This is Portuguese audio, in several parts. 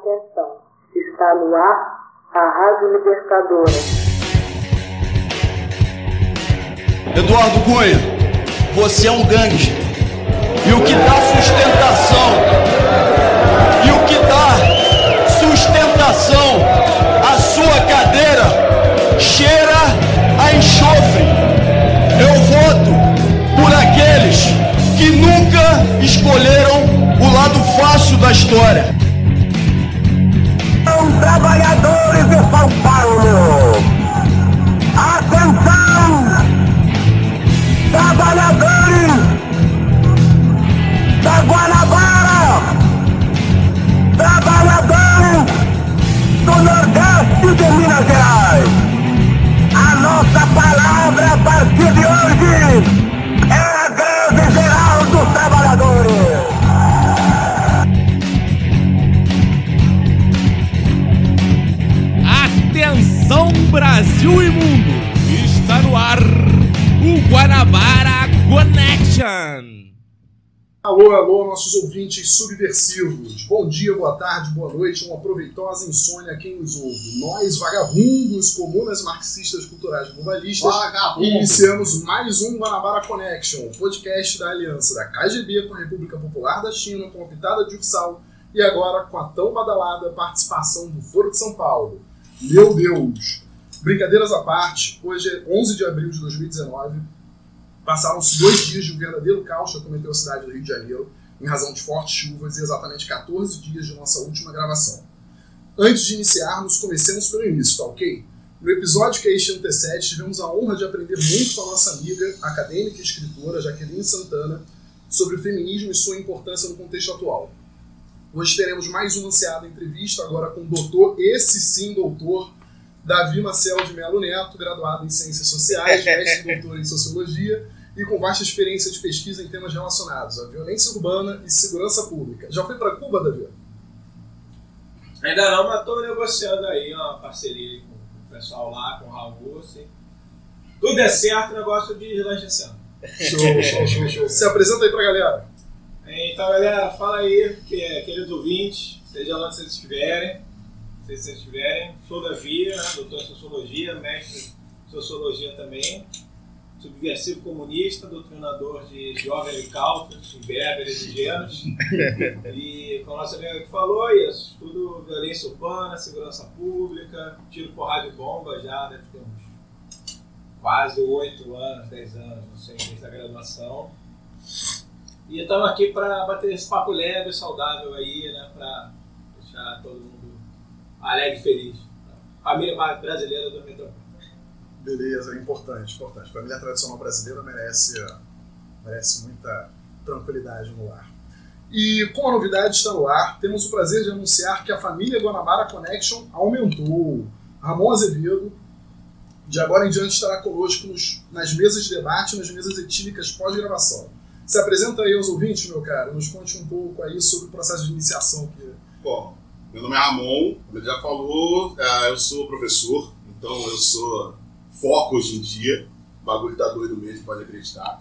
Atenção, está no ar a Rádio Libertadora. Eduardo Cunha, você é um gangster. E o que dá sustentação, e o que dá sustentação à sua cadeira cheira a enxofre. Eu voto por aqueles que nunca escolheram o lado fácil da história. Alô, alô, nossos ouvintes subversivos. Bom dia, boa tarde, boa noite, uma proveitosa insônia a quem nos ouve. Nós, vagabundos, comunas marxistas culturais globalistas, iniciamos mais um Guanabara Connection, podcast da aliança da KGB com a República Popular da China, com a pitada de Ursal e agora com a tão badalada participação do Foro de São Paulo. Meu Deus! Brincadeiras à parte, hoje é 11 de abril de 2019. Passaram-se dois dias de um verdadeiro caos que acometeu a cidade do Rio de Janeiro, em razão de fortes chuvas e exatamente 14 dias de nossa última gravação. Antes de iniciarmos, comecemos pelo início, tá ok? No episódio que este antecede, tivemos a honra de aprender muito com a nossa amiga, acadêmica e escritora Jaqueline Santana, sobre o feminismo e sua importância no contexto atual. Hoje teremos mais uma ansiada entrevista, agora com o doutor, esse sim doutor, Davi Marcel de Melo Neto, graduado em Ciências Sociais, mestre e doutor em Sociologia e com vasta experiência de pesquisa em temas relacionados à violência urbana e segurança pública. Já foi para Cuba, Davi? Ainda não, mas estou negociando aí uma parceria com o pessoal lá, com o Raul, assim. Tudo é certo, o negócio de lanche Show, show, show, show. Se apresenta aí pra galera. Então, galera, fala aí, que, é, queridos ouvintes, seja lá onde vocês estiverem, se vocês estiverem, sou Davi, né, doutor em Sociologia, mestre em Sociologia também, subversivo comunista, doutrinador de jovem Alicautos, berberes e genos, e como a nossa amiga que falou, isso, tudo violência urbana, segurança pública, tiro, porrada e bomba, já deve ter uns quase 8 anos, 10 anos, não sei, desde a graduação. E estamos aqui para bater esse papo leve e saudável aí, né? Para deixar todo mundo alegre e feliz. Família brasileira do Metrópole. Beleza, importante, importante. Família tradicional brasileira merece, merece muita tranquilidade no lar. E como a novidade está no ar, temos o prazer de anunciar que a família Guanabara Connection aumentou. Ramon Azevedo, de agora em diante, estará conosco nos, nas mesas de debate, nas mesas etílicas pós-gravação. Se apresenta aí aos ouvintes, meu cara, nos conte um pouco aí sobre o processo de iniciação. Que... Bom, meu nome é Ramon, como ele já falou, eu sou professor, então eu sou foco hoje em dia, o bagulho tá doido mesmo, pode acreditar.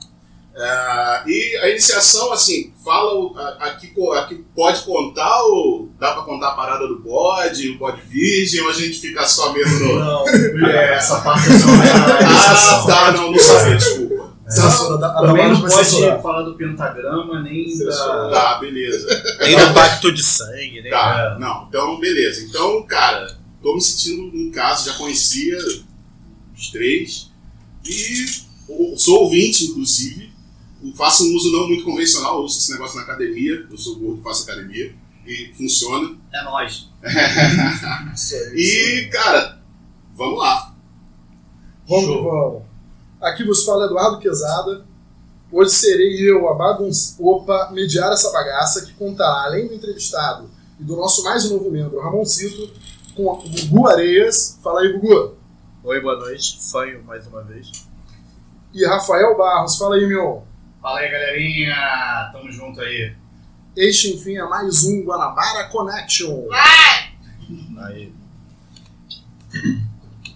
Uh, e a iniciação, assim, fala aqui, aqui pode contar ou dá pra contar a parada do bode, o bode virgem, ou a gente fica só mesmo no. Não, é, essa parte não é Ah, tá, não, não sabia, desculpa. Censura, da, a Também não pode censurar. falar do pentagrama, nem da... Tá, beleza. Nem do pacto de sangue, né? Tá, não, então beleza. Então, cara, tô me sentindo em casa, já conhecia os três. E ou- sou ouvinte, inclusive. Faço um uso não muito convencional, eu uso esse negócio na academia. Eu sou gordo, faço academia. E funciona. É nóis. E, cara, vamos lá. Vamos vamos. Aqui vos fala Eduardo Quezada. Hoje serei eu a bagunça. Opa, mediar essa bagaça que contará, além do entrevistado e do nosso mais novo membro, Ramon Cito, com o Gugu Areias. Fala aí, Gugu. Oi, boa noite. Fanho mais uma vez. E Rafael Barros. Fala aí, meu. Fala aí, galerinha. Tamo junto aí. Este, enfim, é mais um Guanabara Connection. Aí.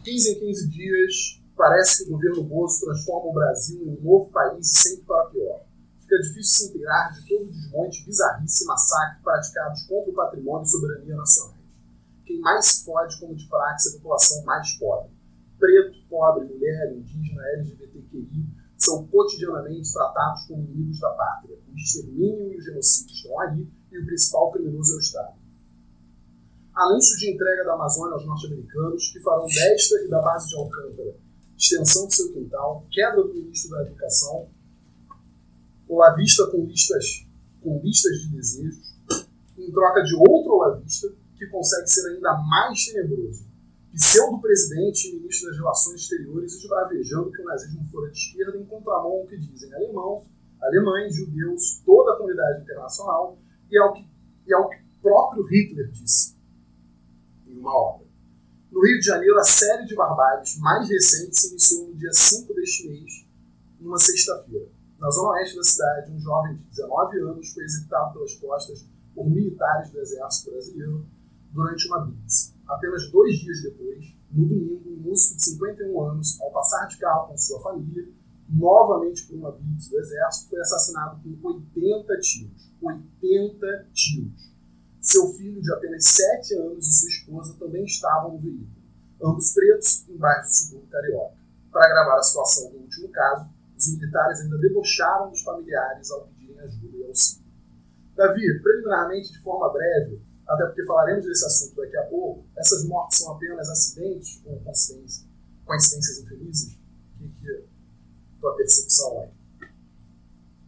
15 em 15 dias, parece que o governo Bozo transforma o Brasil em um novo país sempre para pior. fica difícil se inteirar de todo o desmonte, bizarrice e massacre praticados contra o patrimônio e soberania nacionais. Quem mais se fode como de praxe é a população mais pobre. Preto, pobre, mulher, indígena, LGBTQI são cotidianamente tratados como inimigos da pátria. O extermínio e o genocídio estão aí e o principal criminoso é o Estado. Anúncio de entrega da Amazônia aos norte-americanos, que farão desta e da base de Alcântara extensão de seu quintal, queda do ministro da Educação, olavista com listas, com listas de desejos, em troca de outro olavista, que consegue ser ainda mais tenebroso. Pseudo-presidente e ministro das Relações Exteriores esbravejando que o nazismo fora de esquerda em contramão ao que dizem alemãos, alemães, judeus, toda a comunidade internacional e ao que, e ao que próprio Hitler disse em uma obra. No Rio de Janeiro, a série de barbáries mais recente se iniciou no dia 5 deste mês, numa sexta-feira. Na zona oeste da cidade, um jovem de 19 anos foi executado pelas costas por militares do Exército Brasileiro durante uma blitz. Apenas dois dias depois, no domingo, um músico de 51 anos, ao passar de carro com sua família, novamente por uma blitz do Exército, foi assassinado com 80 tiros. 80 tiros. Seu filho, de apenas 7 anos, e sua esposa também estavam no veículo, ambos pretos, embaixo do subúrbio carioca. Para gravar a situação do último caso, os militares ainda debocharam dos familiares ao pedirem ajuda e auxílio. Davi, preliminarmente, de forma breve, até porque falaremos desse assunto daqui a pouco, essas mortes são apenas acidentes ou coincidências, coincidências infelizes? O que, que é tua percepção aí?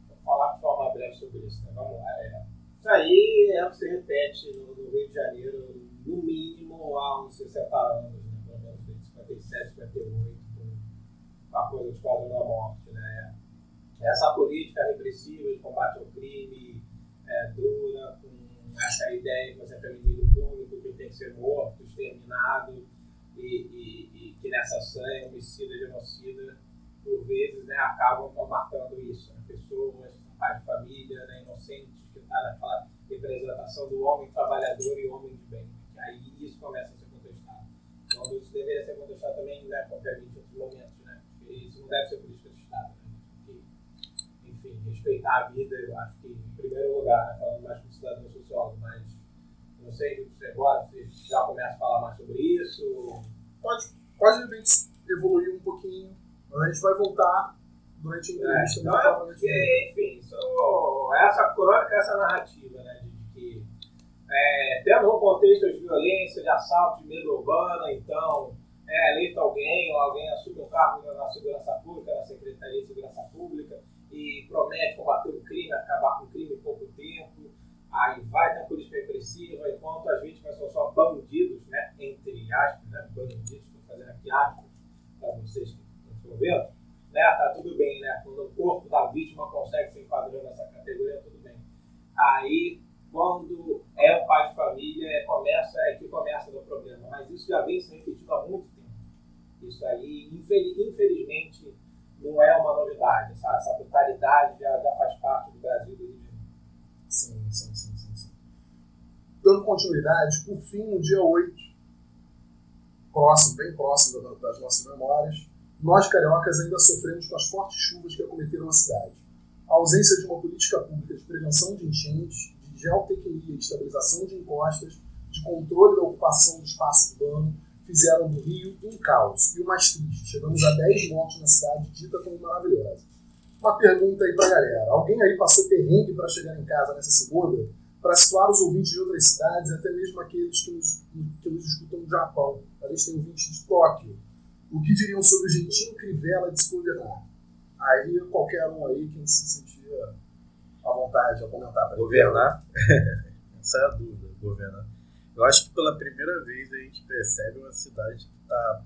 Vou falar de forma breve sobre isso, né? Vamos lá. É. Isso aí é o que se repete no, Rio de Janeiro, no mínimo há uns 60 anos, né? pelo menos desde 57, 58, com a coisa de quadro da morte. Né? Essa política repressiva de combate ao crime é, dura, com essa ideia que você tem um inimigo público que tem que ser morto, exterminado, e, e, e que nessa sanha, homicida, genocida, por vezes né, acabam matando isso. Né? Pessoas, pais de família, né, inocentes, que está naquela representação do homem trabalhador e homem de bem. Que aí isso começa a ser contestado. Então, isso deveria ser contestado também, né, obviamente, em outros momentos, né? Porque isso não deve ser política de Estado. Né? Porque, enfim, respeitar a vida, eu acho que, em primeiro lugar, né, falando mais como cidadão sociólogo, mas não sei se agora se já começa a falar mais sobre isso. Pode, pode de evoluir um pouquinho, a gente vai voltar durante entrevista. É, então é porque, enfim, essa crônica, essa narrativa, né, de, que, é, tendo um contexto de violência, de assalto, de medo urbana, então, é eleito alguém, ou alguém assume um cargo na segurança pública, na Secretaria de Segurança Pública, e promete combater o crime, acabar com o crime em pouco tempo, aí vai ter política repressiva, enquanto as vítimas são só bandidos, né, entre aspas, né, bandidos, estou fazendo aqui aspas, para vocês que estão vendo, né, tá tudo bem, né, quando o corpo da vítima consegue se enquadrar nessa categoria, tudo bem. Aí, quando é o pai de família, é, começa, é que começa o problema, mas isso já vem se repetindo há muito tempo. Isso aí, infelizmente, não é uma novidade, essa brutalidade já, já faz parte do Brasil do. Sim, sim, sim, sim, sim. Dando continuidade, por fim, no dia 8, próximo, bem próximo das nossas memórias, nós cariocas ainda sofremos com as fortes chuvas que acometeram a cidade. A ausência de uma política pública de prevenção de enchentes, de geotecnia, de estabilização de encostas, de controle da ocupação do espaço urbano, fizeram do Rio um caos. E o mais triste, chegamos a 10 mortes na cidade, dita como maravilhosa. Uma pergunta aí pra galera. Alguém aí passou perrengue para chegar em casa nessa segunda? Para situar os ouvintes de outras cidades, até mesmo aqueles que nos, que nos escutam no Japão. A gente tem ouvintes de Tóquio. O que diriam sobre o jeitinho crivela de se governar? Aí qualquer um aí, quem se sentia à vontade a comentar. Pra Governar? Essa é a dúvida, governar. Eu acho que pela primeira vez a gente percebe uma cidade que está,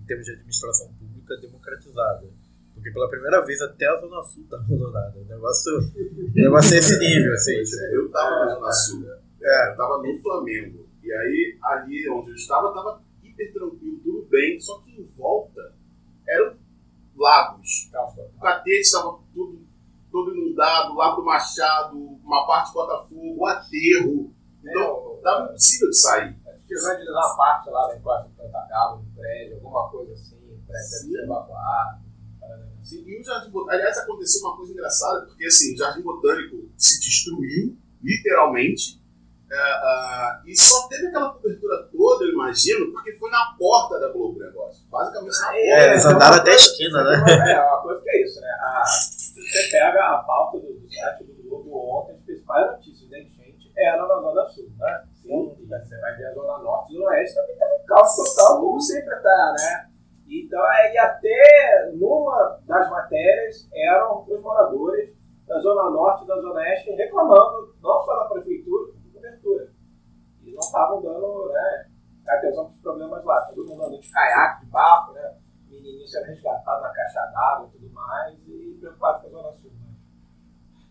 em termos de administração pública, democratizada. Porque pela primeira vez até a Zona Sul está abandonada. O negócio, o negócio é esse nível, assim. Eu tava na Zona Sul, é, eu tava no Flamengo. E aí, ali onde eu estava, tava hiper tranquilo, bem, só que em volta eram lagos. O Catete estava tudo, todo inundado, Lago do Machado, uma parte de Botafogo, o aterro. Então, estava impossível de sair. Acho que vai dizer uma parte lá da encosta do Cantagalo, no prédio, alguma coisa assim, o prédio ser evacuado. Sim, e o Jardim Botânico, aliás, aconteceu uma coisa engraçada, porque assim, o Jardim Botânico se destruiu, literalmente, é, ah, e só teve aquela cobertura toda, eu imagino, porque foi na porta da Globo negócio. Basicamente na porta. É, eles andaram até a esquina, né? É, uma coisa que é isso, né? A, você pega a pauta do, do site do Globo ontem, as principais notícias da enchente eram na Zona Sul, né? Sim, você vai ver a Zona Norte e Zona Oeste também tá um caos total, como sempre tá, né? Então, é, e até numa das matérias eram os moradores da Zona Norte e da Zona Oeste reclamando, não só da prefeitura, como da cobertura. E não estavam dando né, atenção para os problemas lá. Todo mundo andando de caiaque, de barco, né? Menininho sendo resgatado na caixa d'água e tudo mais, e preocupado com a Zona Sul. Né?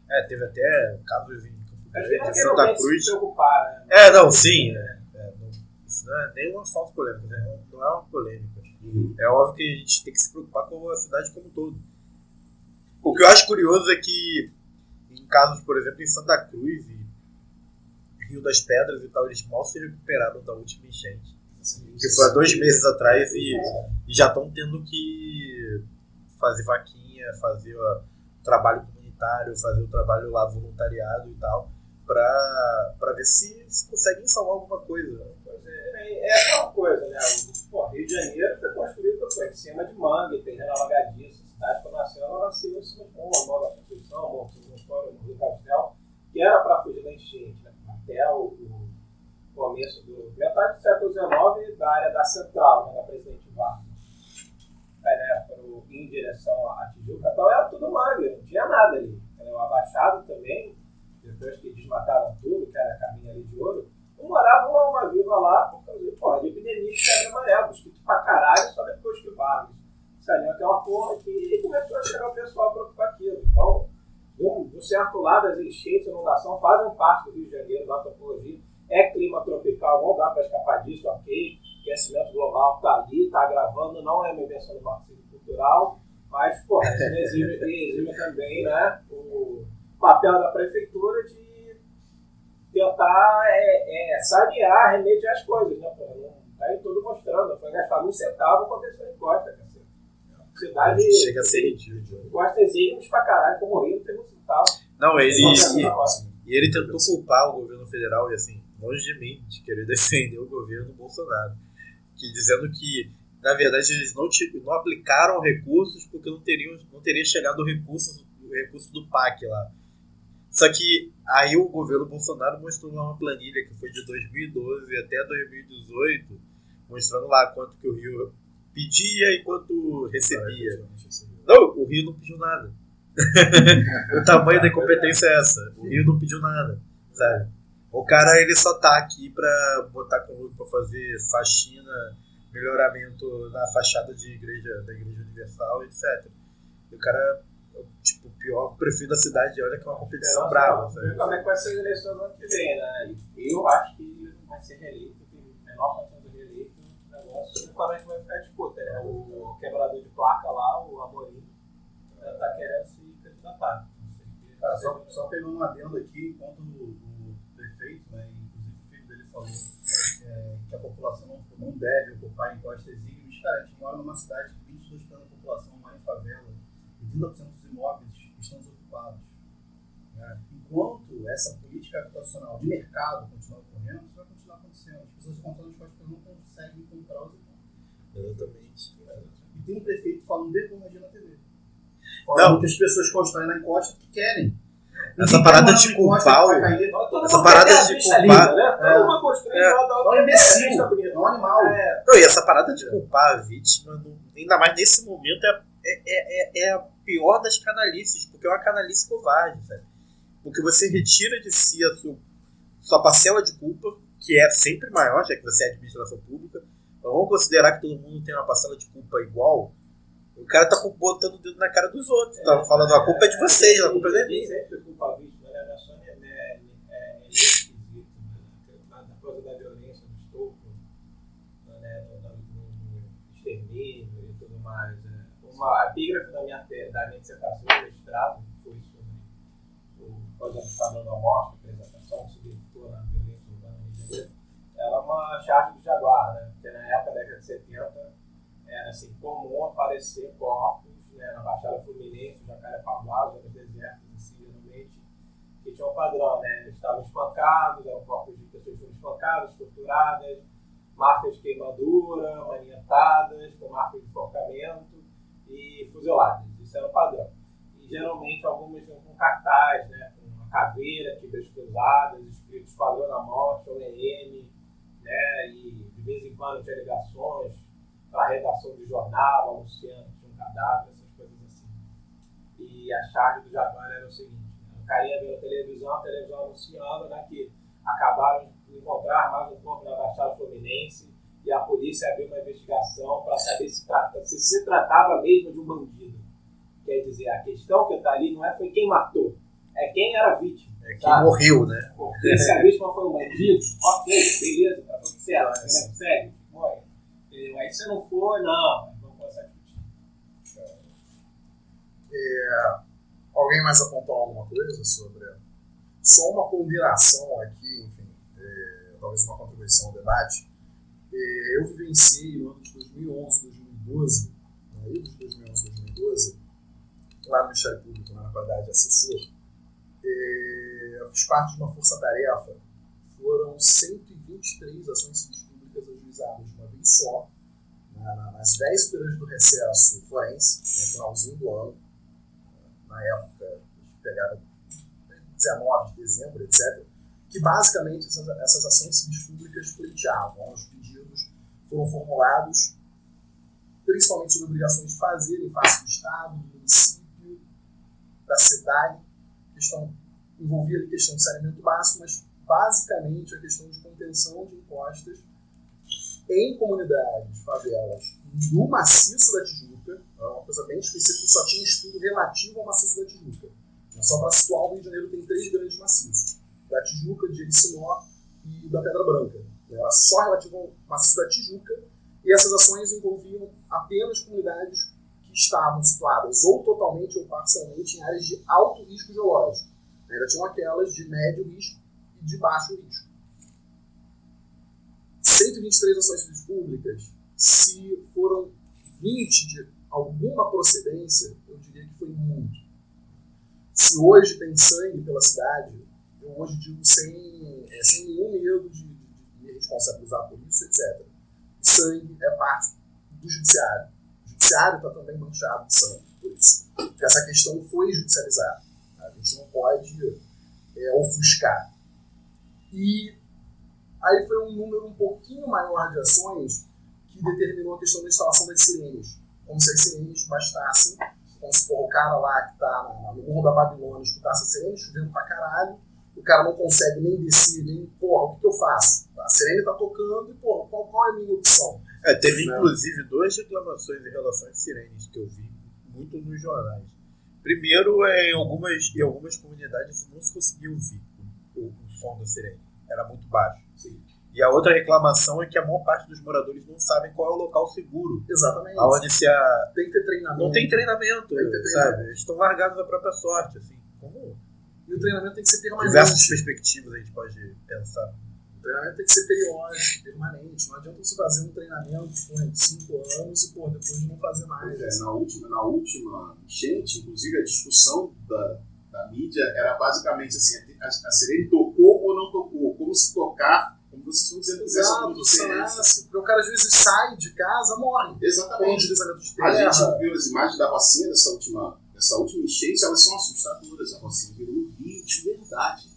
É, teve até casos em Campo Grande, Santa Cruz. se preocupar, né? É, não, sim. é, é, não, isso não é nem uma falsa polêmica, né? não é uma polêmica. Uhum. É óbvio que a gente tem que se preocupar com a cidade como um todo. O que eu acho curioso é que, em casos, por exemplo, em Santa Cruz e Rio das Pedras e tal, eles mal se recuperaram da última enchente. Que foi há dois meses atrás e, e já estão tendo que fazer vaquinha, fazer ó, trabalho comunitário, fazer o trabalho lá voluntariado e tal, pra, pra ver se, se conseguem salvar alguma coisa. Pois é, é aquela coisa, né? O pô, Rio de Janeiro foi construído foi, em cima de mangue, terreno alagadiço. Cidade que nasceu, ela nasceu em cima de uma nova Constituição, uma Constituição, no Rio Castel, que era para fugir da enchente, né? Até o, o começo do. metade do século XIX, da área da Central, né? da Presidente Vargas. Né, em direção à Tijuca, então era tudo mangue, não tinha nada ali. Entendeu? Abaixado também, depois que desmataram tudo, que era caminho ali de ouro, não morava uma, viva lá por causa de, porra, de epidemia de febre amarela, pra caralho, só depois que Vargas saiu aquela porra que começou a chegar o pessoal para com aquilo. Então, um, de certo lado, as enchentes, a inundação fazem parte do Rio de Janeiro, da topologia. É clima tropical, não dá para escapar disso, ok. Aquecimento global está ali, está agravando, não é uma invenção do marxismo cultural, mas, porra, isso não exime, exime também né, o papel da prefeitura de tentar é, é, sanear, remediar as coisas, né? Pô, não tá aí tudo mostrando, foi gastado um centavo, aconteceu em Costa, cara. Cidade. Chega a ser ridículo. Costa exíguos pra caralho, como o Rio, um centavo. Não, ele, e, e ele tentou culpar o governo federal, e assim, longe de mim, de querer defender o governo Bolsonaro, que dizendo que, na verdade, eles não, não aplicaram recursos porque não, teriam, não teria chegado o recurso, o recurso do PAC lá. Só que aí o governo Bolsonaro mostrou lá uma planilha que foi de 2012 até 2018, mostrando lá quanto que o Rio pedia e quanto recebia. Não, o Rio não pediu nada. o tamanho da incompetência é essa. O Rio não pediu nada, sabe? O cara, ele só tá aqui pra botar com pra fazer faxina, melhoramento na fachada de igreja, da Igreja Universal, etc. E o cara, tipo, o pior prefeito da cidade, olha que é uma competição brava, sabe? Como é que vai ser as eleições no ano que vem, né? Eu acho que ele não vai ser reeleito, tem menor como é que vai ficar a disputa, né? O quebrador de placa lá, o Amorim, já tá querendo se candidatar. Cara, só, só pegando um adendo aqui, enquanto o, o prefeito, né, inclusive o filho dele falou é, que a população não, não deve ocupar encostas exíguas, cara, a gente mora numa cidade que 22% da população mora em favela e 30% dos imóveis estão desocupados. né? Enquanto essa política habitacional de mercado continuar ocorrendo, isso vai continuar acontecendo. As pessoas encontrando as coisas não conseguem comprar os. Exatamente. E tem um prefeito falando vergonha na TV. Falando Não. que as pessoas constroem na encosta que querem. Essa parada de culpar o- Essa parada de culpar-? É. É. É um imbecil, é um animal. É. Não, e essa parada de culpar a vítima, não- ainda mais nesse momento, é, é, é, é a pior das canalices, porque é uma canalice covarde, sabe? Porque você retira de si a sua, sua parcela de culpa, que é sempre maior, já que você é administração pública. Então, vamos considerar que todo mundo tem uma parcela de culpa igual. O cara tá botando o dedo na cara dos outros, tá falando a culpa é de vocês, a culpa é minha. Sempre culpa a vítima, né? Não é só né, é, é né? Na coisa da violência, do estupro, né? no extermínio e tudo mais. né? Uma epígrafe da minha, da minha dissertação, que foi sobre o Código Estado da Morte, apresentação sobre a violência urbana no Rio de Janeiro, era uma charge do Jaguar, né? Porque na época da década de 70 era assim, comum aparecer corpos né, na Baixada Jacarepaguá, zonas desertas, assim, geralmente, que tinha um padrão, né? Eles estavam espancados, eram corpos de pessoas que foram espancadas, torturadas, marcas de queimadura, manietadas, com marcas de enforcamento e fuziladas. Isso era o padrão. E geralmente algumas com cartaz, né? Com uma caveira, tíbias cruzadas, escrito Esquadrão da Morte, OEM, né? E de vez em quando tinha ligações para a redação de jornal, anunciando que tinha um cadáver, essas coisas assim. E a charge do Jaguar era o seguinte: né? o carinha a televisão, a televisão anunciando né, que acabaram de encontrar mais um corpo na Baixada Fluminense e a polícia abriu uma investigação para saber se, trata, se se tratava mesmo de um bandido. Quer dizer, a questão que está ali não é foi quem matou, é quem era a vítima. É quem sabe? morreu, né? Se a vítima foi um bandido, ok, beleza, tá tudo certo, né? segue, morre. Entendeu? Aí se não for, não, vamos começar a discutir. É, alguém mais apontou alguma coisa sobre. Só uma ponderação aqui, enfim, é, talvez uma contribuição ao debate. É, eu vivenciei no ano de 2011, 2012, no ano de 2011, 2012, lá no Ministério Público, na qualidade de assessor, é, fiz parte de uma força-tarefa. Foram 123 ações civis públicas ajuizadas de uma vez só, na- na- nas vésperas do recesso forense, no finalzinho do ano, na época, pegaram 19 de dezembro, etc., que basicamente essas, essas ações civis públicas pleiteavam. Os pedidos foram formulados principalmente sobre obrigações de fazer em face do Estado, do município, da cidade, questão envolvia ali questão de saneamento básico, mas basicamente a questão de contenção de encostas em comunidades, favelas, no maciço da Tijuca, é uma coisa bem específica, só tinha estudo relativo ao maciço da Tijuca. Só para situar, o Rio de Janeiro tem três grandes maciços, da Tijuca, de Ericinó e da Pedra Branca. Era só relativo ao maciço da Tijuca, e essas ações envolviam apenas comunidades que estavam situadas ou totalmente ou parcialmente em áreas de alto risco geológico. Ainda tinham aquelas de médio risco e de baixo risco. 123 ações civis públicas, se foram 20 de alguma procedência, eu diria que foi muito. Se hoje tem sangue pela cidade, eu hoje digo sem, é, sem nenhum medo de, de, me responsabilizar por isso, etc. O sangue é parte do judiciário. O judiciário está também manchado de sangue por isso. Porque essa questão foi judicializada. Gente não pode é, ofuscar. E aí foi um número um pouquinho maior de ações que determinou a questão da instalação das sirenes. Como se as sirenes bastassem, como se for o cara lá que está no Morro da Babilônia escutasse a sirene chovendo pra caralho, o cara não consegue nem descer, nem, porra, o que, que eu faço? A sirene tá tocando e, porra, qual, qual é a minha opção? É, teve Não. inclusive duas reclamações em relação às sirenes que eu vi muito nos jornais. Primeiro, é, em, algumas, em algumas comunidades não se conseguia ouvir o, o som da sirene, era muito baixo. E a outra reclamação é que a maior parte dos moradores não sabem qual é o local seguro, Exatamente. aonde se a... Tem que ter treinamento. não tem treinamento, Tem que ter sabe? treinamento. Eles estão largados à própria sorte, assim. Como E o treinamento tem que ser permanente. diversas perspectivas a gente pode pensar. Treinamento tem que ser periódico, permanente. Não adianta você fazer um treinamento por 5 anos e, pô, depois não fazer mais. É, na última, na última enchente, inclusive a discussão da, da mídia era basicamente assim: a, a sirene tocou ou não tocou? Como se tocar, como vocês estão dizendo, Exato, sanasse. Porque o cara às vezes sai de casa, morre. Com Exatamente. deslizamento de A terra. gente viu as imagens da vacina dessa última, dessa última enchente, elas são assustadoras. A vacina virou um de verdade.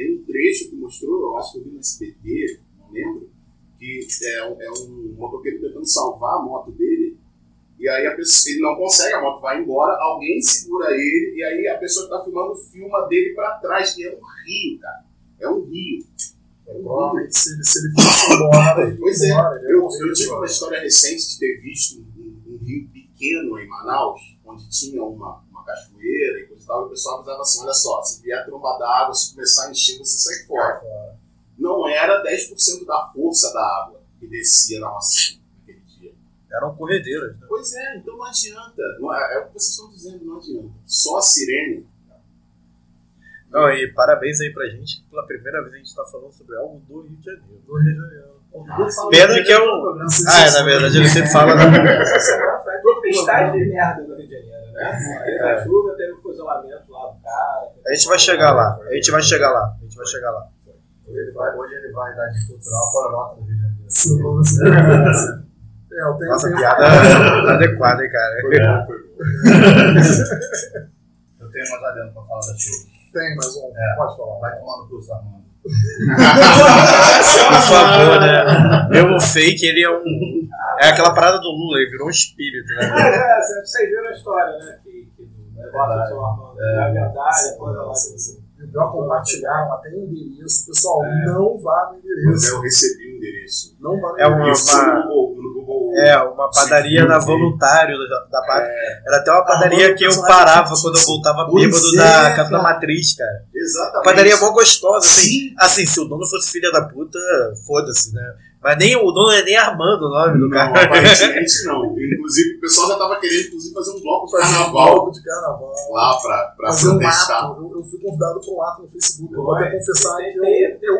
Tem um trecho que mostrou, eu acho que eu vi no SBT, não lembro, que é, um- é um motoqueiro tentando salvar a moto dele, e aí a pessoa, ele não consegue, a moto vai embora, alguém segura ele, e aí a pessoa que tá filmando filma dele pra trás, que é um rio, cara. É um rio. Provavelmente, se ele, se ele fosse embora, Pois é, embora. ele eu, ia eu tive uma história recente de ter visto um, um rio pequeno em Manaus, onde tinha uma, uma cachoeira tal, e o pessoal avisava assim: olha só, se vier tromba d'água, se começar a encher, você sai fora. Não era 10% da força da água que descia na Rocinha naquele dia. Eram corredeiras, né? Pois é, então não adianta. Não é, é o que vocês estão dizendo, não adianta. Só a sirene. Não, e parabéns aí pra gente, que pela primeira vez a gente tá falando sobre algo do Rio de Janeiro. Do Rio de Janeiro. Pena que é um- programa, Ah, é, na verdade ele sempre fala. né? Essa semana foi a tempestade de merda né? Aí na chuva teve o fuzilamento lá do cara. A gente vai chegar lá. A gente vai chegar lá. A gente vai chegar lá. Hoje ele vai, hoje ele vai dar de cultural pororoca do Rio de Janeiro. Sim. É, eu tenho Nossa, tenho- piada adequada, hein, cara. Foi bom, foi bom. Eu tenho mais adendo pra falar da chuva. Tem mais um. É. Pode falar. Vai tomar no cu, Armando. Por favor, né? Meu fake, ele é um. É aquela parada do Lula, ele virou um espírito, né? É, cê- vocês viram a história, né? Que, que seu Armando. É, a verdade, a coisa lá. O pior compartilharam até endereço. Pessoal, É. não vá no endereço. eu recebi o endereço. Não vá no É uma- endereço. No Google, no Google. É, uma padaria na voluntário da, da pátria. Era até uma padaria que eu parava quando eu voltava bêbado é, da casa da matriz, cara. Exatamente. Padaria mó gostosa, assim. Sim. Assim, se o dono fosse filha da puta, foda-se, né? Mas nem o dono é nem Armando o nome do Não, cara. aparentemente não. Inclusive, o pessoal já tava querendo inclusive, fazer um bloco de Fazer um carnaval bloco de carnaval. lá pra, pra Fazer um protestar. ato. Eu, eu fui convidado para um ato no Facebook. Eu vou até Vai. confessar que eu,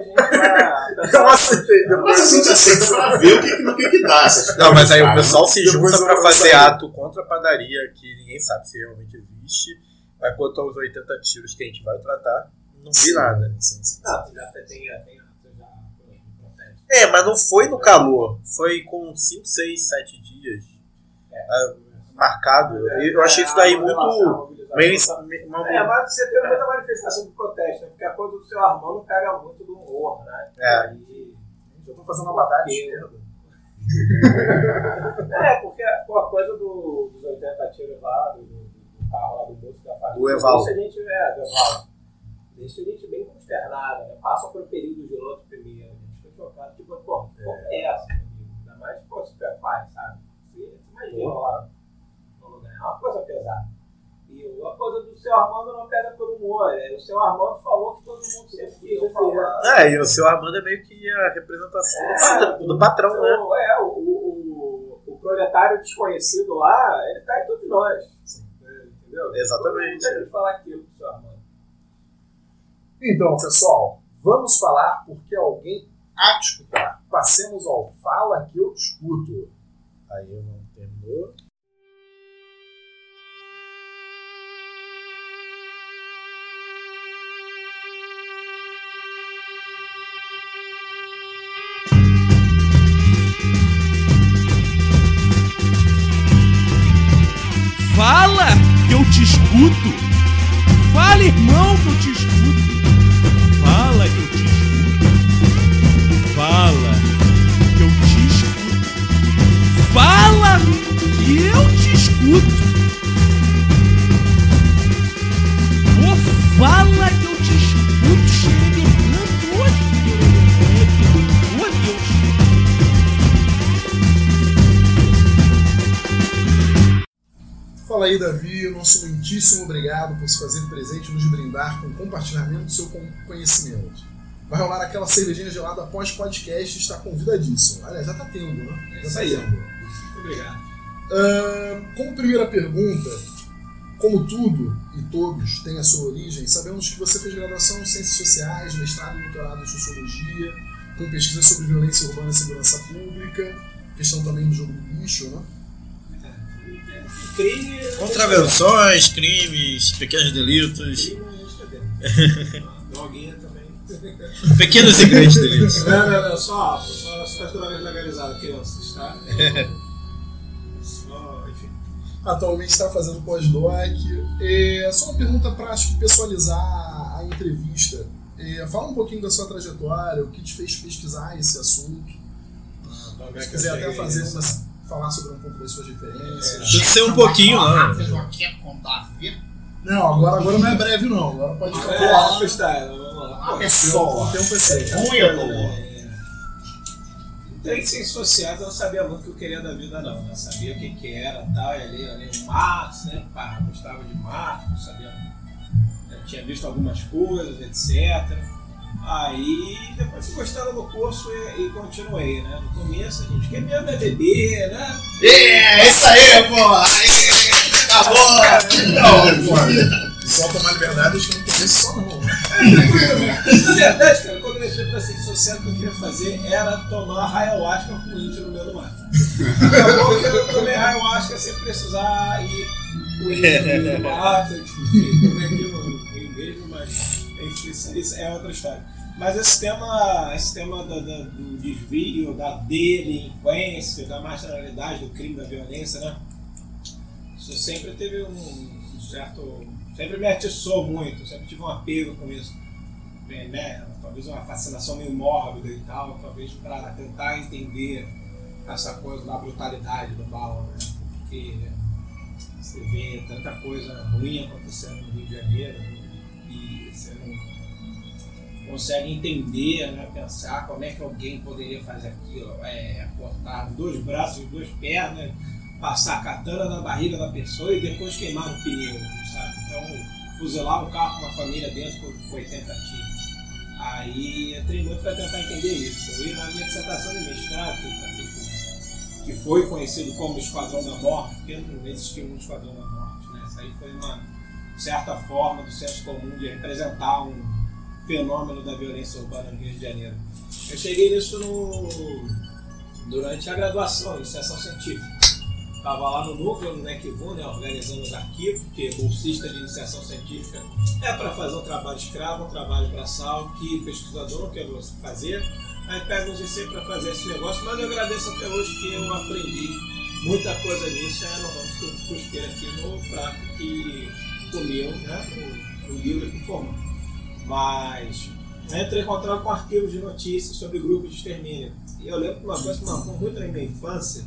eu aceitei. Mas Depois a gente aceita pra ver o que, no que, que dá. Não, mas aí o pessoal se junta vou fazer ato contra a padaria que ninguém sabe se realmente existe. Mas quanto aos 80 tiros que a gente vai tratar, não vi nada. Sim, sim. Não, já tem, tem. É, mas não foi no calor. Foi com 5, 6, 7 dias ah, marcado. Eu eu achei isso daí muito. Meio, uma- É, mas você tem muita manifestação de protesto, né? Porque a coisa do seu Armando pega muito do humor, né? É. Aí- Já tô fazendo uma batalha de esquerda. É, porque a coisa do, dos 80 tiros lá, do carro lá do moço da família. Do Evaldo. Deixa a gente, é, do Evaldo. Deixa a gente bem consternada, né? Passa por um período de luto primeiro. A gente fica chocado, tipo, pô, como é essa, amigo? Ainda mais, pô, se tu é pai, sabe? Você, imagina lá no lugar. É uma coisa pesada. E a coisa do seu Armando não pega por humor. né? O seu Armando falou que todo mundo sempre quis falar. É, e o seu Armando é meio que a representação do patrão, do patrão, né? O- É, o, o, o, proletário desconhecido lá, ele tá em todos nós. Entendeu? Exatamente. Tem que falar aquilo pro seu Armando. Então, pessoal, vamos falar porque alguém há de escutar. Passemos ao Fala que eu te escuto. Aí eu não terminou. Te escuto. Fala, irmão, que eu te escuto. Fala que eu te escuto. Fala que eu te escuto. Fala que eu te escuto. Ô, fala que eu Fala aí, Davi. Nosso muitíssimo obrigado por se fazer presente e nos brindar com o compartilhamento do seu con- conhecimento. Vai rolar aquela cervejinha gelada após podcast está convidadíssimo. Aliás, já tá tendo, né? Já isso tá aí. tendo. Obrigado. Ahn, como primeira pergunta, como tudo e todos têm a sua origem, sabemos que você fez graduação em Ciências Sociais, mestrado e doutorado em Sociologia, com pesquisa sobre violência urbana e segurança pública, questão também do jogo do lixo, né? Crime. Contravenções, crimes, pequenos delitos, Droguinha também. pequenos e grandes delitos. Não, não, não, só, só, só as drogas legalizadas, crianças, tá? Só, enfim. Atualmente está fazendo pós-doc. É, só uma pergunta para pessoalizar a entrevista. É, fala um pouquinho da sua trajetória, o que te fez pesquisar esse assunto. Se quiser até fazer uma, falar sobre um pouco das suas referências. Precisa ser um pouquinho, não. Não, agora, agora não é breve não. Agora pode É, ficar. freestyle, vamos lá. pessoal. O tempo é. Tem ciências sociais, eu não sabia muito o que eu queria da vida, não. Eu sabia o que, que era tal, e ali, ali o Marx, né? Pá, gostava de Marx, não sabia. Eu tinha visto algumas coisas, etc. Aí depois fui gostando do curso e, e continuei, né? No começo a gente quer mesmo é beber, né? É, isso aí, pô! Aí, acabou! Só tomar liberdade, acho que não tem isso só não. Na verdade, cara, quando eu entrei pra ciência social, o que eu queria fazer era tomar ayahuasca com índio no meio do mato. Acabou que eu tomei ayahuasca sem precisar ir coelho, mata, enfim, também aqui no Rio mesmo, mas enfim, isso, isso é outra história. Mas esse tema, esse tema da- da- do desvio, da delinquência, da marginalidade, do crime, da violência, né? Isso sempre teve um, certo. Sempre me atiçou muito, sempre tive um apego com isso. Bem, né? Talvez uma fascinação meio mórbida e tal, talvez para tentar entender essa coisa da brutalidade do mal, né? Porque você vê tanta coisa ruim acontecendo no Rio de Janeiro e você não consegue entender, né? pensar como é que alguém poderia fazer aquilo, é, cortar dois braços duas pernas, passar a katana na barriga da pessoa e depois queimar o pneu, sabe? Então, fuzilar um carro com uma família dentro por, por 80 tiros. Aí entrei muito para tentar entender isso. E na minha dissertação de mestrado, que, foi conhecido como Esquadrão da Morte, porque não existia um Esquadrão da Morte, né? Isso aí foi uma certa forma do senso comum de representar um fenômeno da violência urbana no Rio de Janeiro. Eu cheguei nisso no, durante a graduação, em iniciação científica. Estava lá no núcleo, no NECVU, né, organizando os arquivos, porque bolsista de iniciação científica é para fazer um trabalho escravo, um trabalho braçal, que pesquisador não quer fazer. Aí pega os IC para fazer esse negócio, mas eu agradeço até hoje que eu aprendi muita coisa nisso, é, não vamos cu- cuspir aqui no prato que comiam, né, o, o livro que formou. Mas eu entrei em contato com arquivos de notícias sobre grupos de extermínio. E eu lembro que uma coisa que marcou muito na minha infância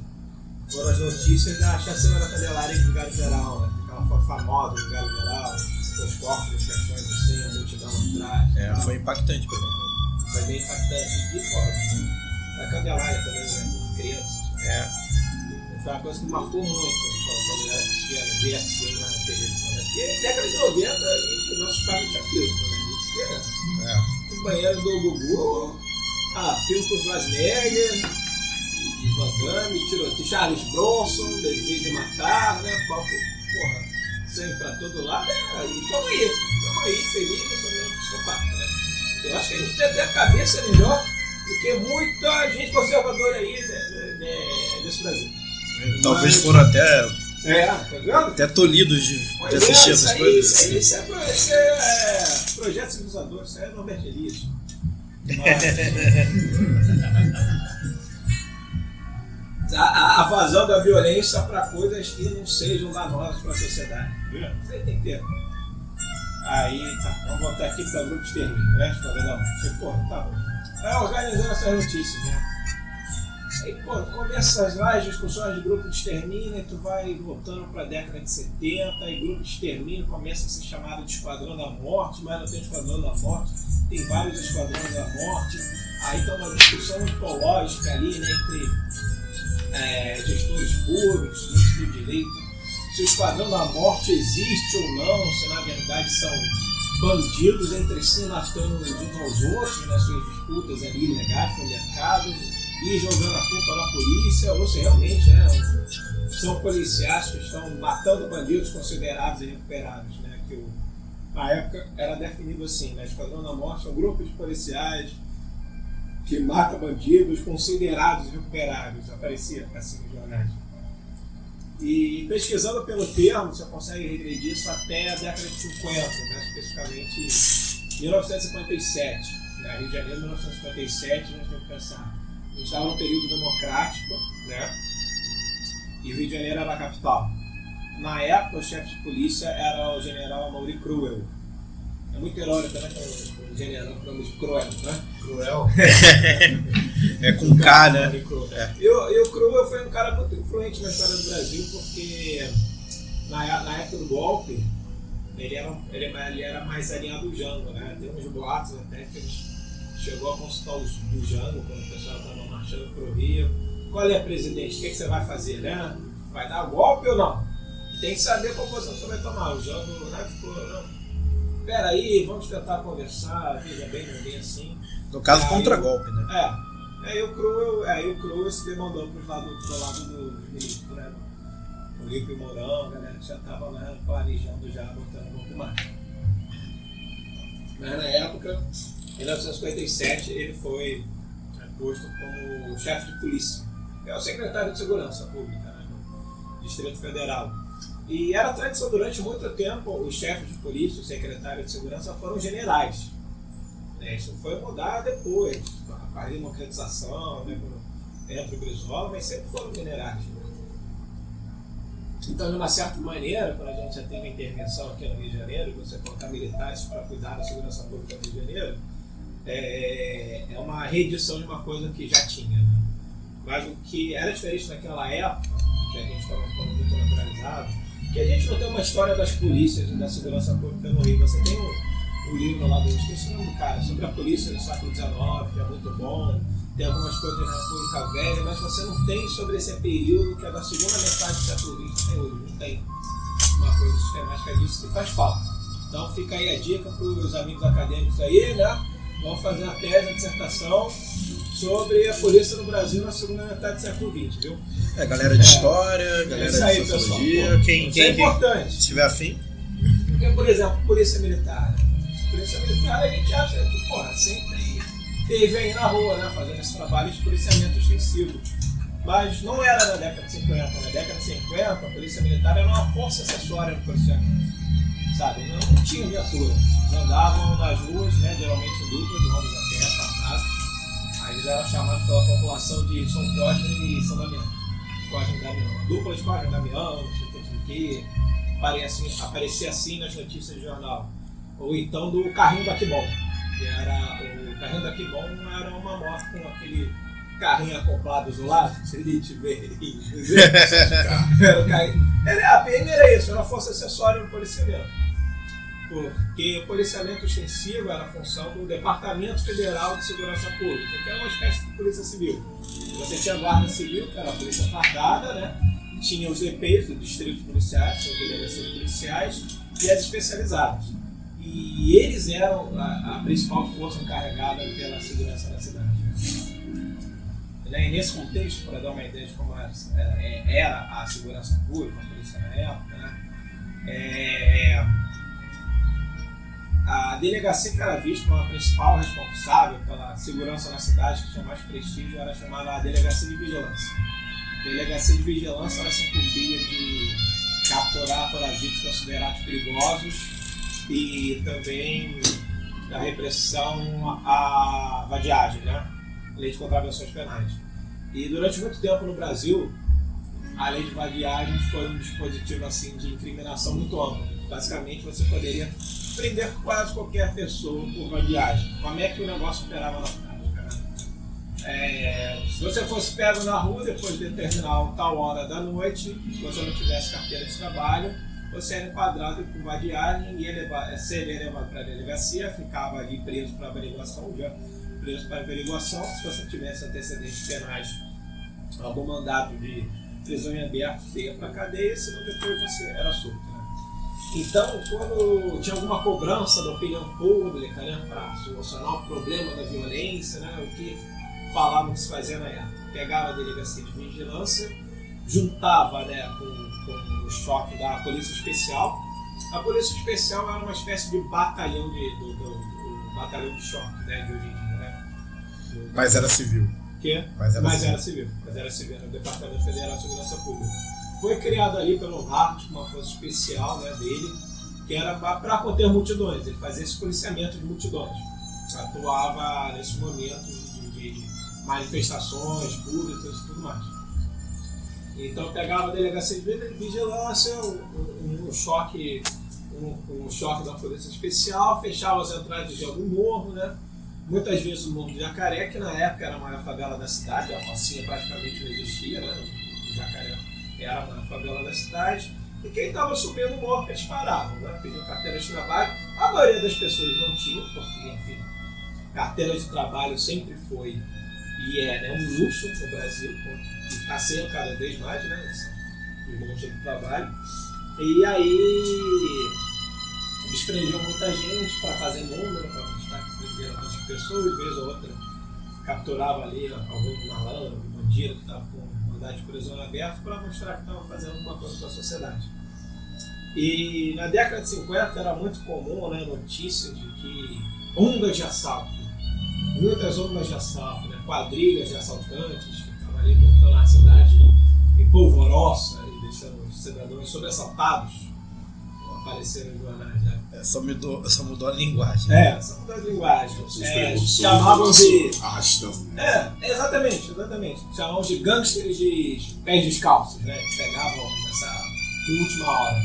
foram as notícias da chacina da Candelária em Vigário Geral, né? aquela foto famosa do Vigário Geral, os corpos, os caixões assim, a multidão atrás. É, foi impactante pra mim. Foi bem impactante. E, pô, da Candelária também, né? Crianças. É. Foi uma coisa que marcou muito quando quando eu era pequeno, ver aquilo na televisão. Né? Porque década de 90 e nossos pais não tinham filtro, né? Via É. o banheiro do Gugu, ah, filme com Schwarzenegger, e Van Damme, tiroteio, Charles Bronson, Desejo de Matar, né? Papo, porra, sangue pra todo lado, é, e tamo aí, tamo aí, feliz, eu sou mesmo psicopata, né? Eu acho que a gente tem até a cabeça melhor do que muita gente conservadora aí né, né, né, desse Brasil. Talvez Mas- foram até, É, tá vendo? até tolidos de, de Pois assistir é, essas isso aí, coisas. Isso, aí, isso, é, isso é, é projeto civilizador, isso é Norberto Elias. Mas- a, a- a vazão da violência para coisas que não sejam danosas para a sociedade. Viu? Você tem que ter. Aí, tá, vamos voltar aqui para o grupo de extermínio, né? Morte. Porra, tá bom. É organizando essas notícias, né? Aí, pô, começa lá as discussões de grupo de extermínio, e tu vai voltando para a década de 70, e grupo de extermínio começa a ser chamado de Esquadrão da Morte, mas não tem Esquadrão da Morte, tem vários Esquadrões da Morte. Aí tá uma discussão ontológica ali, né, entre é, gestores públicos, gente do direito, se o Esquadrão da Morte existe ou não, se na verdade são bandidos entre si matando uns aos outros nas suas disputas ali legais com o mercado e jogando a culpa na polícia, ou se realmente né, são policiais que estão matando bandidos considerados irrecuperáveis. Né, que o, na época era definido assim, né, Esquadrão da Morte é um grupo de policiais que mata bandidos considerados irrecuperáveis, aparecia assim nos jornais. E pesquisando pelo termo, você consegue regredir isso até a década de 50, né, especificamente 1957. Né, Rio de Janeiro, 1957, nós temos que pensar. A gente estava num período democrático, né? E o Rio de Janeiro era a capital. Na época, o chefe de polícia era o general Mauri Cruel. É muito irônico, né? O general o nome de Cruel, né? Cruel. É com K, né? Cruel. E, o- e o Cruel foi um cara muito influente na história do Brasil, porque na, na época do golpe, ele era, ele, ele era mais alinhado ao Jango, né? Tem uns boatos até que ele chegou a consultar os do Jango quando o pessoal estava marchando pro Rio. Qual é, presidente? O que, que você vai fazer, né? Vai dar golpe ou não? Tem que saber qual posição você vai tomar. O Jango né, ficou, não. Peraí, vamos tentar conversar, veja bem, não é bem assim. No caso, contra-golpe, né? É. Aí o aí o Cruel se demandou pro lado, pro lado do ministro, né? O e o Mourão, a galera que já tava lá planejando já, botando um pouco mais. Mas na época, em 1957, ele foi né, posto como chefe de polícia. É o secretário de Segurança Pública, né? Do Distrito Federal. E era tradição durante muito tempo, os chefes de polícia, os secretários de segurança foram generais. Né? Isso foi mudar depois, com a democratização, né? entre o Brizola, mas sempre foram generais. Então, de uma certa maneira, quando a gente já tem uma intervenção aqui no Rio de Janeiro, você colocar militares para cuidar da segurança pública do Rio de Janeiro, é, é uma reedição de uma coisa que já tinha. Né? Mas o que era diferente naquela época, que a gente estava muito naturalizado, que a gente não tem uma história das polícias e da segurança pública no Rio. Você tem um livro lá do, esqueci o nome do cara, sobre a polícia do século XIX, que é muito bom tem algumas coisas na República Velha, mas você não tem sobre esse período que é da segunda metade do século XX até hoje. Não tem uma coisa sistemática disso que faz falta. Então fica aí a dica para os amigos acadêmicos aí, né? Vão fazer a tese, a dissertação sobre a polícia no Brasil na segunda metade do século XX, viu? É, galera de história, galera aí, de sociologia, pessoal. quem, Isso quem, é quem importante. tiver afim. Porque, por exemplo, polícia militar. Polícia militar a gente acha que, porra, sempre teve aí na rua, né? Fazendo esse trabalho de policiamento extensivo. Mas não era na década de 50. Na década de 50, a polícia militar era uma força acessória do policiamento. Sabe? Não, não tinha viatura. Andavam nas ruas, né? Geralmente em duplas, homens a pé, fardados. Aí eles eram chamados pela população de São Cosme e São Damião. Cosme Damião. Dupla de Cosme Damião, não sei o que, aparecia assim, aparecia assim nas notícias do jornal. Ou então do carrinho da Kibon, que era o carrinho da Kibon era uma moto com aquele carrinho acoplado do lado, Elite Verde. era o carrinho. Era, a PM era isso, era força acessória do policiamento. Porque o policiamento extensivo era a função do Departamento Federal de Segurança Pública, que era uma espécie de polícia civil. Você tinha a guarda civil, que era a polícia fardada, né? tinha os DPs, os distritos policiais, os delegacias policiais, e as especializadas. E eles eram a, a principal força encarregada pela segurança da cidade. Né? Nesse contexto, para dar uma ideia de como é, era a segurança pública, a polícia na época, né? É, a delegacia que era vista como a principal responsável pela segurança na cidade, que tinha mais prestígio, era chamada Delegacia de Vigilância. A delegacia de Vigilância ela se incumbia de capturar foragidos considerados perigosos e também da repressão à vadiagem, né? Lei de contravenções penais. E durante muito tempo no Brasil, a lei de vadiagem foi um dispositivo assim de incriminação muito amplo. Basicamente, você poderia prender quase qualquer pessoa por vadiagem. Como é que o negócio operava prática? Né? É, se você fosse pego na rua depois de determinar tal hora da noite, se você não tivesse carteira de trabalho, você era enquadrado por vadiagem e seria levado para a delegacia, ficava ali preso para averiguação, já preso para averiguação. Se você tivesse antecedentes penais, algum mandado de prisão em aberto, você ia para cadeia, senão depois você era solto. Então, quando tinha alguma cobrança da opinião pública né, para solucionar o problema da violência, né, o que falavam que se fazia na época? Pegava a delegacia de vigilância, juntava né, com, com o choque da Polícia Especial. A Polícia Especial era uma espécie de batalhão de, do, do, do batalhão de choque né, de hoje em dia. Né? Mas era civil. Que? Mas era Mas civil. era civil. Mas era civil, era o Departamento Federal de Segurança Pública. Foi criado ali pelo Hart, uma força especial né, dele, que era para conter multidões. Ele fazia esse policiamento de multidões. Atuava nesse momento de, de manifestações públicas e tudo mais. Então pegava a delegacia de vigilância, um, um, um choque, um, um choque da polícia especial, fechava as entradas de algum morro, né? Muitas vezes o Morro do Jacaré, que na época era a maior favela da cidade, a Rocinha praticamente não existia, né? O Jacaré era a maior favela da cidade. E quem estava subindo o morro, eles paravam, né? Pediam carteira de trabalho. A maioria das pessoas não tinha, porque, enfim, carteira de trabalho sempre foi e é né, um luxo no Brasil, e está sendo cada vez mais, né? Monte de trabalho. E aí eles prendiam muita gente para fazer número, para mostrar que prenderam muitas pessoas, vez ou outra capturava ali algum malandro, bandido que estava com mandado de prisão aberto para mostrar que estava fazendo alguma coisa com a sociedade. E na década de 50 era muito comum né, notícias de que ondas de assalto, muitas ondas de assalto, né, quadrilhas de assaltantes que estavam ali montando a cidade em polvorosa e são os cidadãos sobressaltados, apareceram nos jornais? É, só, mudou, só mudou a linguagem. É, só mudou a linguagem. É, chamavam de. arrastão. né? É, exatamente, exatamente. Chamavam de gangsters de pés descalços, né? Que pegavam essa última hora.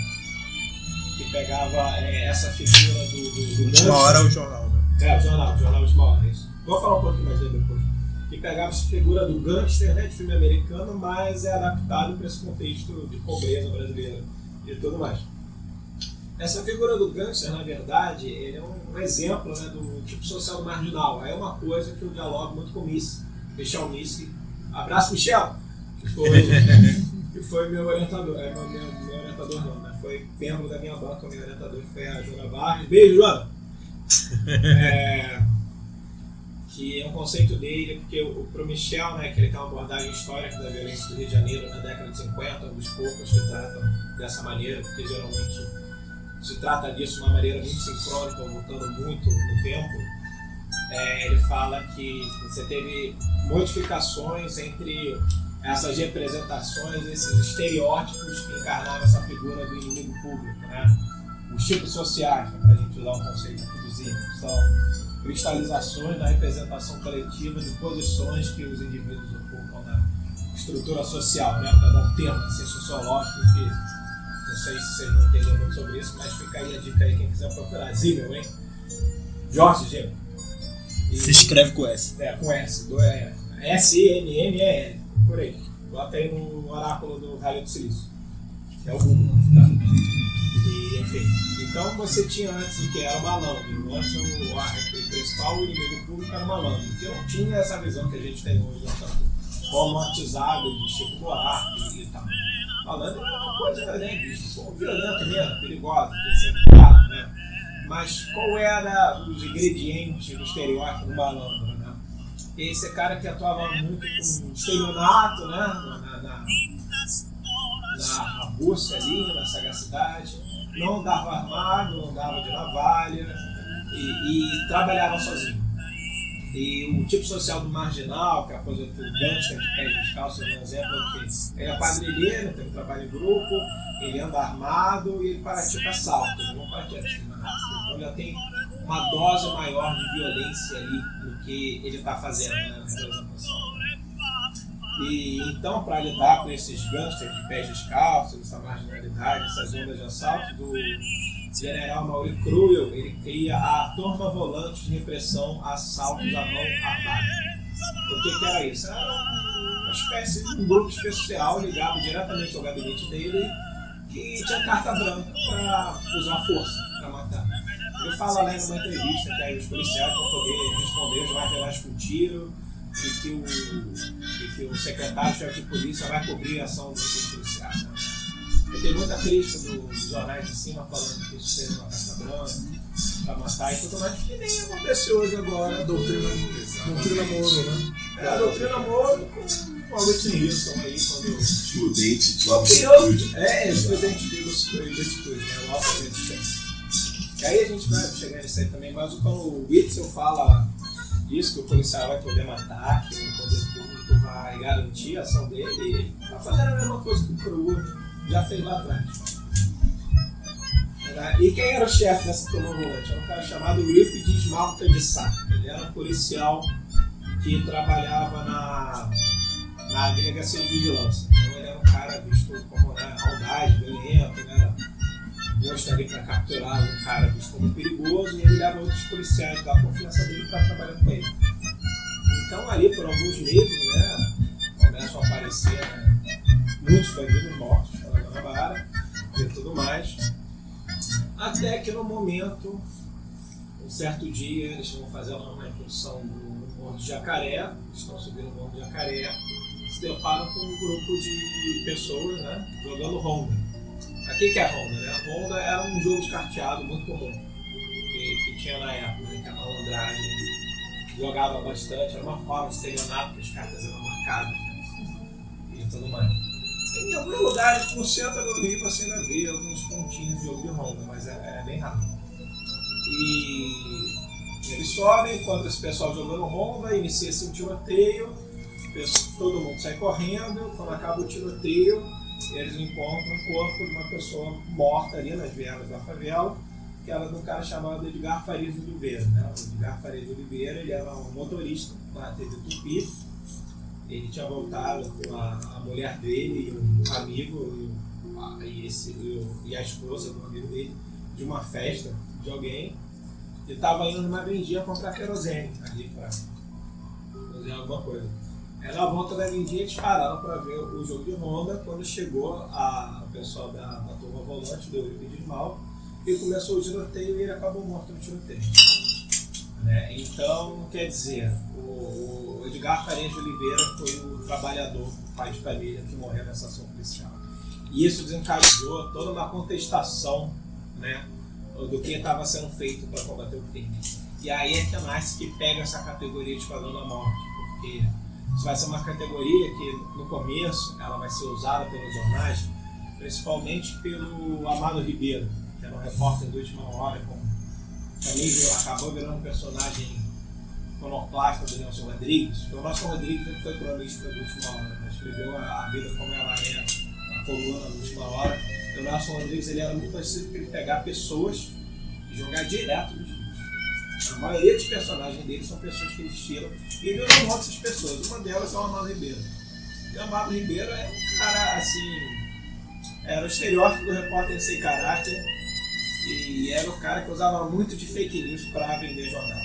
Que pegava é, essa figura do. do, do Última gangster. hora é o jornal, né? É, o jornal, o jornal Última Hora, isso. Vou falar um pouquinho mais dele depois. Que pegava essa figura do gangster, né, de filme americano, mas é adaptado para esse contexto de pobreza brasileira e tudo mais. Essa figura do gangster, na verdade, ele é um, exemplo né, do tipo social marginal. É uma coisa que eu dialogo muito com o Miss, Michel Miss. Abraço, Michel! Que foi, que foi meu orientador. É meu, meu, orientador não, né? Foi membro da minha banca, meu orientador foi a Joana Barros. Beijo, Joana! É, que é um conceito dele, porque o, pro Michel, né, que ele tem uma abordagem histórica da violência do Rio de Janeiro na década de 50, um dos poucos que tratam dessa maneira, porque geralmente se trata disso de uma maneira muito sincrônica, voltando muito no tempo. É, ele fala que você teve modificações entre essas representações, esses estereótipos que encarnavam essa figura do inimigo público, né? Os tipos sociais, para a gente usar um conceito Zinho, são cristalizações da representação coletiva de posições que os indivíduos ocupam na estrutura social, né? Para dar um termo assim, sociológico que sei se vocês vão entender muito sobre isso, mas fica aí a dica aí quem quiser procurar. Zimmel, hein? Jorge Zimmel. E- Se escreve com S. é, com S, do, é, S-I-M-M-E-L, por aí. Bota aí no oráculo do Vale do Silício. Que é o Google, tá? E, enfim. Então você tinha antes o que era o malandro. Antes o, o, o principal inimigo público era o malandro. Não tinha essa visão que a gente tem hoje, né? tanto romantizada de Chico Buarque tal. Malandro é uma coisa, né, violenta mesmo, perigosa, tem que ser cuidado, né? Mas qual era os ingredientes do estereótipo do malandro, né? Esse cara que atuava muito com estelionato, né? Na, na, na, na ali, na sagacidade, não andava armado, não andava de navalha e, e trabalhava sozinho. E o tipo social do marginal, que é a coisa que gangster de pés descalços, é um exemplo que ele é quadrilheiro, tem um trabalho em grupo, ele anda armado e ele pratica assalto, ele não pratica. Então já tem uma dose maior de violência ali do que ele está fazendo né. E então, para lidar com esses gangsters de pés descalços, essa marginalidade, essas ondas de assalto, o general Mauri Cruel ele cria a Turma Volante de Repressão Assaltos à Mão Armada. O que, que era isso? Era uma espécie de um grupo especial ligado diretamente ao gabinete dele que tinha carta branca para usar força, para matar. Ele fala lá numa entrevista que aí os policiais vão poder responder os marginais com tiro e que o, e que o secretário-chefe de polícia vai cobrir a ação dos policiais. Tem muita crítica do- dos jornais de cima falando que isso seja uma carta branca para matar e tudo mais, que nem acontece hoje agora. Doutrina, doutrina Moro, né? É a doutrina Moro com com a Whitney Houston aí, quando Estudante de copiou. estúdio. É, estudante de estúdio, né? O tem. E aí a gente vai chegar nisso aí também, mas quando o Whitson fala disso, que o policial vai poder matar, que o poder público vai garantir a ação dele, ele tá fazendo a mesma coisa que o Cru já fez lá atrás. E quem era o chefe dessa volante? Era um cara chamado Eurípides Malta de Sá. Ele era um policial que trabalhava na, na delegacia de vigilância. Então ele era um cara visto como né, audaz, violento, né? Gosto ali para capturar um cara visto como perigoso e ele dava outros policiais da confiança dele para trabalhar com ele. Então ali por alguns meses, né, começam a aparecer né, muitos bandidos mortos Guanabara e tudo mais. Até que no momento, um certo dia, eles vão fazer lá uma incursão no Morro de Jacaré, estão subindo o Morro de Jacaré, se deparam com um grupo de pessoas né, jogando Honda. Aqui que é Honda, né? A Honda era um jogo de carteado muito comum que, que tinha na época, né, que a malandragem jogava bastante, era uma forma de estelionato, porque as cartas eram marcadas né, e tudo mais. Em alguns lugares, no centro do Rio, você ainda vê alguns pontinhos de jogo de Honda, mas é, é bem raro. E eles sobem, enquanto esse pessoal jogando Honda, inicia-se um tiroteio, todo mundo sai correndo, quando acaba o tiroteio, eles encontram o corpo de uma pessoa morta ali nas vielas da favela, que era um cara chamado Edgar Farias Oliveira. Né? O Edgar Farias Oliveira ele era um motorista da TV Tupi. Ele tinha voltado com a, a mulher dele e um amigo e, a, e esse, e, o- e a esposa do amigo dele de uma festa de alguém. Ele estava indo numa vendinha comprar querosene ali para fazer alguma coisa. Aí na volta da vendinha eles pararam para ver o jogo de Honda quando chegou a, o pessoal da, da turma volante do Euripides de Mal e começou o tiroteio e ele acabou morto no tiroteio. Né? Então, quer dizer, o, o Edgar Farias de Oliveira foi o trabalhador, pai de família, que morreu nessa ação policial. E isso desencadeou toda uma contestação né, do que estava sendo feito para combater o crime. E aí é que nasce que pega essa categoria de Esquadrão da Morte, porque isso vai ser uma categoria que no começo ela vai ser usada pelos jornais, principalmente pelo Amado Ribeiro, que era um repórter de última hora, virou- acabou virando um personagem iconoclasta do Nelson Rodrigues. O Nelson Rodrigues ele foi cronista de última hora, né? escreveu a, vida como ela é, a coluna de última hora. E o Nelson Rodrigues ele era muito parecido com ele pegar pessoas e jogar direto nos livros. A maioria dos personagens dele são pessoas que existiram e ele mostra essas pessoas. Uma delas é o Amado Ribeiro. E o Amado Ribeiro é um cara assim. Era o estereótipo do repórter sem caráter e era o cara que usava muito de fake news para vender jornal.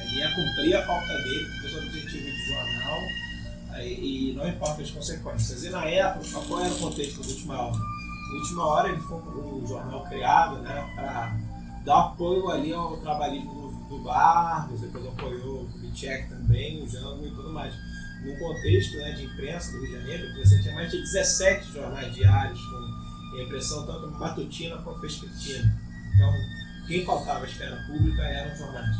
Ele ia cumprir a pauta dele, porque os objetivos de jornal e não importa as consequências. E na época, qual era o contexto do Última Hora? No Última Hora ele foi um jornal criado né, para dar apoio ali ao trabalhismo do, do Barros, depois apoiou o Kubitschek também, o Jango e tudo mais. No contexto né, de imprensa do Rio de Janeiro, você tinha mais de 17 jornais diários com impressão tanto matutina quanto vespertina. Então, quem faltava a esfera pública eram os jornais.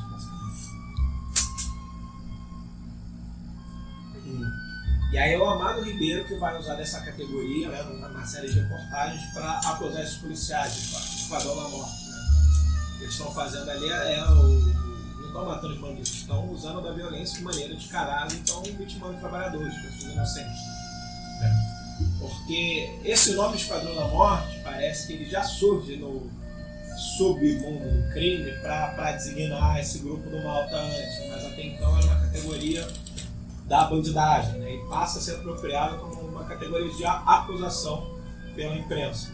E aí é o Amado Ribeiro que vai usar dessa categoria, né, numa série de reportagens, para acusar esses policiais de esquadrão da morte. Né? Eles estão fazendo ali é, é o. Não estão matando os bandidos, estão usando da violência de maneira descarada e estão vitimando trabalhadores, pessoas inocentes. né? Porque esse nome Esquadrão da Morte parece que ele já surge no submundo do crime para designar esse grupo do malta antes, mas até então era uma categoria da bandidagem, né? e passa a ser apropriado como uma categoria de acusação pela imprensa.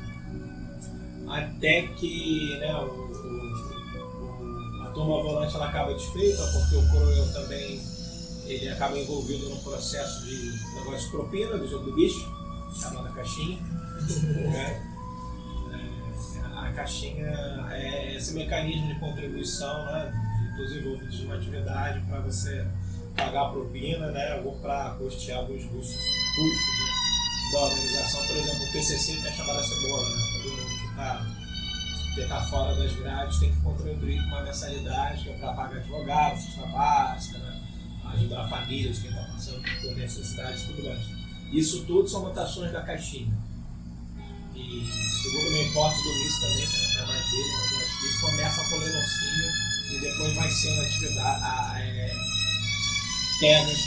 Até que né, o, o- a turma volante ela acaba desfeita, porque o Coroel também ele acaba envolvido num processo de negócio de propina do jogo do bicho, chamada caixinha. né? A caixinha é esse mecanismo de contribuição né, de- dos envolvidos numa atividade para você pagar a propina, né, ou para custear alguns custos custos né, da organização. Por exemplo, o PCC tem a chamada cebola, né, todo mundo que está que tá fora das grades tem que contribuir com uma mensalidade que é para pagar advogado, cesta básica, né, ajudar a família de quem está passando por necessidades e tudo mais. Isso tudo são mutações da caixinha. E segundo minha hipótese do Luiz também, que é mais dele, mas acho que isso começa com lenocínio e depois vai sendo atividade, a, é,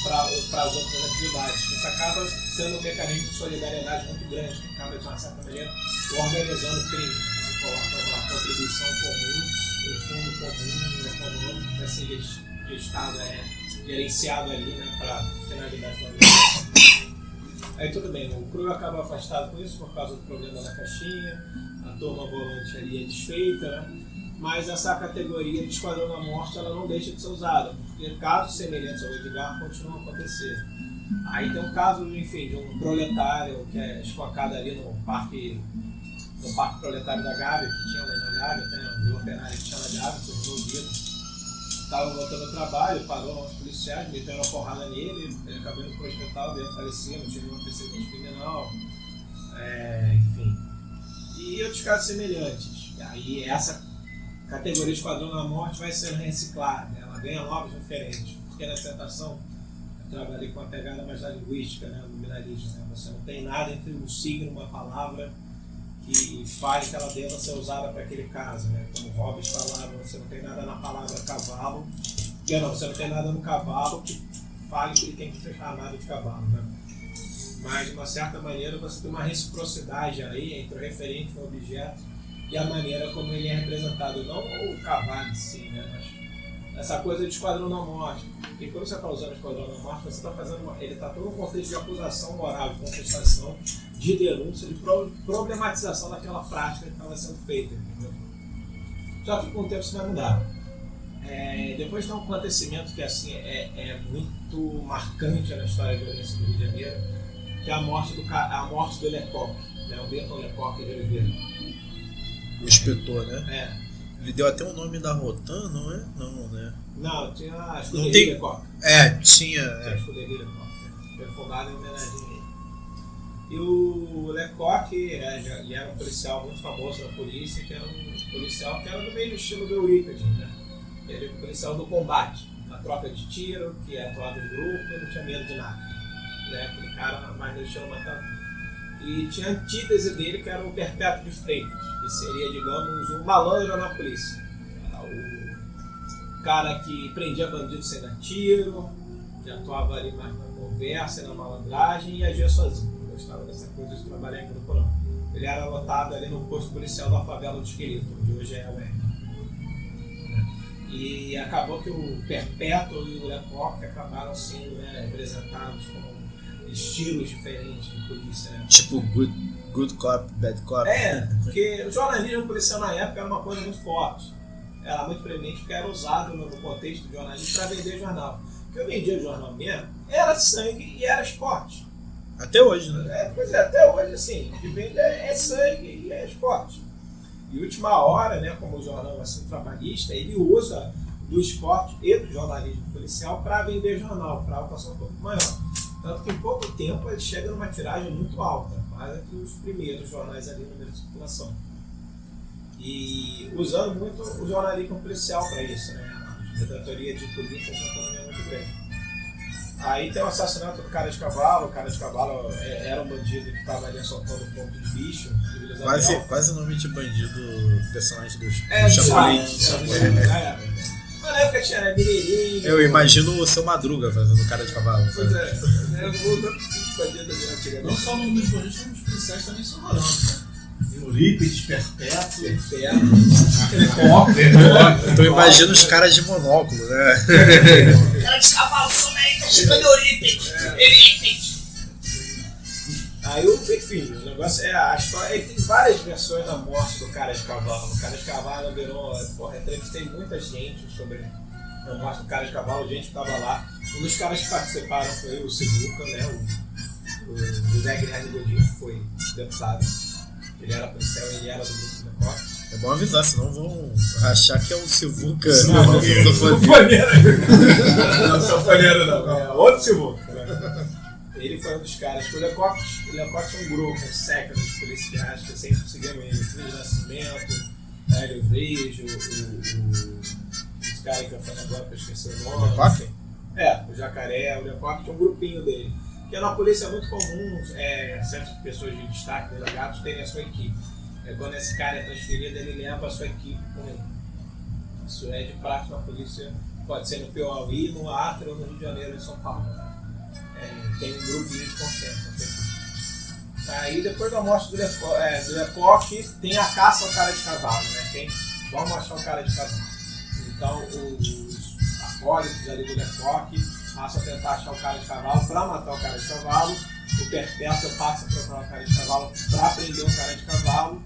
para as outras atividades. Isso acaba sendo um mecanismo de solidariedade muito grande, que acaba, de uma certa maneira, organizando o crime. Você coloca uma contribuição comum, um fundo comum econômico que vai ser ges- gestado, é, gerenciado ali né, para finalidade da Aí tudo bem, o Cru acaba afastado com isso por causa do problema da caixinha, a turma volante ali é desfeita, né? mas essa categoria de Esquadrão da Morte ela não deixa de ser usada, porque casos semelhantes ao Edgar continuam a acontecer. Aí tem um caso, enfim, de um proletário que é espancado ali no parque, no parque proletário da Gávea, que tinha lá na Gávea, tem um Vila Operária que tinha na Gávea, foi resolvido. Estava voltando ao trabalho, parou os policiais, meteram uma porrada nele, ele acabou indo para o hospital, veio não tinha nenhum antecedente criminal, é, enfim. E outros casos semelhantes. E aí essa categoria Esquadrão da Morte vai sendo reciclada, né? ela ganha novos referentes, porque na tentação eu trabalhei com uma pegada mais linguística, né, do minalismo, né? você não tem nada entre um signo uma palavra que fale que ela deva ser usada para aquele caso, né? como Hobbes falava, você não tem nada na palavra cavalo, não, você não tem nada no cavalo que fale que ele tem que ser chamado de cavalo. Né? mas de uma certa maneira você tem uma reciprocidade aí entre o referente o objeto e a maneira como ele é representado, não o cavalo em si, né? Mas essa coisa de esquadrão da morte. Porque quando você está usando esquadrão da morte, você está fazendo uma, ele está todo um contexto de acusação moral, de contestação, de denúncia, de pro- problematização daquela prática que estava sendo feita, entendeu? Só que com o tempo isso vai mudar. É, depois tem um acontecimento que assim é, é muito marcante na história da violência do Rio de Janeiro, que é a morte do, a morte do Lecoq, né, o Berton Lecoq de Oliveira. O inspetor, né? É, Ele deu até o nome da Rotan, não é? Não, né? não, tinha a escuderia Lecoq. É, tinha. Tinha a É. escuderia Lecoq. né? Foi fundada em homenagem a ele. E o Lecoq, é, ele era um policial muito famoso na polícia, que era um policial que era do mesmo estilo do Eurípides, né? Ele era um policial do combate, na troca de tiro, que atuava em grupo não tinha medo de nada. Né? Aquele cara mais deixou matar. E tinha a antítese dele, que era o Perpétuo de Freitas, que seria, digamos, um malandro na polícia. O cara que prendia bandido sem dar tiro, que atuava ali mais na conversa na malandragem e agia sozinho. Não gostava dessa coisa de trabalhar em grupo, não. Ele era lotado ali no posto policial da favela do Esqueleto, onde hoje é a UERJ. E acabou que o Perpétuo e o Lecoq acabaram sendo né, representados como estilos diferentes de polícia. Né? Tipo good, good Cop, Bad Cop. É, porque o jornalismo policial na época era uma coisa muito forte. Era muito premente porque era usado no contexto do jornalismo para vender jornal. O que eu vendia jornal mesmo era sangue e era esporte. Até hoje, né? É, pois é, até hoje assim, o que vende é sangue e é esporte. E última hora, né, como o jornal assim trabalhista, ele usa do esporte e do jornalismo policial para vender jornal, para alcançar um pouco maior. Tanto que em pouco tempo ele chega numa tiragem muito alta, mais do que os primeiros jornais ali no número de circulação. E usando muito o jornalismo policial para isso, né? A retratoria de polícia tinha uma autonomia muito grande. Aí tem o assassinato do cara de cavalo, o cara de cavalo é- era um bandido que estava ali assaltando o ponto de bicho. Quase, quase nome de bandido, personagem do, É, do Chapolin. Chapolin, é, é. Mas na época tinha né, Mineirinho. Eu imagino o seu Madruga fazendo cara de cavalo. Pois sabe? é, antigamente. Não só no bandidos, como os policiais também são malandros. né? Eurípides, Perpétuo. Perto. Então imagina os caras de monóculo, né? Cara de cavalo, some aí, tá chegando Eurípides. Eurípides. Aí, o- enfim, negócio é a história. Ele tem várias versões da morte do cara de cavalo. O cara de cavalo virou. Porra, entrevistei muita gente sobre a morte do cara de cavalo, gente que tava lá. Um dos caras que participaram foi o Sinuca, né? O, o José Guilherme Godinho, que foi deputado. Ele era policial, ele era do grupo da Copa. É bom avisar, senão vão achar que é o Silvuca. Não, não, do Sofonia. Sanfoneiro. Não, sanfoneiro não. É outro Sinuca. né? Ele foi um dos caras. O Lecoq, o Lecoq tinha um grupo, um século de policiais que sempre seguiam ele. Cris Nascimento, Hélio Vejo, o, o, esse cara que eu falei agora, que eu esqueci o nome. Lecoq? É, o Jacaré, o Lecoq tinha um grupinho dele. Que na polícia é muito comum é, certas pessoas de destaque, delegados, terem a sua equipe. É, quando esse cara é transferido, ele leva a sua equipe com ele. Isso é de prática na polícia, pode ser no Piauí, no Acre ou no Rio de Janeiro, em São Paulo. É, tem um grupinho de equipe. Aí depois da morte do Lecoq, é, do Lecoq, tem a caça ao cara de cavalo, né? Tem, vamos achar o cara de cavalo. Então os acólitos ali do Lecoq passam a tentar achar o cara de cavalo para matar o cara de cavalo. O Perpétuo passa a procurar o cara de cavalo para prender o cara de cavalo.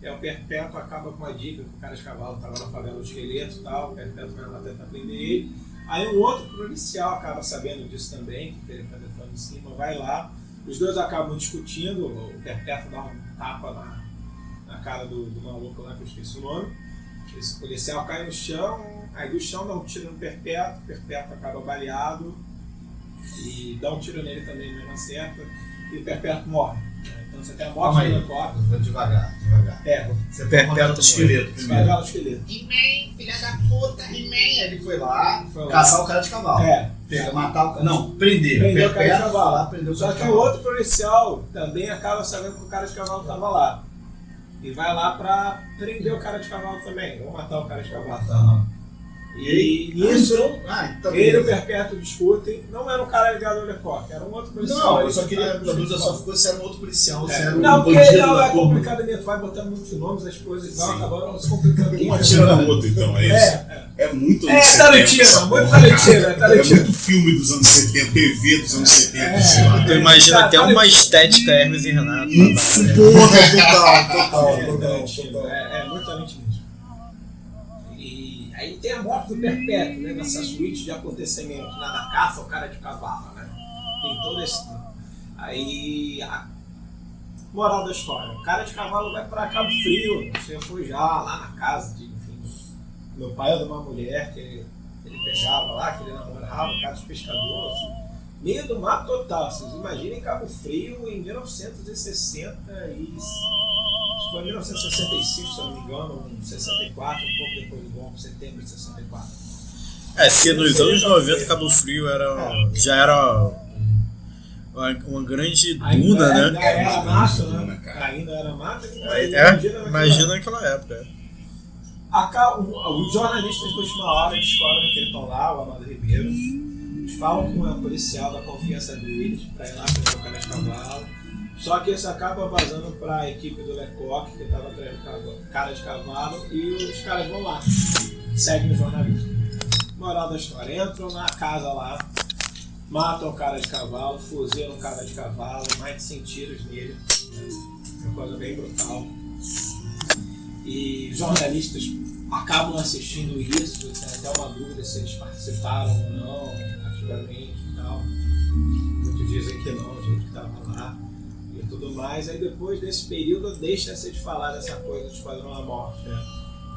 É, o Perpétuo acaba com uma dica que o cara de cavalo estava na favela do esqueleto e tal. O Perpétuo vai lá tentar prender ele. Aí um outro policial acaba sabendo disso também, que ele fazer fã em cima, vai lá. Os dois acabam discutindo. O Perpétuo dá um tapa na, na cara do, do maluco lá, que eu esqueci o nome. Esse policial cai no chão, aí do chão dá um tiro no Perpétuo, o Perpétuo acaba baleado e dá um tiro nele também, mesmo acerta, e o Perpétuo morre. Então você tem a morte Calma do. Vou devagar, devagar. É, Você Perpétuo do esqueleto primeiro. lá no esqueleto. He-Man, filha da puta, He-Man. Ele foi lá Foi lá. caçar o cara de cavalo. É, Pega, matar o cara. Não, prender. Prendeu o cara de cavalo. lá, prendeu o Só que o outro policial também acaba sabendo que o cara de cavalo estava lá. E vai lá pra prender o cara de cavalo também, ou matar o cara de cavalo. Aham. E nisso, Ah, tá ele e o. Perpétuo discutem. Não era um cara ligado ao Lecoq, era um outro policial. Não, eu Ele só queria. que A dúvida só ficou se era um outro policial, se É. era um Não, porque bandido não, é complicado mesmo. Vai botando muitos nomes, as coisas e tal, acabaram se complicando Um atira no outro, então, é isso. É, É muito É, anos 70, Tarantino, essa muito Tarantino, cara. é. É muito filme dos anos 70, TV dos anos 70, É. sei lá. Tu imagina Tá, até tá uma estética Hermes e Renato. Isso? Porra, total, total, é, total, aí tem a morte do Perpétuo, né? Nessa suíte de acontecimentos, né? Da caça ao cara de cavalo, né? Tem todo esse. Aí. A... Moral da história: o cara de cavalo vai pra Cabo Frio, você foi já lá na casa de, enfim, meu pai era uma mulher que ele, ele pegava lá, que ele namorava, um cara de pescador, assim, meio do mato total. Vocês imaginem Cabo Frio em 1960 e. Foi em 1965, se eu não me engano, um 64, um pouco depois do golpe, setembro de 64. É, se nos anos 90 Cabo Frio era, já era uma, uma grande duna, ainda, né? Ainda era É, mato, duna, né? cara. Ainda era mato. É, imagina naquela época. A ca- o- os jornalistas de última hora descobrem que eles estão lá, o Amado Ribeiro. Eles falam com a policial da confiança deles para ir lá prender o cara de cavalo. Só que isso acaba vazando para a equipe do Lecoq, que estava atrás do cara de cavalo, e os caras vão lá. Seguem o jornalista. Moral da história: entram na casa lá, matam o cara de cavalo, fuzilam o cara de cavalo, mais de 100 tiros nele. É uma coisa bem brutal e jornalistas acabam assistindo isso, tem até uma dúvida se eles participaram ou não, ativamente e tal. Muitos dizem que não, gente que estava lá tudo mais. Aí depois desse período deixa-se de falar dessa coisa do Esquadrão da Morte. Né?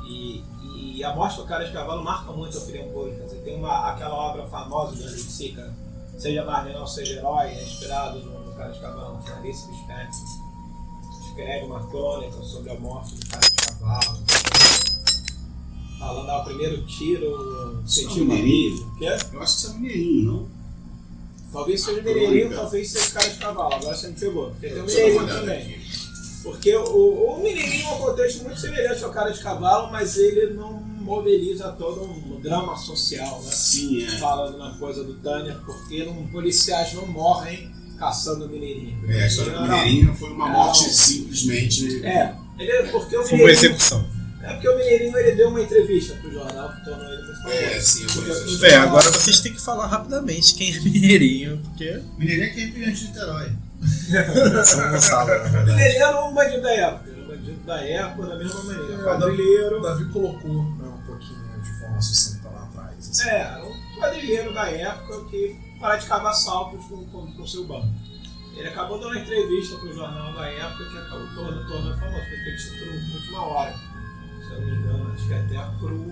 E, e a morte do cara de cavalo marca muito a opinião pública. Você tem uma, aquela obra famosa do André Sica, Seja Marginal, Seja Herói, é inspirado no, no cara de cavalo, que é Alice Lispector escreve uma crônica sobre a morte do cara de cavalo. Falando, ah, o primeiro tiro, sentiu uma alívio. Quê? Eu acho que isso é mineirinho, não? Talvez seja mineirinho, talvez seja cara de cavalo. Agora você me pegou. Porque tem o mineirinho também. aqui. Porque o, o mineirinho é um contexto muito semelhante ao cara de cavalo, mas ele não mobiliza todo um drama social, né? Sim, é. Falando na coisa do Tânia, porque não, policiais não morrem caçando o mineirinho. É, a história do. Mineirinho foi uma Não. morte simplesmente. É, ele, porque o Foi uma execução. É porque o Mineirinho ele deu uma entrevista pro jornal que tornou ele muito famoso. É, sim, no essa É, agora vocês têm que falar rapidamente quem é Mineirinho, porque Mineirinho é que é brilhante de Niterói. São Gonçalo, na O verdade. Mineirinho era um bandido da época. Era um bandido da época, da mesma maneira. É, Quadrilheiro. O Davi colocou né, um pouquinho de forma sucinta lá atrás. assim. É, era um quadrilheiro da época que praticava assaltos com, com, com seu banco. Ele acabou dando uma entrevista pro jornal da época que acabou tornando, tornando famoso. Foi entrevista pro última hora. Se eu não me engano, acho que até pro.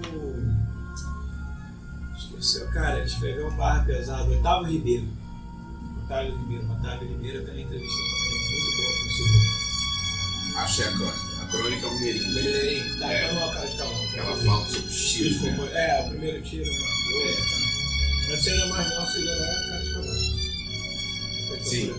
Esqueci, cara, ele escreveu um barra pesado, Otávio Ribeiro. Otávio Ribeiro, Otávio Ribeiro uma entrevista também muito boa com o Silvio. Achei a crônica. A crônica é o Mineirinho. Mineirinho, daí É. tá no cara de cavalo. Ela fala sobre os tiros, Desculpa, né? é, o primeiro tiro matou. É. Tá. Mas seja mais não, seja não, é cara de cavalo. Foi Sim.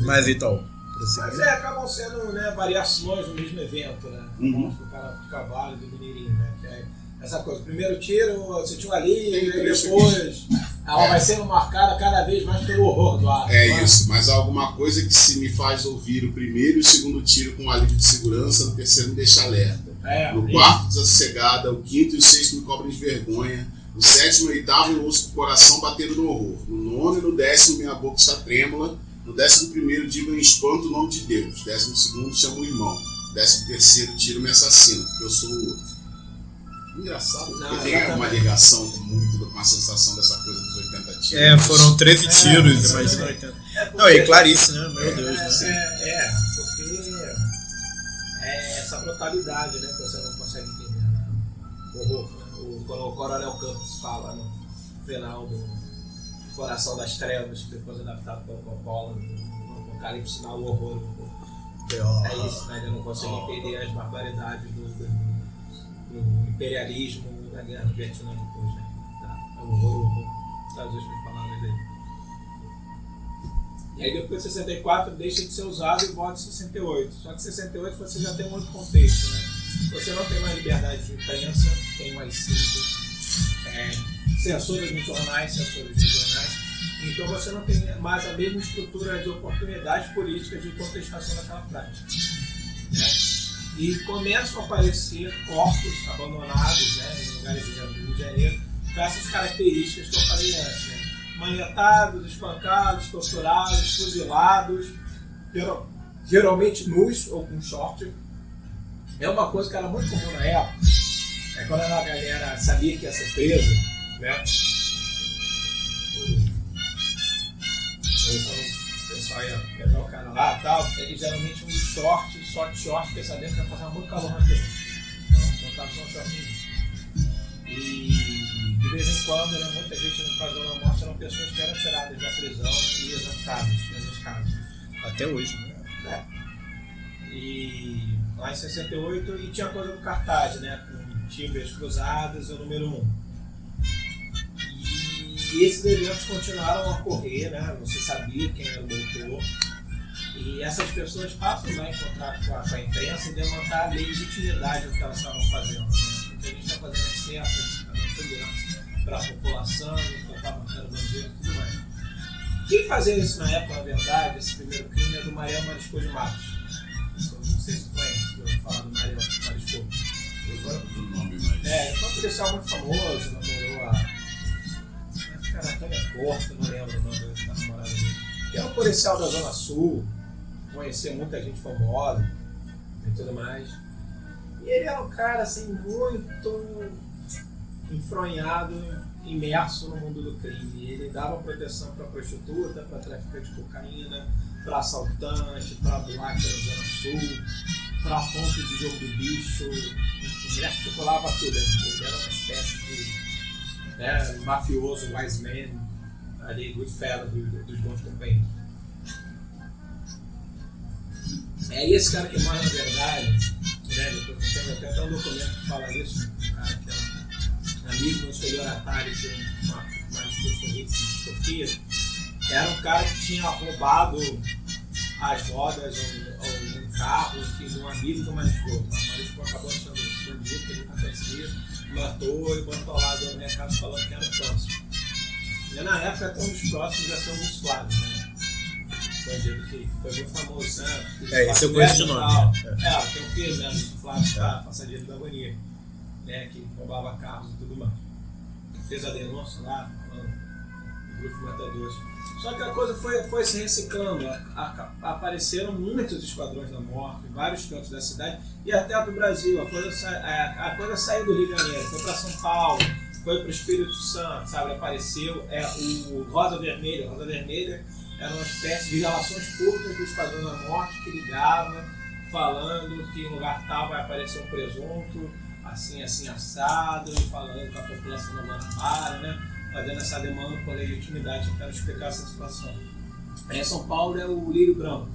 Mas então, Mas é, acabam sendo né, variações do mesmo evento, né? Uhum. Mostra o cara de cavalo do mineirinho, né? Que é essa coisa, primeiro tiro, você tinha um ali, e depois ela É. vai sendo marcada cada vez mais pelo horror do ar. É né? isso, mas há alguma coisa que se me faz ouvir o primeiro e o segundo tiro com alívio de segurança, no terceiro me deixa alerta. É, No isso. quarto, desassossegada, o quinto e o sexto me cobrem de vergonha. No sétimo e oitavo, eu ouço o coração batendo no horror. No nono e no décimo, minha boca está trêmula. No décimo primeiro, digo em espanto o nome de Deus. Décimo segundo, chamo o irmão. Décimo terceiro, tiro me assassino, porque eu sou o outro. Engraçado, porque Não, tem exatamente. uma ligação com muito com a sensação dessa coisa dos 80 tiros. É, foram 13 É, tiros, exatamente. imagina 80. É porque- Não, e Clarice, né? Meu Deus, né? É, é, porque é essa brutalidade, né, que você não consegue entender. Né? O né? O, quando o Coronel Campos fala no final do Coração das Trevas, que depois é adaptado pelo Coppola, no no Apocalipse Sinal, o horror. É isso, né? Ele não consegue entender as barbaridades do, do- do imperialismo da guerra do Vietnã depois, né? Tá? É o horror, o horror. Das últimas palavras dele. E aí depois de 64 deixa de ser usado e volta em 68. Só que 68 você já tem um outro contexto, né? Você não tem mais liberdade de imprensa, tem mais cinco. é, censuras nos jornais, censuras nos jornais. Então você não tem mais a mesma estrutura de oportunidades políticas de contestação daquela prática. Né? E começam a aparecer corpos abandonados né, em lugares Rio de Janeiro com essas características que eu falei antes. Né? Maniatados, espancados, torturados, fuzilados, geral- geralmente nus ou com short. É uma coisa que era muito comum na época. É quando a galera sabia que ia ser presa, né? Quando o pessoal ia pegar o cara lá e tal, eles geralmente um short, só de short, porque sabia que ia passar muito calor na prisão. Então, botava só um shortinho. E de vez em quando, né, muita gente no caso da morte eram pessoas que eram tiradas da prisão e executadas, em alguns casos. Até hoje, né? É. E lá em 68 e tinha a coisa do cartaz, né? Com tíbias cruzadas o número 1. E esses eventos continuaram a ocorrer, né? Você sabia quem era o doutor. E essas pessoas passam lá em contato com a, com a imprensa e demonstrar a legitimidade do que elas estavam fazendo. Né? O que a gente está fazendo é certo, a gente está dando segurança para a população, a gente não está matando bandido e tudo mais. Quem fazia isso na época, na verdade, esse primeiro crime é do Mariel Marisco de Matos. Não sei se conhece, eu falar do Mariel Marisco. Do nome, mas. É, ele foi um policial muito famoso, namorou a. Era Antônia Corta, não lembro o nome da namorada dele. Que era um policial da Zona Sul, conhecia muita gente famosa e tudo mais. E ele era um cara assim, muito enfronhado, imerso no mundo do crime. Ele dava proteção para prostituta, para traficante de cocaína, para assaltante, para boate na Zona Sul, para ponto de jogo do bicho. Ele articulava tudo. Ele era uma espécie de né, mafioso, wise man, ali, Goodfellas dos, dos bons companheiros. É esse cara que morre na verdade, né? Depois tem até um documento que fala isso, um cara que é um amigo no estelionatário de uma, uma discoteca, era um cara que tinha roubado as rodas ou, ou um carro, enfim, de um amigo do Marisco. O Marisco acabou achando esse bandido que ele não conhecia, matou e botou lá dentro do minha casa falando que era o próximo. E na época até um dos próximos ia ser o Lúcio Flávio, né? Bandido que foi muito famoso, né? É, esse eu conheço de e nome, é. É, tem um filho, né? Lúcio Flávio, tá, passageiro da agonia, né? Que roubava carros e tudo mais. Fez a denúncia lá, falando do grupo de matadores. Só que a coisa foi, foi se reciclando. A- a- apareceram muitos esquadrões da morte, em vários cantos da cidade e até do Brasil. A coisa, sa- a, a coisa saiu do Rio de Janeiro, foi para São Paulo, foi para o Espírito Santo, sabe? Apareceu é, o Rosa Vermelha. Rosa Vermelha era uma espécie de relações públicas do Esquadrão da Morte que ligava, falando que em lugar tal vai aparecer um presunto, assim, assim, assado, e falando com a população da Guanabara, né? Fazendo essa demanda por legitimidade. Quero explicar essa situação. Em São Paulo é o Lírio Branco.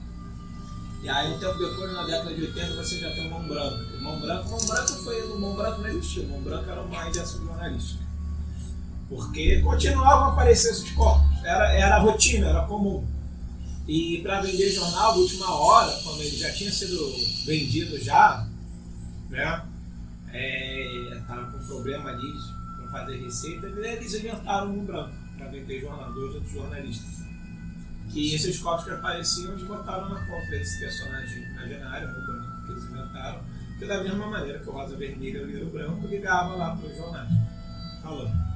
E aí, um tempo depois, na década de 80, você já tem o Mão Branco. O Mão Branco, Mão Branco foi. O Mão Branco não existiu. O Mão Branco era uma ideação jornalística. Porque continuavam a aparecer esses corpos. Era, era rotina, era comum. E para vender jornal, última hora, quando ele já tinha sido vendido já, né? Estava com problema ali para fazer receita, eles inventaram um branco para vender jornal, dois outros jornalistas. Que esses corpos que apareciam, eles botaram na conta desse personagem imaginário, um branco que eles inventaram, que da mesma maneira que o Rosa Vermelha e o Branco ligava lá para os jornais, falando.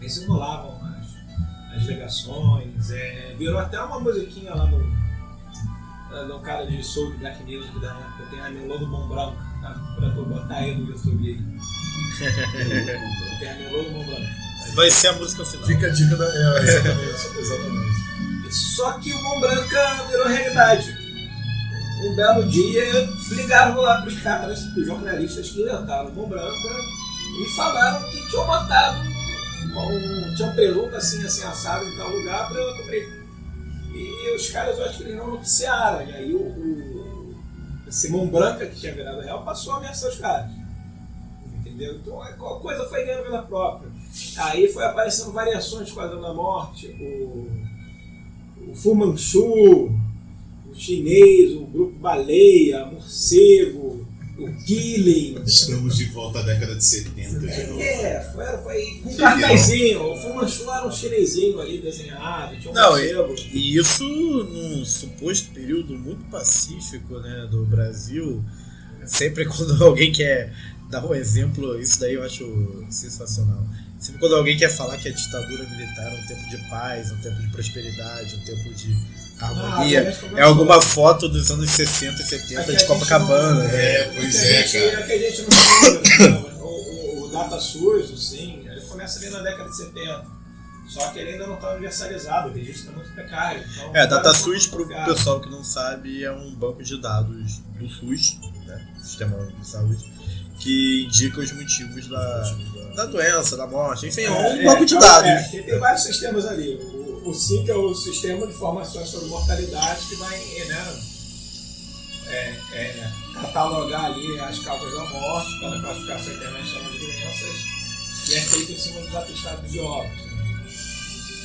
Eles simulavam as, as ligações, é, virou até uma musiquinha lá no, no cara de soul de Black Music da época, tem a Melô do Bom Branco, tá? pra tu botar aí no YouTube aí. Branco. Vai ser a música final. Fica a dica da. É, exatamente, exatamente. Só que o Mão Branca virou realidade. Um belo dia, ligaram lá para os caras, os jornalistas que inventaram o Mão Branca, e falaram que tinham matado, um, tinham presunto assim, assim, assado em tal lugar para eu cobrir. E os caras, eu acho que eles não noticiaram. E aí o, o esse Mão Branca, que tinha virado real, passou a ameaçar os caras. Entendeu? Então a co- coisa foi ganhando vida própria. Aí foi aparecendo variações de Esquadrão da Morte, o o Fu Manchu, o chinês, o grupo Baleia, Morcego, o Killing. Estamos de volta à década de 70 de novo. É, foi, foi com um cartazinho. O Fumanchu era um chinesinho ali desenhado, tinha um Não, morcego. E isso num suposto período muito pacífico né, do Brasil. Sempre quando alguém quer dar um exemplo, isso daí eu acho sensacional. Sempre quando alguém quer falar que a ditadura militar é um tempo de paz, um tempo de prosperidade, um tempo de harmonia, Ah, como é alguma foto dos anos 60 e 70 É que a de Copacabana. não- né? É, É pois é, gente, cara. é que a gente não né? o, o, o Data SUS, sim, ele começa ali na década de 70. Só que ele ainda não está universalizado, o registro é muito precário. Então, É, DataSUS, é para o pessoal que não sabe, é um banco de dados do SUS, né, Sistema de Saúde, que indica os motivos da, da doença, da morte, enfim, é um É, banco de dados. É, que tem vários sistemas ali. O, o SIC é o sistema de informações sobre mortalidade que vai né, é, é, catalogar ali as causas da morte pela classificação internacional de doenças e é feito em cima dos atestados de óbito.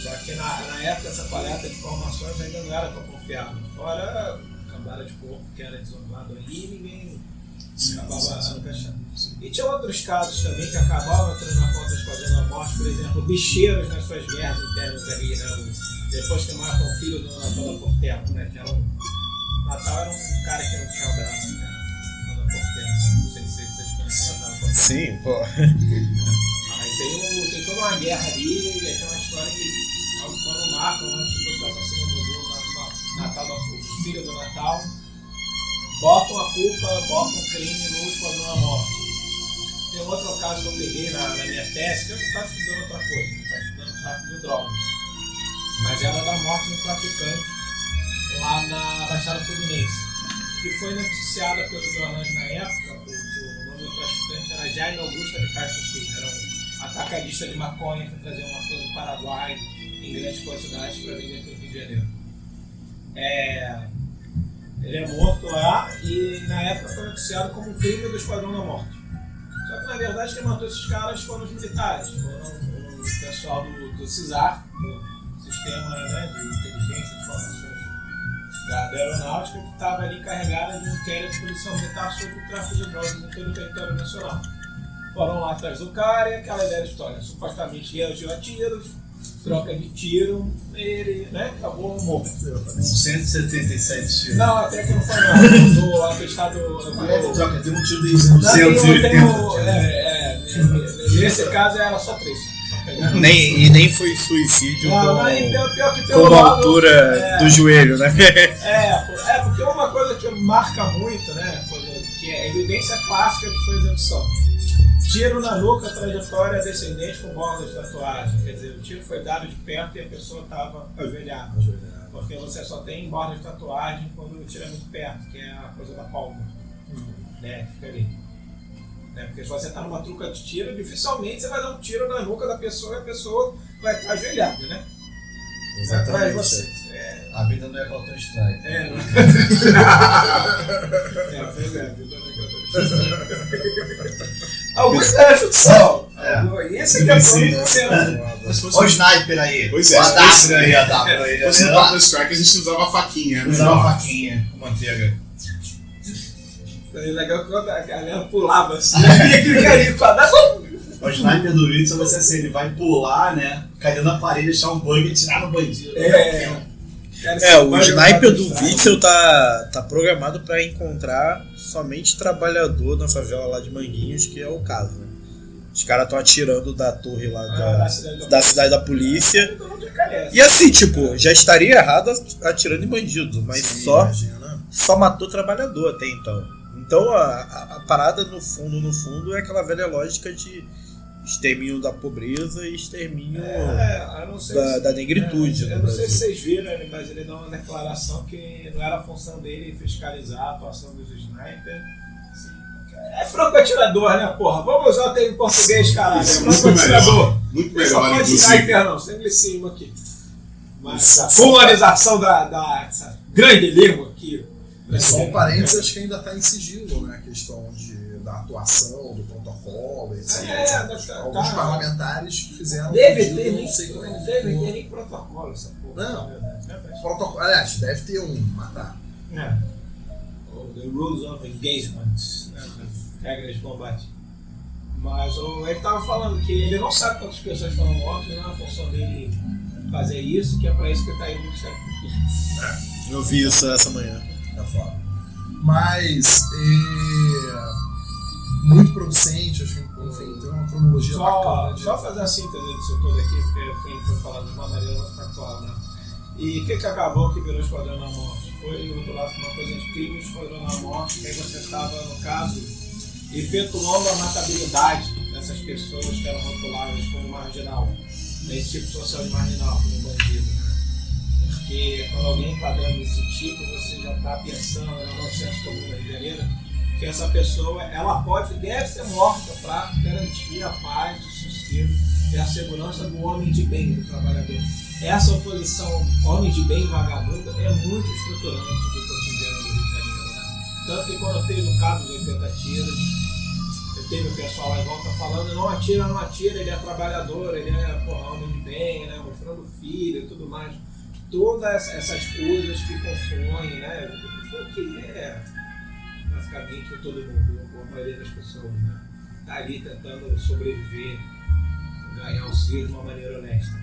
Só que na, na época essa coleta de informações ainda não era tão confiável. Fora a cambada de corpo que era desonrado ali e acabava. E tinha outros casos também que acabavam entrando na conta esquadrão da morte, por exemplo, bicheiros nas suas guerras internas ali, né? O- Depois que matam o filho do Natal da Portela, né? Que era um. Natal era um cara que não tinha um braço, né? Natal da Portela. Não sei se vocês conhecem o Natal da Portela. Sim, pô. Aí tem, um, tem toda uma guerra ali, e uma história que quando matam um suposto assassino do, do na- Natal, o filho do Natal, botam a culpa, botam o crime no Esquadrão da Morte. Tem outro caso que eu peguei na, na minha tese, que eu estava estudando outra coisa, estava estudando tráfico de drogas. Mas era da morte de um traficante lá na Baixada Fluminense, que foi noticiada pelos jornais na época, porque o nome do traficante era Jaime Augusto de Castro Filho, era um atacadista de maconha que trazia uma coisa do Paraguai em grandes quantidades para vender aqui no Rio de Janeiro. É, ele é morto lá e na época foi noticiado como um crime do Esquadrão da Morte. Só que na verdade quem matou esses caras foram os militares, foram o pessoal do, do CISAR, do Sistema né, de Inteligência de Informações da, Aeronáutica, que estava ali encarregada de um inquérito de polícia militar sobre o tráfico de drogas em todo o território nacional. Foram lá atrás do cara e aquela velha história. Supostamente reagiu a tiros, troca de tiro, ele né, acabou morto. 177 tiros. Não, até que não foi não. Do atestado. Parece, do- troca, tem um tiro de Não, tem um- 280 tem um- tiros. é, é, Nesse caso era só três. Nem, e nem foi suicídio Não, com, pior, com a lado- altura é, do joelho, né? É, é, porque uma coisa que marca muito, né? Que é a evidência clássica que foi execução. Tiro na nuca, trajetória descendente com bola de tatuagem. Quer dizer, o tiro foi dado de perto e a pessoa estava ajoelhada. Porque você só tem borda de tatuagem quando o tiro é muito perto, que é a coisa da palma. Né? Fica ali. Né? Porque se você está numa truca de tiro, dificilmente você vai dar um tiro na nuca da pessoa e a pessoa vai estar ajoelhada, né? De você. É, A vida não é Counter Strike. é, não. é, pois é, a vida não é Augusto é ficção. É. Esse aqui é todo Se fosse, Olha o sniper aí. Pois é, o se Adapter fosse- aí, Adapter aí. se fosse no né? Counter Strike, a gente usava a faquinha. né? Usava uma faquinha com manteiga. É legal que quando a galera pulava assim, e aquele carinho pra dar. O sniper do Whitson vai ser assim, ele vai pular, né? Cair na parede, deixar um bug e tirar no bandido. É. É, o sniper do Witzel tá, tá programado pra encontrar somente trabalhador na favela lá de Manguinhos, que é o caso. né? Os caras estão atirando da torre lá Ah, da, da cidade da da cidade da polícia. E assim, tipo, já estaria errado atirando em bandido, mas só, só matou trabalhador até então. Então a, a, a parada no fundo, no fundo, é aquela velha lógica de extermínio da pobreza e extermínio É, sei da, se- da negritude é, Eu não sei se vocês viram, né, mas ele dá uma declaração que não era a função dele fiscalizar a atuação dos snipers. É franco atirador, né, porra? Vamos usar o termo em português, caralho. É Isso é franco muito atirador. melhor. Muito Ele só melhor, pode sniper, não, sem anglicismo aqui. Mas a colonização da, da essa grande língua aqui. Só um parênteses, acho que ainda está em sigilo, né? A questão de, atuação, do protocolo, etc. É, etc. tá- Alguns tá. parlamentares que fizeram. Deve ter, não nem, sei como é que deve ter nem protocolo essa porra. Não. É. Protocolo, aliás, deve ter um, tá. É. O The Rules of Engagement. né? regras de combate. Mas o, ele estava falando que ele não sabe quantas pessoas foram mortas, não é a função dele fazer isso, que é para isso que está aí no Ministério Público. Eu vi isso essa manhã. Tá foda. Mas é, muito producente, acho que enfim, tem uma cronologia Só, bacana. só fazer a síntese disso tudo aqui, porque Fim foi falando de uma maneira factual, né? E o que, que acabou que virou Esquadrão da Morte? Foi rotulado como uma coisa de crime Esquadrão da Morte, que aí você estava, no caso, efetuando a matabilidade dessas pessoas que eram rotuladas como marginal, nesse tipo social de marginal, como bandido, né? Porque quando alguém enquadrando desse tipo, você já está pensando no nosso senso comum da brasileira, essa pessoa ela pode deve ser morta para garantir a paz, o sossego e a segurança do homem de bem, do trabalhador. Essa oposição homem de bem e vagabundo é muito estruturante do cotidiano do Rio de Janeiro. Né? Tanto que quando teve o caso dos 80 tiros, eu teve o pessoal lá em volta falando, não atira, não atira, ele é trabalhador, ele é porra, homem de bem, né? mostrando filho e tudo mais. Todas essas coisas que compõem, né? O que é basicamente todo mundo, a maioria das pessoas, né? Tá ali tentando sobreviver, ganhar auxílio de uma maneira honesta.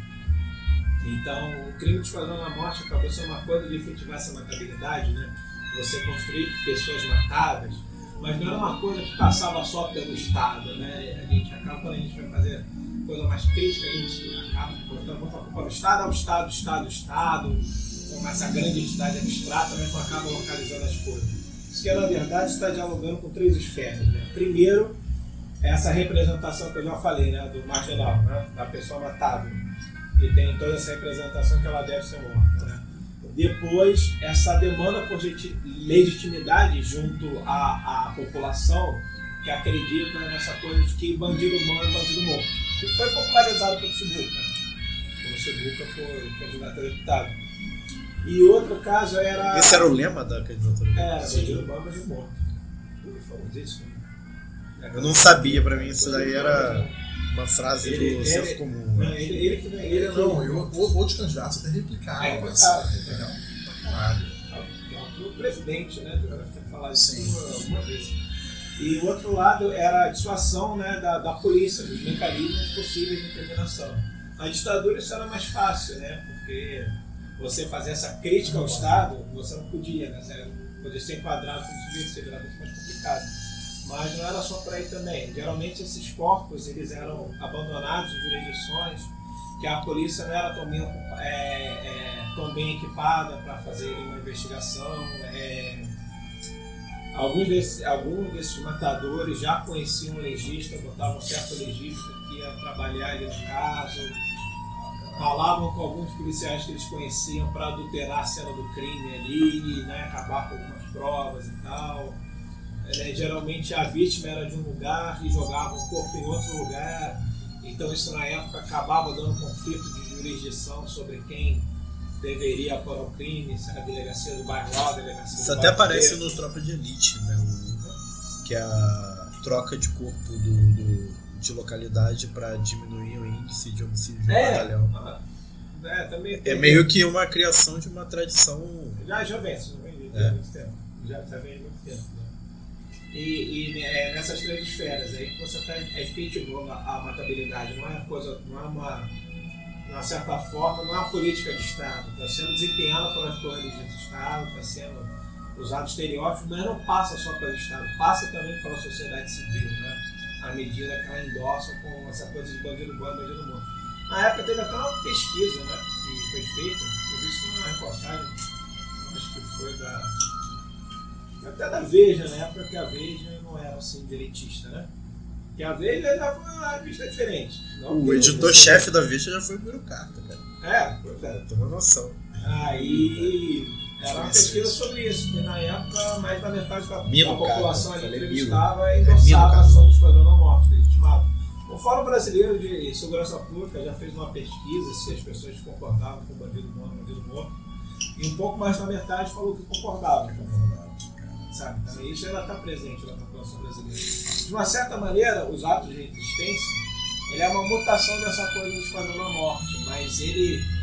Então, o crime de esquadrão da morte acabou sendo uma coisa de efetivar essa matabilidade, né? Você construir pessoas matáveis, mas não era uma coisa que passava só pelo Estado, né? A gente acaba, quando a gente vai fazer coisa mais crítica, a gente acaba botando muita culpa no Estado, ao Estado, Estado, Estado, com essa grande entidade abstrata, mas acaba localizando as coisas. Que, na verdade, está dialogando com três esferas, né? Primeiro, essa representação que eu já falei, né? Do marginal, né? Da pessoa matável e tem toda essa representação que ela deve ser morta. Né? Depois, essa demanda por legiti- legitimidade junto à, à população que acredita nessa coisa de que bandido bom é bandido morto. Que foi popularizado pelo Sibuca. Quando o Sibuca foi candidato a deputado. E outro caso era. Esse era o lema da candidatura dele? É, bom é bandido morto. Ele falou disso. né? Eu não sabia, pra mim isso daí era uma frase Ele- do ele- senso comum. Não, né? ele, ele, ele, ele Não, eu, outros candidatos até replicaram. É, mas- cara, entendeu? O presidente, né? Ter falado Sim. isso alguma vez. E o outro lado era a dissuasão né, da, da polícia, dos mecanismos possíveis de intervenção. Na ditadura isso era mais fácil, né? Porque você fazer essa crítica ao Estado, você não podia, né? Você podia ser enquadrado como subversivo, era mais complicado. Mas não era só por aí também. Geralmente esses corpos eles eram abandonados em jurisdições que a polícia não era tão bem, é, é, tão bem equipada para fazer uma investigação. é, alguns, desses, alguns desses matadores já conheciam o legista, botavam um certo legista que ia trabalhar ali no caso, falavam com alguns policiais que eles conheciam para adulterar a cena do crime ali, né, acabar com algumas provas e tal. É, geralmente a vítima era de um lugar e jogava o corpo em outro lugar. Então isso na época acabava dando conflito de jurisdição sobre quem deveria apurar o crime, se era a delegacia do bairro A, a delegacia Isso até aparece no Tropa de Elite, né? O- que é a troca de corpo do, do- de localidade para diminuir o índice de homicídio no É, batalhão. ah, é, também É meio que uma criação de uma tradição. Já, já vem, já vem É. há muito tempo. Já, já vem há muito tempo. né? E, e é, nessas três esferas aí que você está efetivando a, a matabilidade. Não é uma coisa, não é uma, de uma certa forma, não é uma política de Estado. Está sendo desempenhada pelas torres do Estado, está sendo usado estereótipos, mas não passa só pelo Estado, passa também pela sociedade civil, né? À medida que ela endossa com essa coisa de bandido bom bandido morto. Na época teve até uma pesquisa, né? Que foi feita, eu vi isso numa reportagem, acho que foi da. Até da Veja, na época que a Veja não era assim direitista, né? Que a Veja já foi uma revista diferente. O editor-chefe da Veja já foi burocrata, cara. É, pois é. Tem uma noção. Aí era uma pesquisa sobre isso, que na época mais da metade da, população cara, ali entrevistava e É endossava a ação do Esquadrão da Morte, legitimava. O Fórum Brasileiro de Segurança Pública já fez uma pesquisa se as pessoas concordavam com o bandido morto, bandido morto, e um pouco mais da metade falou que concordava. Sabe? Então isso ainda está presente na população brasileira. De uma certa maneira, os atos de resistência, ele é uma mutação dessa coisa do Esquadrão da Morte, mas ele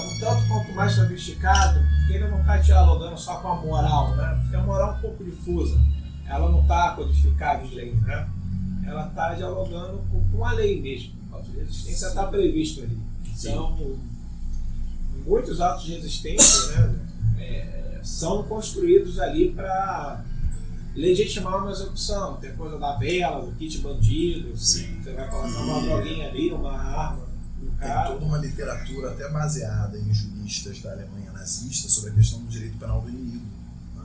um tanto quanto mais sofisticado, porque ele não está dialogando só com a moral, né? Porque a moral é um pouco difusa. ela não está codificada em lei, né? Ela está dialogando com, com a lei mesmo. A resistência está previsto ali. Então, muitos atos de resistência né, é, são construídos ali para legitimar uma execução. Tem coisa da vela, do kit bandido, Sim. você vai colocar uma droguinha ali, uma arma Tem toda uma literatura até baseada em juristas da Alemanha nazista sobre a questão do direito penal do inimigo, né?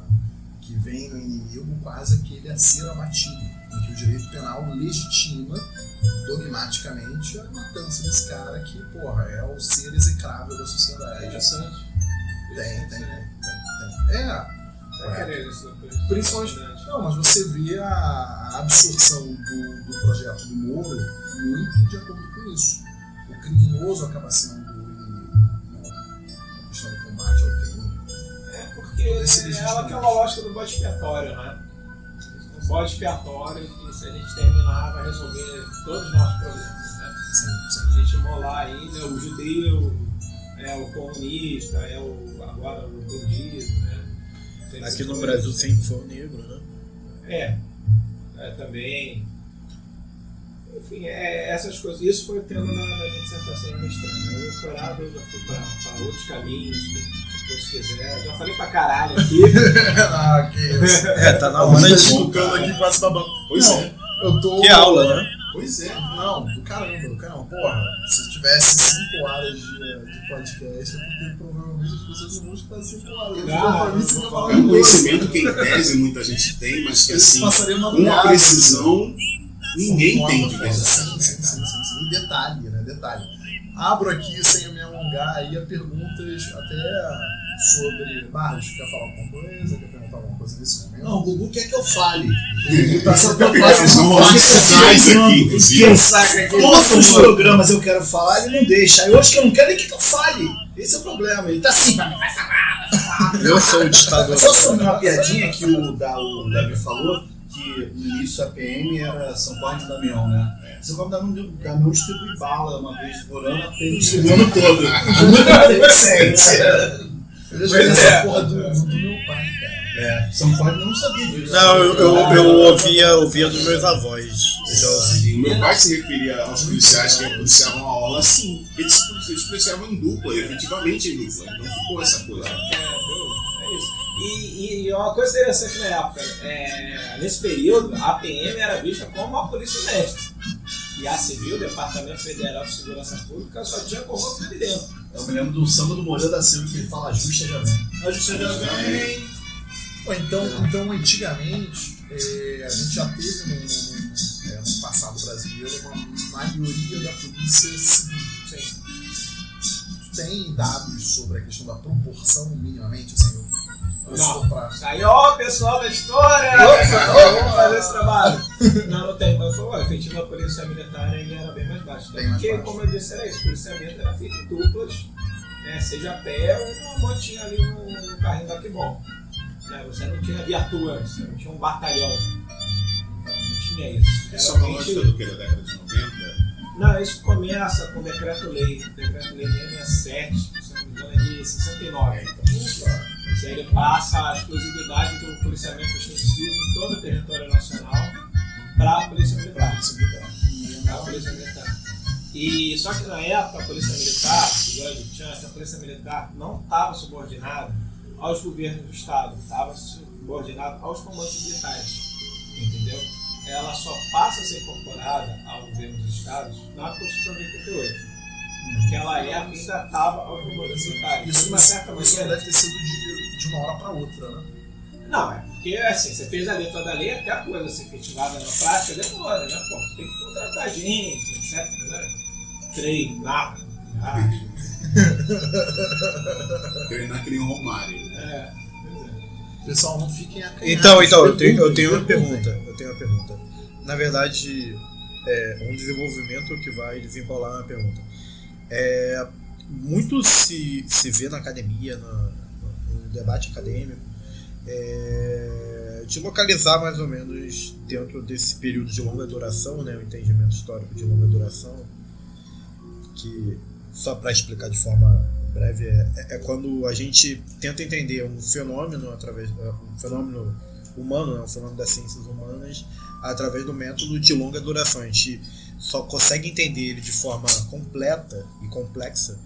que vem no inimigo quase aquele a ser abatido, em que o direito penal legitima dogmaticamente a matança desse cara que, porra, é o ser execrável da sociedade. Interessante. Tem, tem, tem, tem. tem. É, depois. Principalmente. Não, mas você vê a, a absorção do, do projeto do Moro muito de acordo com isso. O criminoso acaba sendo o inimigo. A questão do combate ao crime. É porque é ela que é uma lógica do bode expiatório, né? Um bode expiatório que se a gente terminar vai resolver todos os nossos problemas, né? Sim, Se a gente imolar aí, né, o judeu, é o comunista, é o agora o bandido, né? Tem Aqui no. Brasil sempre foi o negro, né? É, é também. Enfim, é, essas coisas. Isso foi o tema da, da minha dissertação de mestrado. né? O doutorado eu já fui para outros caminhos, se quiser. Eu já falei pra caralho aqui. ah, que isso. É, tá na A hora gente tá de escucando aqui quase babando. Pois Não, é. Eu tô. Que aula, né? Pois é. Não, do caramba, do caramba. Porra, se tivesse 5 horas de, de podcast, é porque provavelmente as pessoas não vão escutar 5 horas. Não, mim, não falar É um conhecimento que em tese muita gente tem, mas que assim, uma com uma piada. precisão, ninguém tem verdade. Sim, sim, sim, sim, detalhe, né? Detalhe. Abro aqui, sem me alongar, aí a perguntas até sobre. Barros, quer falar alguma coisa? Quer perguntar alguma coisa nesse momento? Não, o Gugu quer que eu fale. tá sinais aqui, inclusive. Todos os programas eu quero falar, ele não deixa. Aí hoje que eu não quero, ele quer que eu fale. Esse é o problema. Ele tá assim, vai falar, vai falar. Eu sou o ditador. Só sobre uma piadinha que o Davi falou, que no início a PM era São Paulo de Damião, né? São Paulo de Damião, Damião distribui bala uma vez por ano, a PM distribui o ano todo. Beneficência. Eu já Pois é. porra do, do meu pai, cara. É, São Paulo não sabia disso. Não, eu, eu, eu ouvia, ouvia dos meus avós. O meu pai se referia aos policiais que policiavam a orla assim. Eles, eles policiavam em dupla, efetivamente em dupla. Então ficou essa coisa. É? É isso. E, e uma coisa interessante na época, é, nesse período, a PM era vista como uma polícia mestre. E a Civil, o Departamento Federal de Segurança Pública, só tinha corrupto ali dentro. Eu me lembro do samba do Moreira da Silva que ele fala a justa já vem. A justiça já vem. Então, então antigamente, é, a gente já teve no, no- é, no passado brasileiro uma maioria da polícia civil. Sim. Tem dados sobre a questão da proporção, minimamente, assim, eu- Aí, ó, pessoal da história! Vamos fazer esse trabalho. Não, não tem, mas foi, ó, o efetivo da polícia militar ele era bem mais baixo. Bem mais Porque, baixo. como eu disse, era isso, o policiamento era feito em duplas, né, seja a pé ou uma motinha ali no, no carrinho da bom. Né, você não tinha viatura, você não tinha um batalhão. Não tinha isso. É só Era uma realmente- lógica do que? Da década de 90? Não, isso começa com o decreto-lei, decreto-lei 667, que se não me engano é de 69. Aí ele passa a exclusividade do policiamento ostensivo em todo o território nacional para a Polícia Militar. Para a Polícia Militar. E só que na época a Polícia Militar, a Polícia Militar não estava subordinada aos governos do Estado, estava subordinada aos comandos militares. Entendeu? Ela só passa a ser incorporada ao governo dos Estados na Constituição de 88. Naquela época ainda estava aos comandos militares. Isso, de uma isso, certa maneira. deve ter sido de, de uma hora para outra, né? Não, é porque assim, você fez a letra da lei, até a coisa ser efetivada na prática demora, né? Pô, tem que contratar gente, etc. Né? Treinar. Ah, Treinar que nem o Romário. né? é, pois é. Pessoal, não fiquem acanhados. Então, então, eu tenho, eu tenho uma pergunta. Eu tenho uma pergunta. Na verdade, é um desenvolvimento que vai desenrolar uma pergunta. É, muito se, se vê na academia, na- no debate acadêmico, é, de localizar mais ou menos dentro desse período de longa duração, né, o entendimento histórico de longa duração, que, só para explicar de forma breve, é, é quando a gente tenta entender um fenômeno através um fenômeno humano, né, o fenômeno das ciências humanas, através do método de longa duração. A gente só consegue entender ele de forma completa e complexa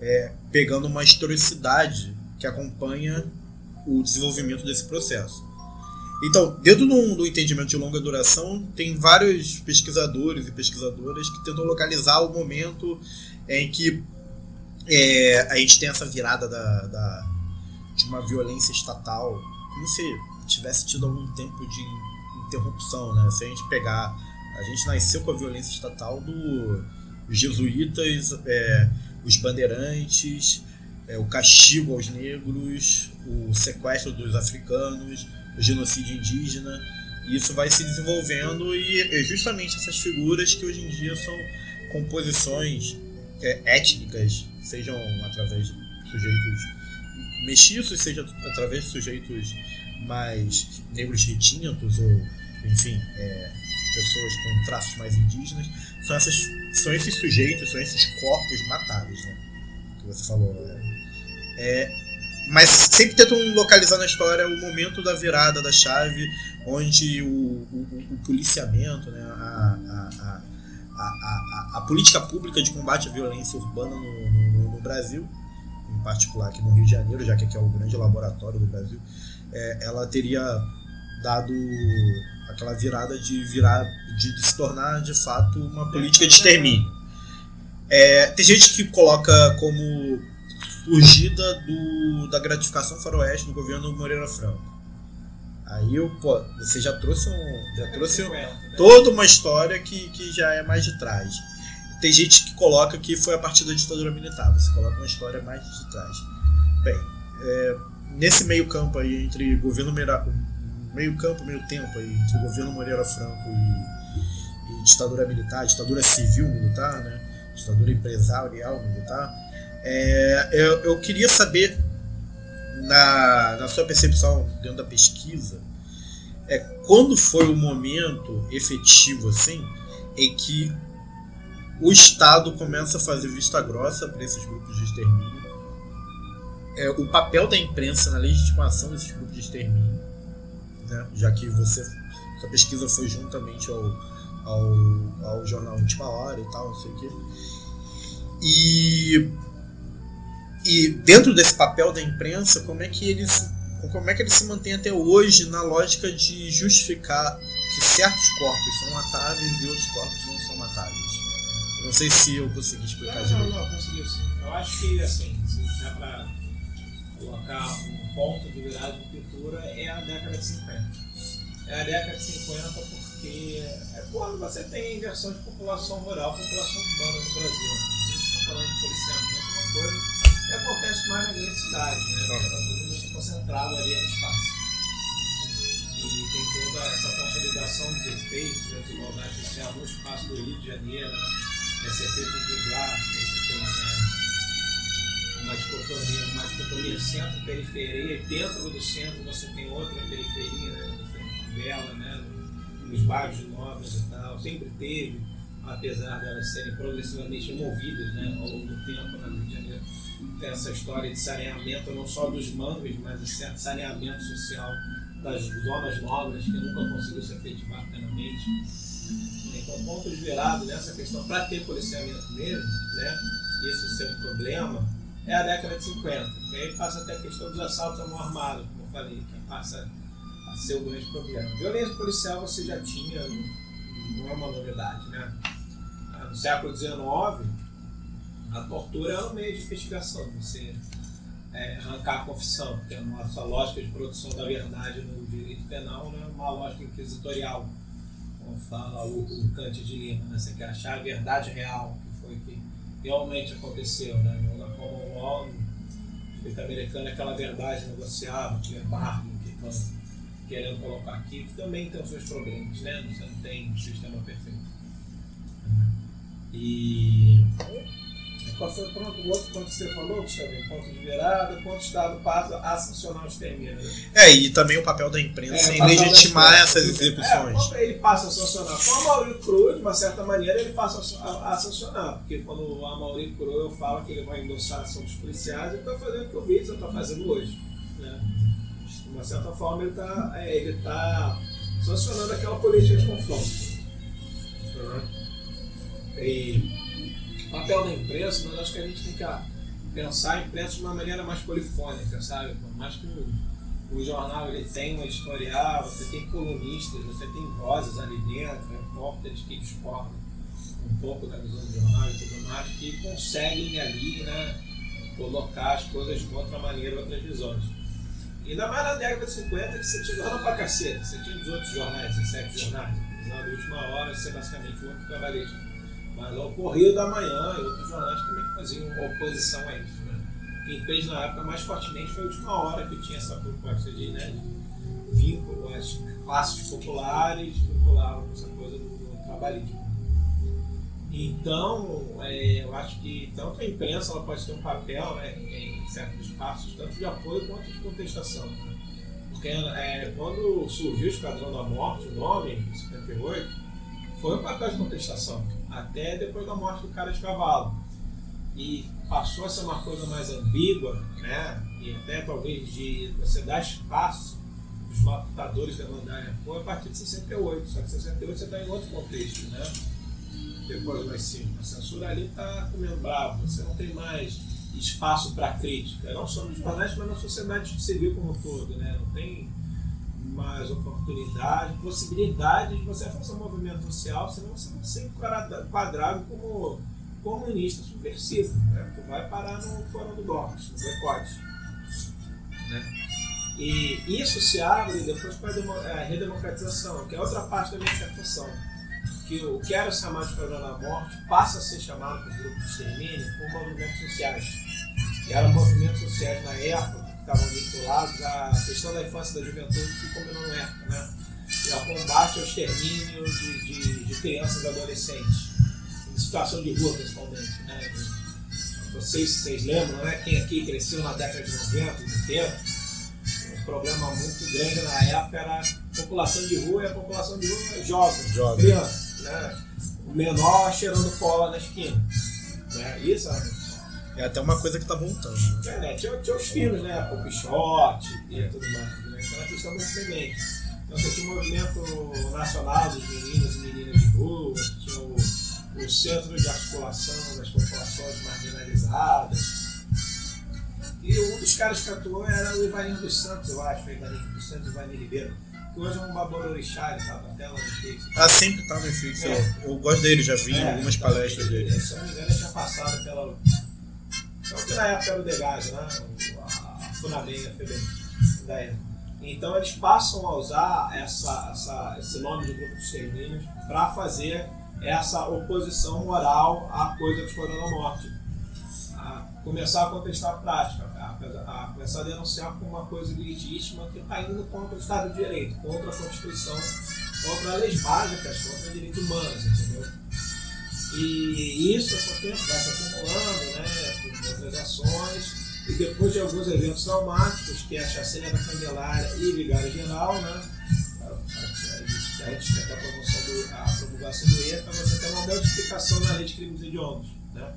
é, pegando uma historicidade que acompanha o desenvolvimento desse processo. Então, dentro do, entendimento de longa duração, tem vários pesquisadores e pesquisadoras que tentam localizar o momento em que é, a gente tem essa virada da, da, de uma violência estatal, como se tivesse tido algum tempo de interrupção, né? Se a gente pegar, a gente nasceu com a violência estatal dos do, jesuítas, é, os bandeirantes, é, o castigo aos negros, o sequestro dos africanos, o genocídio indígena. E isso vai se desenvolvendo e é justamente essas figuras que hoje em dia são composições é, étnicas, sejam através de sujeitos mestiços, seja através de sujeitos mais negros retintos ou, enfim, é, pessoas com traços mais indígenas, são, essas, são esses sujeitos, são esses corpos matáveis, né? Que você falou. Né? É, mas sempre tentam localizar na história o momento da virada da chave, onde o, o, o policiamento, né, a, a, a, a, política pública de combate à violência urbana no, no, no, Brasil, em particular aqui no Rio de Janeiro, já que aqui é o grande laboratório do Brasil, é, ela teria dado aquela virada de virar de, se tornar de fato uma política de extermínio. É, tem gente que coloca como surgida do, da gratificação faroeste no governo Moreira Franco. Aí eu, pô, você já trouxe um, já trouxe um, toda uma história que, que já é mais de trás. Tem gente que coloca que foi a partir da ditadura militar, você coloca uma história mais de trás. Bem, é, nesse meio campo aí entre governo meio campo, meio tempo aí entre governo Moreira Franco e, e ditadura militar, ditadura civil militar, né? ditadura empresarial militar, é, eu, eu queria saber, na, na sua percepção dentro da pesquisa, é, quando foi o momento efetivo assim em que o Estado começa a fazer vista grossa para esses grupos de extermínio, é, o papel da imprensa na legitimação desses grupos de extermínio, né, já que você sua pesquisa foi juntamente ao, ao, ao jornal Última Hora e tal, não sei o quê. E e dentro desse papel da imprensa, como é que eles como é que ele se mantém até hoje na lógica de justificar que certos corpos são matáveis e outros corpos não são matáveis? não sei se eu consegui explicar não, direito. Não, não, conseguiu sim. Eu acho que, assim, se dá para colocar um ponto de viragem de pintura, é a década de 50. É a década de 50 porque é quando você tem inversão de população rural, população urbana no Brasil. A gente está falando de policiamento, é uma coisa que acontece mais na grande cidade, né? Está tudo muito concentrado ali no espaço. E tem toda essa consolidação dos efeitos da desigualdade social no espaço do Rio de Janeiro, né? esse efeito dublado, você tem né? uma dicotomia, uma dicotomia centro-periferia, e dentro do centro você tem outra periferia, né? você tem favela, né? nos bairros nobres e tal, sempre teve, apesar de elas serem progressivamente movidas né? ao longo do tempo na Rio de Janeiro tem essa história de saneamento não só dos mangos, mas esse saneamento social das zonas nobres que nunca conseguiu se efetivar plenamente. Então, ponto de virado nessa questão, para ter policiamento mesmo, né, isso ser um problema, é a década de 50. Que aí passa até a questão dos assaltos à mão armada, como eu falei, que passa a ser o grande problema. Violência policial você já tinha, não é uma novidade, né? No século XIX, a tortura é um meio de investigação, você é, arrancar a confissão, porque a nossa lógica de produção da verdade no direito penal não é uma lógica inquisitorial, como fala o, o Kant de Lima, né? você quer achar a verdade real, que foi que realmente aconteceu, né? na common law, no direito americano, aquela verdade negociável, que é bargain, que estão querendo colocar aqui, que também tem os seus problemas, né? você não tem um sistema perfeito. E qual foi pronto, o outro ponto que você falou, Gustavo? Ponto de virada, quanto o Estado passa a sancionar os termos. É, e também o papel da imprensa é, em legitimar essas execuções. É, ele passa a sancionar. Com a Maurício Cruz, de uma certa maneira, ele passa a, a sancionar. Porque quando a Maurício Cruz eu falo que ele vai endossar a ação dos policiais, ele está fazendo o que o Vítor está fazendo hoje. Né? De uma certa forma, ele está é, ele tá sancionando aquela política de confronto. Né? E o papel da imprensa, nós acho que a gente tem que pensar a imprensa de uma maneira mais polifônica, sabe? Por mais que o, o jornal ele tem um editorial, você tem colunistas, você tem vozes ali dentro, repórteres que discordam um pouco da visão do jornal e tudo mais, que conseguem ali, né, colocar as coisas de outra maneira, outras visões. Ainda mais na década de 50 que você tinha jornal pra caceta, você tinha os outros jornais, 17 jornais, da última hora ser basicamente o único trabalhista. Mas o Correio da Manhã e outros jornais também faziam oposição a isso. Né? Quem fez na época mais fortemente foi a última hora que tinha essa proposta de, né, de vínculo às classes populares, vinculavam com essa coisa do, trabalhismo. Então, é, eu acho que tanto a imprensa ela pode ter um papel né, em certos espaços, tanto de apoio quanto de contestação. Porque é, quando surgiu o Esquadrão da Morte, o nome, em 58, foi um papel de contestação, até depois da morte do cara de cavalo. E passou a ser uma coisa mais ambígua, né? e até talvez de você dar espaço os matadores demandarem apoio a partir de 68. Só que 68 você está em outro contexto, né? depois vai ser. A censura ali está comendo bravo, você não tem mais espaço para crítica, não só nos jornais, mas na sociedade civil como um todo, né? não tem mais oportunidade, possibilidade de você fazer um movimento social, senão você vai ser enquadrado como comunista subversivo, né? tu vai parar no fórum do Dorcas, no boicote. Né? E isso se abre depois para a redemocratização, que é outra parte da minha dissertação que o que era chamado de Esquadrão da Morte passa a ser chamado por grupo de extermínio por movimentos sociais. E eram movimentos sociais na época que estavam vinculados à questão da infância e da juventude que combinou na época, né? E ao combate ao extermínio de, de, de crianças e adolescentes, em situação de rua principalmente, né? Vocês, vocês lembram, né? Quem aqui cresceu na década de 90, 80, um problema muito grande na época era a população de rua e a população de rua jovem, Jovem. criança né? O menor cheirando cola na esquina. Né? Isso é até uma coisa que está voltando. Né? É, né? Tinha, tinha os filmes, né? Pop Shot e é. tudo mais. Né? Então é uma questão muito diferente. Então você tinha um movimento nacional dos meninos e meninas de rua, tinha o, o centro de articulação das populações marginalizadas. E um dos caras que atuou era o Ivanildo dos Santos, eu acho, o Ivanildo dos Santos e o Ribeiro que hoje é um babororixá, ele tá na tela no Netflix. Ah, sempre tá no Netflix. É. Eu, eu, gosto dele, já vi é, algumas então, palestras dele. Se eu não me engano, ele tinha passado pela. Que na época era o Degage, né? A Funabem, a FEBEM, da época. Então eles passam a usar essa, essa, esse nome de grupo de extermínios para fazer essa oposição moral à coisa da morte. A começar a contestar a prática a começar a denunciar como uma coisa legítima que está indo contra o Estado de Direito, contra a Constituição, contra leis básicas, contra direitos humanos, entendeu? E isso vai se acumulando, né, com outras ações, e depois de alguns eventos traumáticos, que é a chacina da Candelária e Vigário Geral, né, antes da promoção do, a promulgação do ECA, você tem uma modificação na lei de crimes hediondos, né?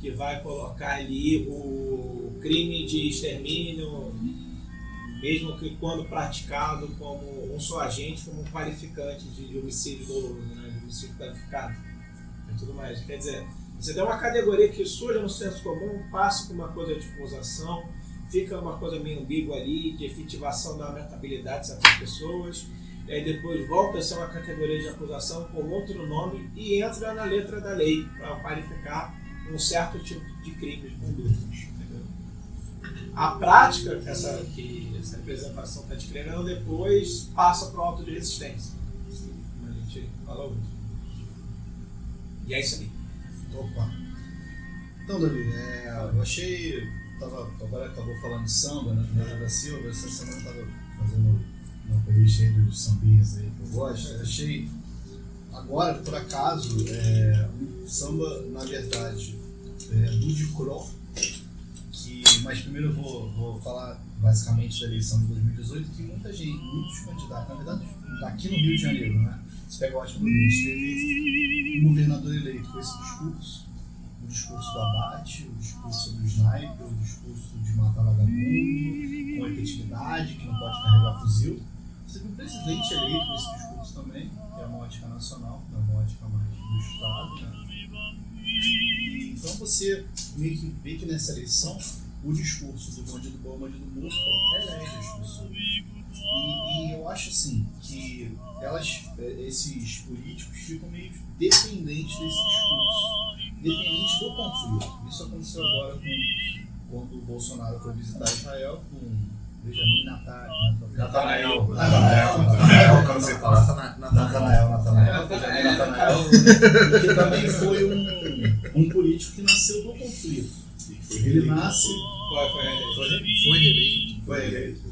que vai colocar ali o crime de extermínio, mesmo que quando praticado como um só agente, como um qualificante de, de homicídio doloso, né, de homicídio qualificado e tudo mais. Quer dizer, você tem uma categoria que surge no senso comum, passa por uma coisa de acusação, fica uma coisa meio ambígua ali, de efetivação da aumentabilidade de certas pessoas, e aí depois volta a ser uma categoria de acusação com outro nome e entra na letra da lei para qualificar um certo tipo de crimes. A prática que essa, que essa representação está descrevendo depois passa para o auto de resistência, como a gente fala hoje. E é isso aí. Opa! Então, Davi, é, eu achei. Tava, agora acabou falando de samba, né? Primeira da Silva, essa semana eu estava fazendo uma playlist aí dos sambinhas aí que eu gosto. Eu achei agora, por acaso, é, um samba, na verdade, é, do Cro, que, mas primeiro eu vou, vou falar basicamente da eleição de 2018, que muita gente, muitos candidatos, na verdade, aqui no Rio de Janeiro, né? Isso é o A gente teve um governador eleito com esse discurso, o discurso do abate, o discurso do sniper, o discurso de matar vagabundo, com efetividade, que não pode carregar fuzil. Você tem um presidente eleito com esse discurso também, que é uma ótica nacional, que é uma ótica mais do Estado, né? Então você meio que vê que nessa eleição o discurso do bandido bom, bandido morto elege é as pessoas. E, e eu acho assim que elas, eh, esses políticos ficam meio dependentes desse discurso, dependentes do conflito. Isso aconteceu agora com quando o Bolsonaro foi visitar Israel com Benjamin Natal, Natanael. Natanael, Natanael, quando você fala. Natanael, Natanael, Benjamin Natanael, que também foi um, um político que nasceu do conflito. Ele nasce. Foi, foi. Foi, Foi eleito. foi eleito.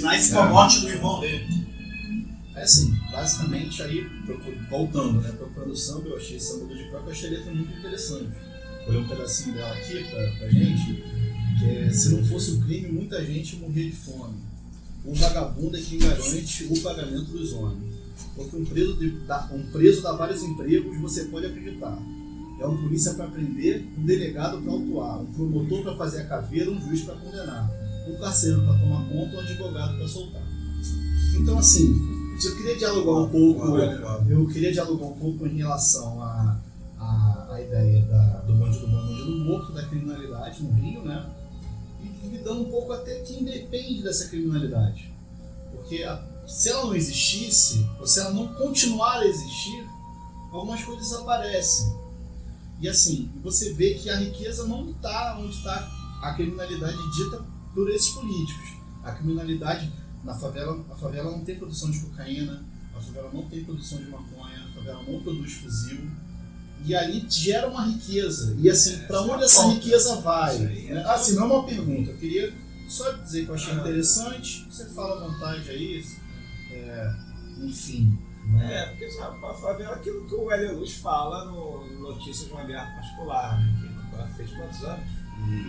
Nasce com a morte do irmão dele. É assim, basicamente aí, voltando, né, procurando samba, eu achei samba do de Croc, eu achei a letra muito interessante. Olhei um pedacinho dela aqui pra, pra gente, que é, se não fosse o crime, muita gente morria de fome. O vagabundo é quem garante o pagamento dos homens. Porque um preso, de- dá, um preso dá vários empregos, você pode acreditar. É um polícia para prender, um delegado para autuar, um promotor para fazer a caveira, um juiz para condenar, um carcereiro para tomar conta, um advogado para soltar. Então, assim, eu queria dialogar um pouco, eu queria dialogar um pouco em relação à a, a, ideia da, do bandido bom, bandido morto, da criminalidade no Rio, né? E lidando um pouco até quem depende dessa criminalidade. Porque a- se ela não existisse, ou se ela não continuar a existir, algumas coisas desaparecem. E assim, você vê que a riqueza não está onde está a criminalidade dita por esses políticos. A criminalidade na favela, a favela não tem produção de cocaína, a favela não tem produção de maconha, a favela não produz fuzil. E ali gera uma riqueza. E assim, para onde essa riqueza vai? Né? Assim, não é uma pergunta. Eu queria só dizer que eu achei interessante. Você fala à vontade aí. É, enfim. né? É, porque sabe, a favela é aquilo que o Hélio Luz fala no no Notícias de uma Guerra Particular, né? Que ela fez quantos anos?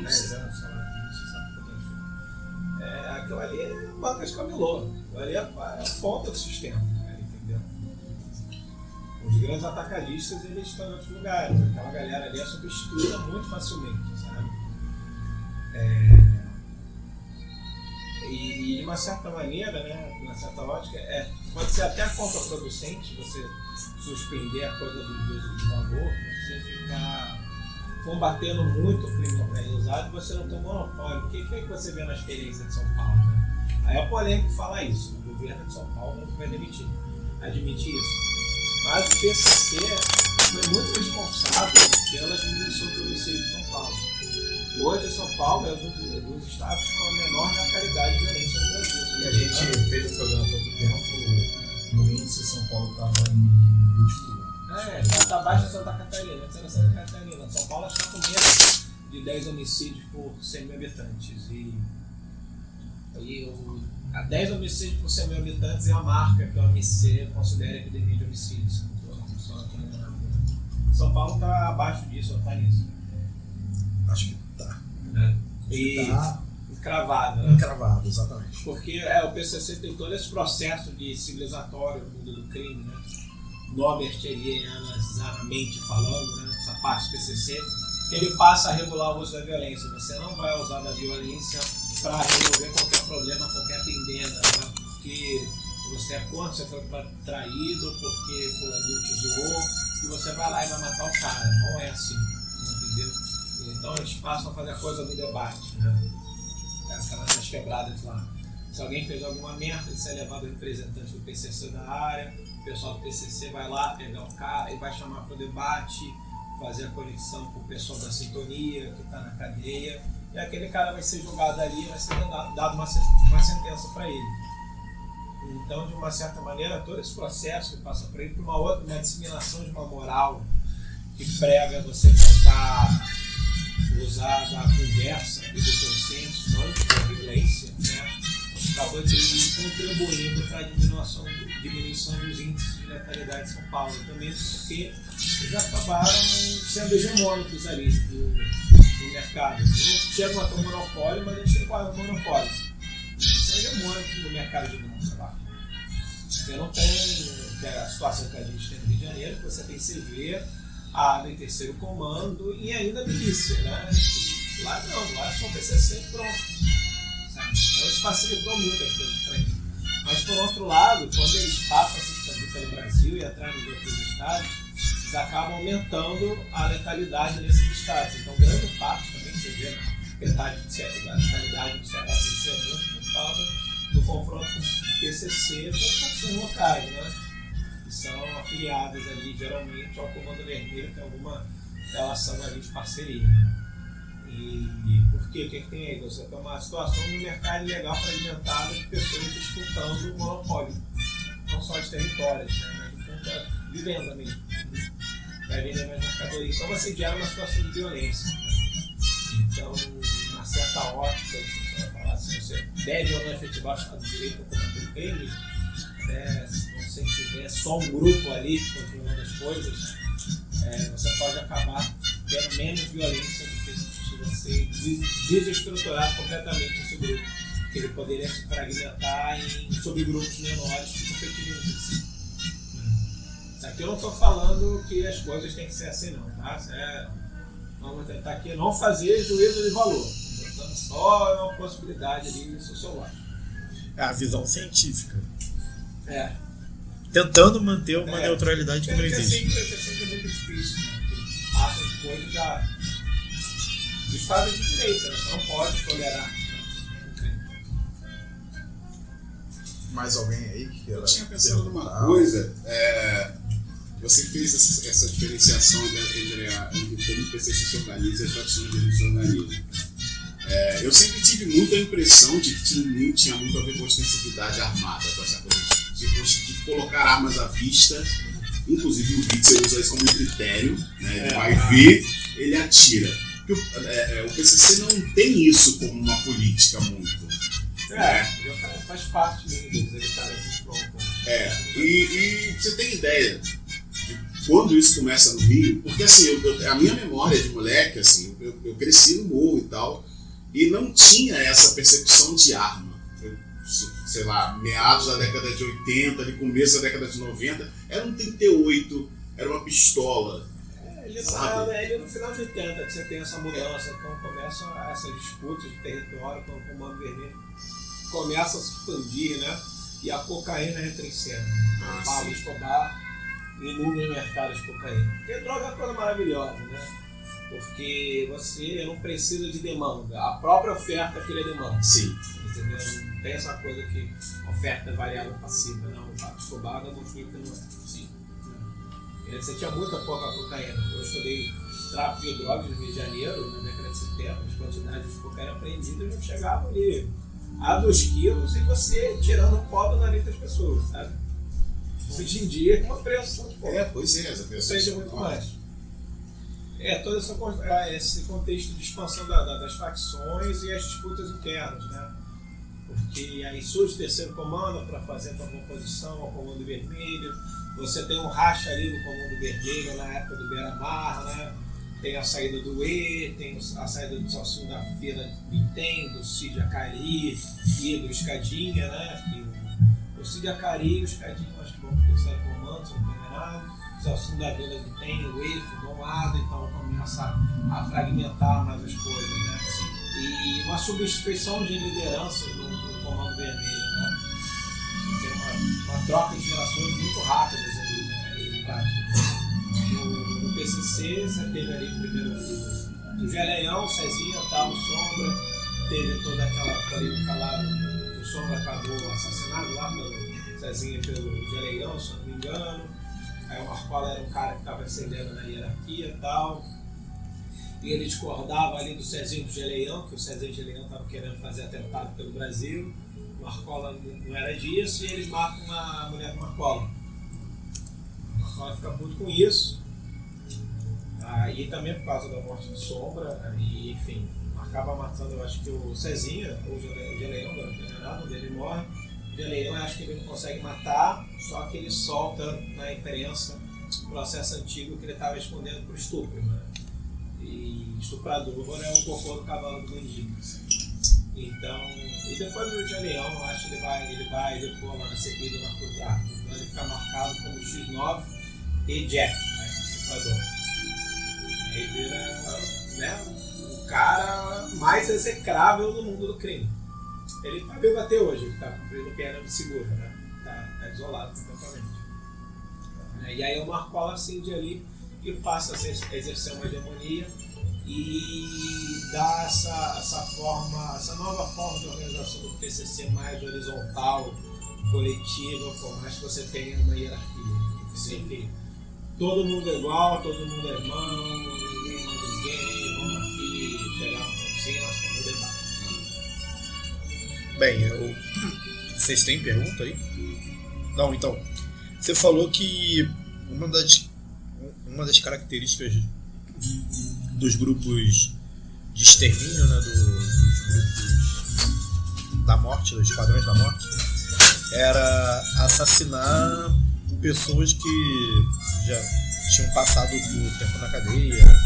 10 anos, sei lá, É, aquilo ali é bancas camelô. Aquilo ali é a, é a ponta do sistema, né? entendeu? Os grandes atacadistas eles estão em outros lugares. Aquela galera ali é substituída muito facilmente, sabe? É, e, e de uma certa maneira, né, de uma certa ótica, é, pode ser até contraproducente você suspender a coisa dos juízos de valor, você ficar combatendo muito o crime organizado você não tem monopólio. O que, que é que você vê na experiência de São Paulo? Né? Aí é polêmico falar isso. O governo de São Paulo não vai demitir, admitir isso. Mas o PCC foi muito responsável pela diminuição do homicídio de São Paulo. Hoje, São Paulo é um dos, dos estados com a menor natalidade de violência no Brasil. E a gente fez o programa há pouco tempo, no índice São Paulo estava em último. É, tá, tá abaixo de Santa Catarina, antes era Santa Catarina. São Paulo está com menos de 10 homicídios por 100 mil habitantes. E, e o, a 10 homicídios por 100 mil habitantes é a marca que a OMC considera epidemia de homicídios. Na- São Paulo está abaixo disso, está nisso. Acho que tá. Né? E Tá cravado, né? encravado, exatamente. Porque é, o PCC tem todo esse processo de civilizatório mundo do crime, né? Norbertianamente falando, né? essa parte do PCC, ele passa a regular o uso da violência. Você não vai usar da violência para resolver qualquer problema, qualquer pendena, né? porque você é contra, você foi traído, porque fulaninho te zoou, e você vai lá e vai matar o cara. Não é assim, entendeu? Então eles passam a fazer a coisa do debate, né? aquelas quebradas lá. Se alguém fez alguma merda, isso é levado ao representante do PCC da área, o pessoal do PCC vai lá pegar o cara e vai chamar para o debate, fazer a conexão com o pessoal da sintonia que está na cadeia, e aquele cara vai ser julgado ali vai ser dado uma, uma sentença para ele. Então, de uma certa maneira, todo esse processo passa por ele para uma outra, uma disseminação de uma moral que prega você tentar usar da conversa e do consenso, não da violência, né? acabou de contribuindo para a diminuição, diminuição dos índices de letalidade de São Paulo. Também porque eles acabaram sendo hegemônicos ali do, do mercado. Não chegam a ter um monopólio, mas eles têm quase um monopólio. Eles são hegemônicos no mercado de drogas. Tá? Você não tem é a situação que a gente tem no Rio de Janeiro, que você tem CV, ADA em terceiro comando e ainda milícia, né? Lá não, lá só PCC e pronto. Então isso facilitou muito as coisas para. Mas por outro lado, quando eles passam a se aqui pelo Brasil e entrar nos outros estados, eles acabam aumentando a letalidade nesses estados. Então, grande parte também você vê metade da letalidade do Ceará cresceu muito por causa do confronto com o PCC com facções locais, né? Que são afiliadas ali, geralmente, ao Comando Vermelho, tem alguma relação ali de parceria. E, e por quê? O que, é que tem aí? Você tem uma situação no mercado ilegal fragmentado de pessoas disputando o monopólio. Não só de territórios, né? mas de de venda mesmo. Vai vender mais mercadoria. Então você gera uma situação de violência. Então, uma certa ótica, você vai falar se você deve ou não efetivar o Estado de Direito ou combater o crime, né? se você tiver só um grupo ali controlando as coisas, é, você pode acabar tendo menos violência do que se você desestruturar completamente esse grupo. Que ele poderia se fragmentar em subgrupos menores que competiriam entre si. Aqui eu não estou falando que as coisas têm que ser assim, não, tá? É, vamos tentar aqui não fazer juízo de valor. Estamos só uma possibilidade ali sociológica. É a visão científica. É. Tentando manter uma É. neutralidade que não É existe. sempre, é sempre muito difícil, né? Porque Acham coisas da, do Estado de Direito, né? Não pode tolerar. Mais alguém aí que Eu tinha pensado numa coisa. é, você fez essa, essa diferenciação entre, entre, a, entre como o PCC se organiza e as facções dele se organizam. É, eu sempre tive muita impressão de que tinha, muito- tinha muito a ver com a ostensividade armada, com essa coisa de, de- de colocar armas à vista. Inclusive o Witzel usa isso como critério, né? ele É. vai ver, ele atira. Porque o, é, é, o PCC não tem isso como uma política muito. É, faz, parte mesmo deles, ele tá. É, e, e você tem ideia de quando isso começa no Rio? Porque assim, eu- eu- a minha memória de moleque, assim, eu, eu cresci no morro e tal, e não tinha essa percepção de arma. Sei lá, meados da década de 80, ali começo da década de 90, era um 38, era uma pistola. É, ele, Sabe? é, ele no final de 80 que você tem essa mudança, então começam essas disputas de território com o Comando Vermelho, começa a se expandir, né? E a cocaína entra em cena. Ah, Pablo. Escobar inunda o mercado de cocaína. Porque droga é uma coisa maravilhosa, né? Porque você não precisa de demanda, a própria oferta cria demanda. Sim. Entendeu? Não tem essa coisa que oferta é variável passiva, não. O Pablo Escobar demonstrou que não é. É, Você tinha muita pouca cocaína. Eu estudei tráfico de drogas no Rio de Janeiro, na década de 70, as quantidades de cocaína apreendidas não chegavam ali a 2 quilos e você tirando o pó do nariz das pessoas, sabe? Hoje em dia é uma preço de É, pois é, essa pessoa. seja muito mais. É, todo ah, esse contexto de expansão da- da- das facções e as disputas internas, né? Porque aí surge o terceiro comando para fazer uma composição ao comando vermelho. Você tem um racha ali do comando vermelho na época do Beira-Mar, né? Tem a saída do E, tem a saída do Salsinho da Feira Vintém, do Cid Acari e do Escadinha, né? Que o, o Cid Acari e o Escadinha acho que vão pro terceiro comando, se não me engano. O da Vila Vintém, o E, ficou um lado, então começa a fragmentar mais as coisas, né? E uma substituição de lideranças no, no Comando Vermelho? Tem uma, troca de gerações muito rápidas ali, né? Em prática. No, PCC, você teve ali primeiro o- do Geleão, Cezinha, tal, o Sombra, teve toda aquela polêmica lá do- Sombra acabou assassinado lá pelo Cezinha pelo Geleão, se não me engano. Aí o Marcola era um cara que estava ascendendo na hierarquia e tal. E ele discordava ali do Cezinho do Geleião, que o Cezinho e o Geleião estavam querendo fazer atentado pelo Brasil. Marcola não era disso e eles marcam a mulher do Marcola. O Marcola fica puto com isso. Ah, e também por causa da morte do Sombra. E, enfim, acaba matando, eu acho que o Cezinha, ou o Gele- o Geleião, agora não tem nada, ele morre. O Geleião, eu acho que ele não consegue matar, só que ele solta na imprensa o processo antigo que ele estava escondendo por estupro. Né? E estuprador é o cocô do cavalo do bandido. Então, e depois do Geleião, eu acho que ele vai, ele vai depor lá na CPI do narcotráfico. Então ele fica marcado como X9 e Jack, né? Estuprador. Aí vira né, o cara mais execrável do mundo do crime. Ele tá vivo até hoje, ele tá cumprindo pena de seguro, né? Tá, tá isolado completamente. E aí o Marcola acende ali e passa a exercer uma hegemonia e dá essa, essa forma, essa nova forma de organização do PCC mais horizontal, coletiva, por mais que você tenha uma hierarquia. Que todo mundo é igual, todo mundo é irmão, ninguém manda ninguém, vamos aqui chegar a um consenso no debate. Bem, eu... vocês têm pergunta aí? Não, então. Você falou que uma das, uma das características dos grupos de extermínio, né, do- dos grupos da morte, dos esquadrões da morte, era assassinar pessoas que já tinham passado por tempo na cadeia,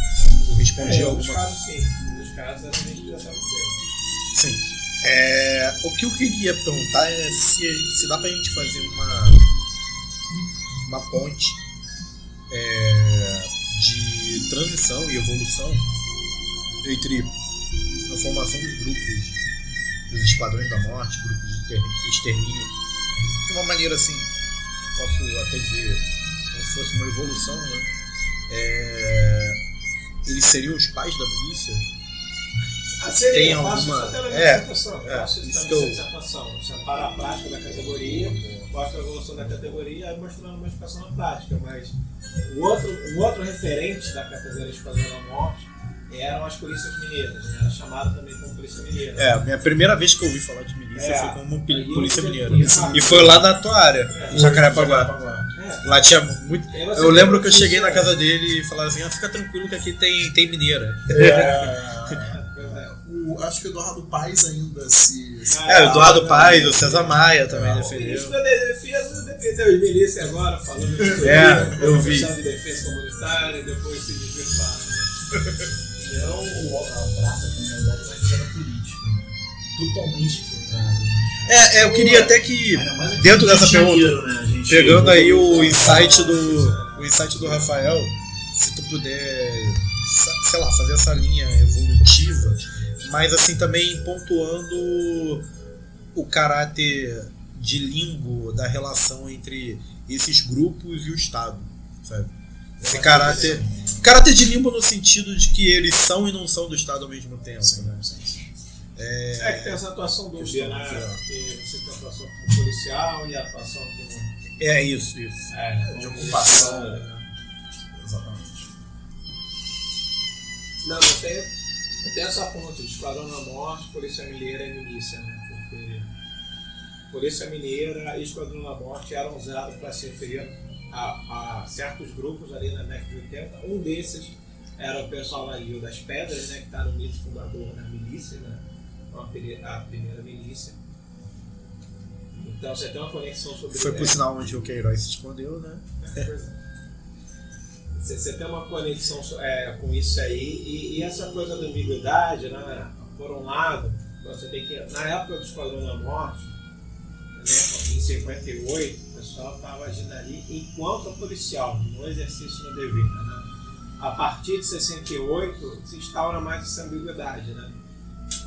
ou respondiam É, alguma casos sim, nos casos a gente já sabe o Sim. É, o que eu queria perguntar é se, se dá pra gente fazer uma, uma ponte é, de transição e evolução entre a formação dos grupos dos esquadrões da morte, grupos de ter- extermínio, de uma maneira assim, posso até dizer, como se fosse uma evolução, né? É, eles seriam os pais da milícia? Ah, seria, Tem eu faço alguma- isso até na minha é, é, isso, que eu- dissertação. Separa a prática da categoria, mostra a evolução da categoria, aí mostrando a modificação na prática. Mas o outro, o outro referente da categoria Esquadrão da Morte eram as polícias mineiras, né? Era chamado também como polícia mineira. É, a minha primeira vez que eu ouvi falar de milícia É. foi como polícia mineira. E foi lá na tua área, em Jacarepaguá. É. Lá tinha muito. Eu lembro que eu cheguei na casa dele e falava assim: ah, fica tranquilo que aqui tem, tem mineira. É. O, acho que o Eduardo Paes ainda se. se- Ah, É, o Eduardo não, Paes, não. o César Maia também O defendeu. ministro da Defesa defendeu os milícias agora, falando de É, eu vi. De Defesa Comunitária, e depois se desvirtuaram. né? Então, o abraço aqui, na verdade, mas era político, né? Totalmente infiltrado. É, é, eu queria até que, dentro dessa de pergunta, né? Pegando aí o insight do. O insight do Rafael, se tu puder, sei lá, fazer essa linha evolutiva, mas assim também pontuando o caráter de limbo da relação entre esses grupos e o Estado, sabe? Esse caráter, caráter de limbo no sentido de que eles são e não são do Estado ao mesmo tempo, né? É que tem essa atuação dúbia, né? Que você tem a atuação como policial e a atuação como. É isso, isso. É, De ocupação. Exatamente. Não, mas tem, tem essa ponte de Esquadrão da Morte, Polícia Mineira e Milícia, né? Porque Polícia Mineira e Esquadrão da Morte eram usados para se referir a, a certos grupos ali na década de 80. Um desses era o pessoal ali das Pedras, né? Que está no mito fundador da milícia, né? A primeira milícia. Então você tem uma conexão sobre Foi por sinal onde o Queiroz se escondeu, né? Você, você tem uma conexão é, com isso aí e, e essa coisa da ambiguidade, né? Por um lado, você tem que. Na época do Esquadrão da Morte, né, em 58, o pessoal estava agindo ali enquanto policial, no exercício do dever. Né? A partir de 68 se instaura mais essa ambiguidade. Né?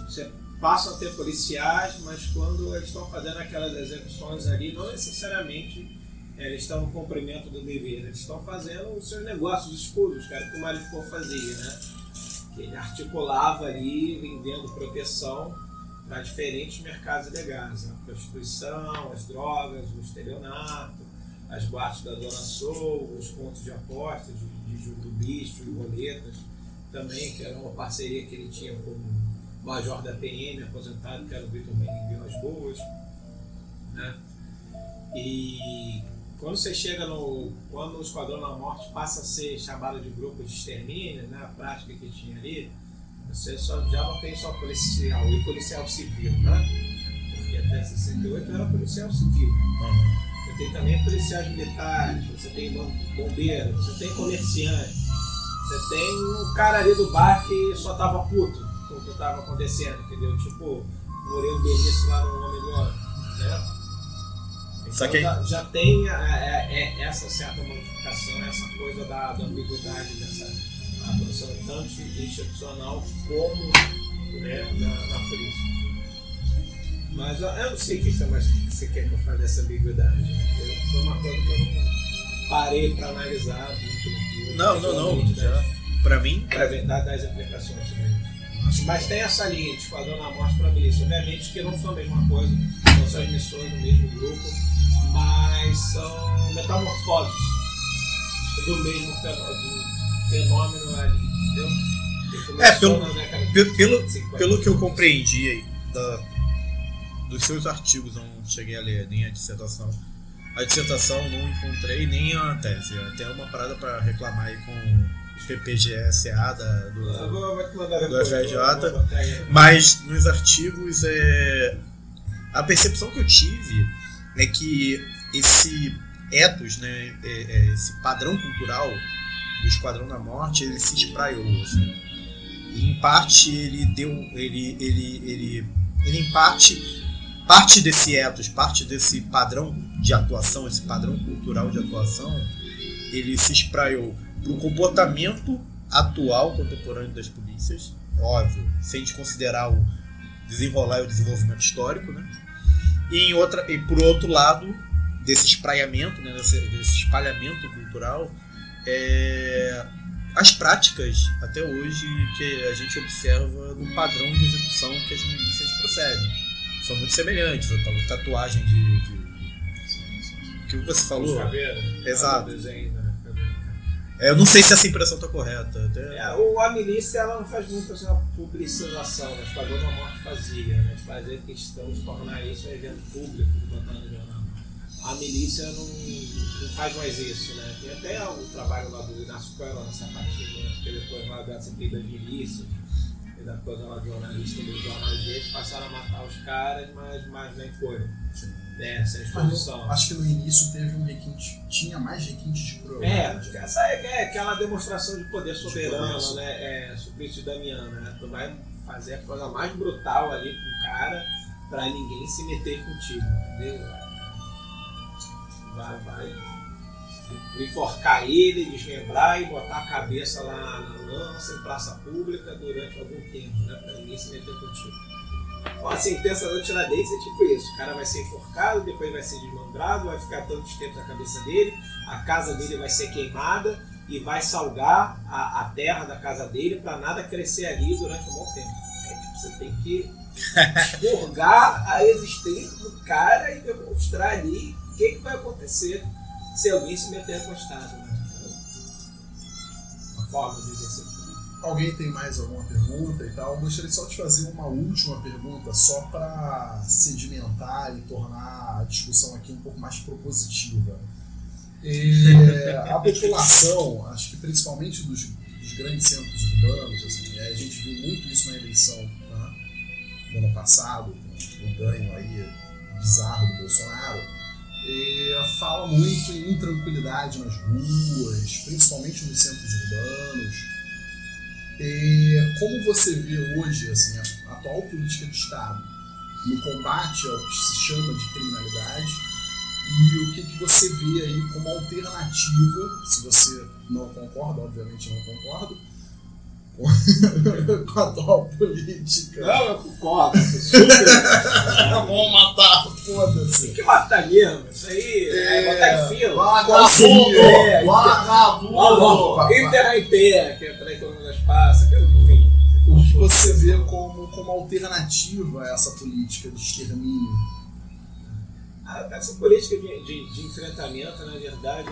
Você passa a ter policiais, mas quando eles estão fazendo aquelas execuções ali, não necessariamente eles estão no cumprimento do dever, eles estão fazendo os seus negócios escuros, o que o Marifor fazia, né? Ele articulava ali, vendendo proteção para diferentes mercados legais, né? a prostituição, as drogas, o estelionato, as boates da Dona Soul, os pontos de aposta, de, de jogo do bicho, de também, que era uma parceria que ele tinha com o major da PM, aposentado, que era o Vitor Vilas Boas, né? E quando você chega no. Quando o Esquadrão da Morte passa a ser chamado de grupo de extermínio, né, a prática que tinha ali, você só, já não tem só policial e policial civil, né? Porque até 68 era policial civil. Você tem também policiais militares, você tem bom- bombeiro, você tem comerciante, você tem um cara ali do bar que só tava puto com o que tava acontecendo, entendeu? Tipo, o Moreno Benício lá no Homem do Ano, né? Então Saquei. já, já tem é, é, é, essa certa modificação, essa coisa da, da ambiguidade dessa atuação tanto institucional como né, na, na polícia. Mas eu, eu não sei o que você, que quer que eu fale dessa ambiguidade. Né? Eu- Foi uma coisa que eu não. parei para analisar muito. Não, não, não. muito, Já, né? pra mim, Pra ver das, implicações sobre isso. Mas tem essa linha de Esquadrão da Morte para a milícia. Obviamente que não são a mesma coisa, não são as missões do mesmo grupo, mas são metamorfoses do mesmo fenô- do fenômeno ali, entendeu? É, pelo- Pelo, pelo, 50. pelo que eu compreendi aí, da- dos seus artigos, eu não cheguei a ler nem a dissertação. A dissertação não encontrei nem a tese. Até uma parada para reclamar aí com o PPGSA da, do, do botar aí. Mas nos artigos, é, a percepção que eu tive é que esse ethos, né, é- é, esse padrão cultural do Esquadrão da Morte, ele se espraiou. Assim. E em parte ele deu. Ele, ele, ele, ele em parte. Parte desse ethos, parte desse padrão de atuação, esse padrão cultural de atuação, ele se espraiou para o comportamento atual, contemporâneo das polícias, óbvio, sem desconsiderar o desenrolar e o desenvolvimento histórico, né? E, em outra, e por outro lado, desse espraiamento, né, desse, desse espalhamento cultural, é, as práticas, até hoje, que a gente observa no padrão de execução que as milícias procedem. São muito semelhantes, tatuagem de... de o que você falou? Caveira. Exato. Desenho, né? É, eu não sei se essa impressão está correta. Até... É, o, a milícia ela não faz muito essa publicização, né? o Esquadrão da Morte fazia, né? fazer questão de tornar isso um evento público, de botar no jornal. A milícia não, não faz mais isso, né? Tem até o trabalho lá do Inácio Coelho, nessa parte, né? que depois lá da CPI das milícias, e da coisa lá de jornalista do jornal deles, passaram a matar os caras, mas, mas nem foi. É, sem Mas eu exposição. acho que no início teve um requinte, tinha mais requinte de É, crueldade. essa é, é aquela demonstração de poder soberano, poder. né? É, Suplício Damiano, né? Tu vai fazer a coisa mais brutal ali com o cara pra ninguém se meter contigo, entendeu? Vai, vai enforcar ele, desmembrar e botar a cabeça lá na lança em praça pública durante algum tempo, né? Pra ninguém se meter contigo. Então, a sentença da Tiradentes é tipo isso: o cara vai ser enforcado, depois vai ser desmembrado, vai ficar tantos tempos na cabeça dele, a casa dele vai ser queimada e vai salgar a, a terra da casa dele para nada crescer ali durante um bom tempo. É, tipo, você tem que expurgar a existência do cara e demonstrar ali o que, que vai acontecer se alguém se meter com o Estado. Né? Uma forma de. Alguém tem mais alguma pergunta e tal? Eu gostaria só de fazer uma última pergunta, só para sedimentar e tornar a discussão aqui um pouco mais propositiva. É, a população, acho que principalmente dos, dos grandes centros urbanos, assim, a gente viu muito isso na eleição né, do ano passado, com o ganho aí bizarro do Bolsonaro, é, fala muito em intranquilidade nas ruas, principalmente nos centros urbanos. É, como você vê hoje assim, a atual política de Estado no combate ao que se chama de criminalidade e o que, que você vê aí como alternativa, se você não concorda, obviamente não concordo, com, a atual política. Não, eu concordo. Super. Vamos matar, foda-se. Tem que matar mesmo. Isso aí é, botar em fila. Vagabundo! É, Vagabundo! Enterrar em pé, que é que enfim. O que você vê como, como alternativa a essa política de extermínio? Ah, Essa política de, de, de enfrentamento, na verdade,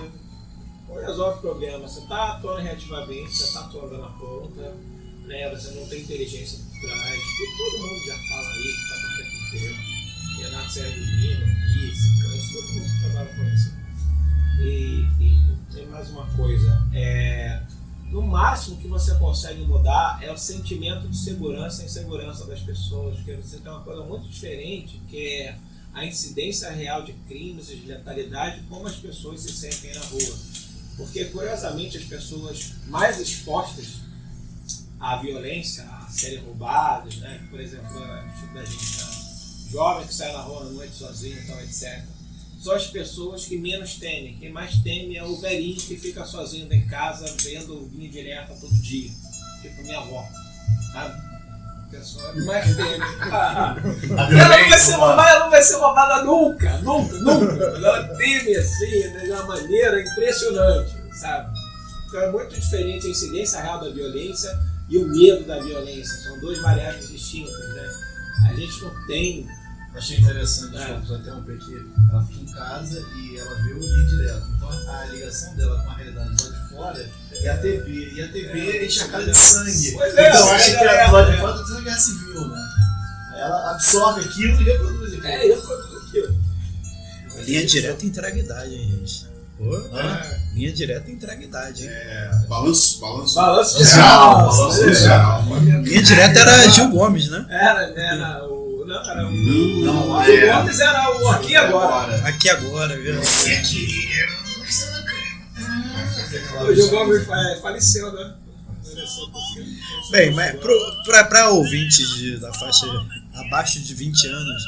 não resolve o problema. Você está atuando reativamente, você está atuando na ponta, né? você não tem inteligência por trás, todo mundo já fala aí, que trabalha com tempo. Renato Sérgio Lima, Guice, Câncer, todo mundo trabalha com isso. E, e tem mais uma coisa, é, no máximo que você consegue mudar é o sentimento de segurança e insegurança das pessoas, porque você tem uma coisa muito diferente, que é a incidência real de crimes e de letalidade, como as pessoas se sentem na rua. Porque, curiosamente, as pessoas mais expostas à violência, a serem roubadas, né? por exemplo, a gente, né? jovem que sai na rua à noite sozinho, então, etc. São as pessoas que menos temem. Quem mais teme é o velhinho que fica sozinho em casa vendo linha direta todo dia. Tipo minha avó. Sabe? Pessoal, mais PM. Ah, ela não vai ser roubada, ela não vai ser roubada nunca, nunca, nunca. Ela teme assim, né, de uma maneira impressionante, sabe? Então é muito diferente a incidência real da violência e o medo da violência. São duas variáveis distintas, né? A gente não tem. Achei interessante, É. desculpa, só interromper que ela fica em casa e ela vê o linha direto. Então a ligação dela com a realidade lá de fora é a TV. E a TV enche a cara de sangue. Pois é, então pois acha é, que é, a lá de é. fora tá tendo guerra civil, né? Ela absorve aquilo e reproduz aquilo. É, eu produzo aquilo. Linha direta entrega idade, hein, gente? Pô, Hã? linha direta entrega idade, hein? É, balanço, balanço. Balanço social. geral, Balanço é. social. Linha direta era Gil Gomes, né? Era, era o. Não, era o. Não, o é. Gomes era o aqui e agora. Aqui agora, viu? O Gil Gomes fa- faleceu, né? Bem, mas pra ouvintes de- da faixa abaixo de 20 anos,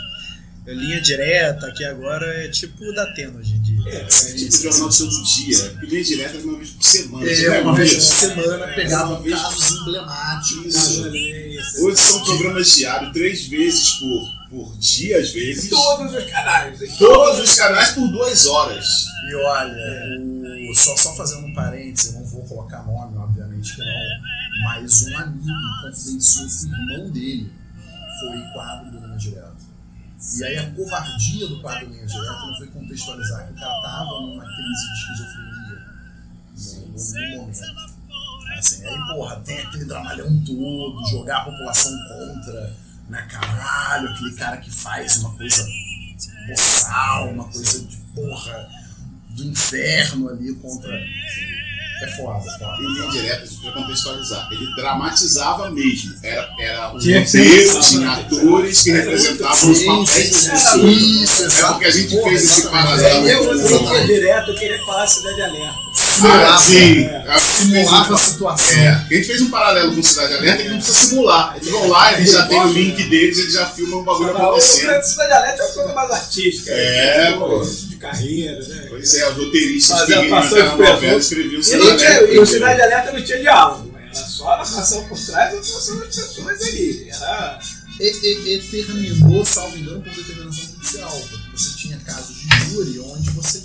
linha direta aqui agora é tipo da Atena hoje em dia. É, Esse tipo de jornal do todo dia. Linha direta uma vez por semana. É, vai uma vez por semana pegava Uma vez casos emblemáticos. Isso. Hoje são programas diários, três vezes por, por dia, às vezes. Todos os canais. em Todos os canais por duas horas. E olha, o- só, só fazendo um parênteses, eu não vou colocar nome, obviamente que não, mas um amigo confidenciou que o irmão dele foi quadro do Linha Direta. E aí a covardia do quadro Linha Direta não foi contextualizar que o cara tava numa crise de esquizofrenia no, momento. Assim, aí, porra, tem aquele dramalhão todo, jogar a população contra, né, caralho, aquele cara que faz uma coisa boçal, uma coisa de porra do inferno ali contra. É foda, é foda. E linha direta, pra contextualizar, ele dramatizava mesmo. Era, era o Tinha roteiro, tinha atores que representavam os papéis. Isso, É porque a gente fez esse paralelo. É, eu- Eu, eu- eu queria falar Cidade Alerta. Ah, sim. É. A gente fez Simulava um- a situação. É, a gente fez um paralelo com Cidade Alerta que não precisa simular. Eles vão lá, eles já têm o link deles, eles já filmam o bagulho Não, o acontecendo. Grande Cidade Alerta é uma coisa mais artística. É, né? pô. De carreira, né? Pois é, os roteiristas que inventaram novela escreviam Cidade Alerta. e o Cidade Alerta não tinha diálogo. Era só a narração por trás e a atuação das pessoas ali. Era. E, e- e terminou, salvo engano, por determinação judicial. Porque você tinha casos de júri onde você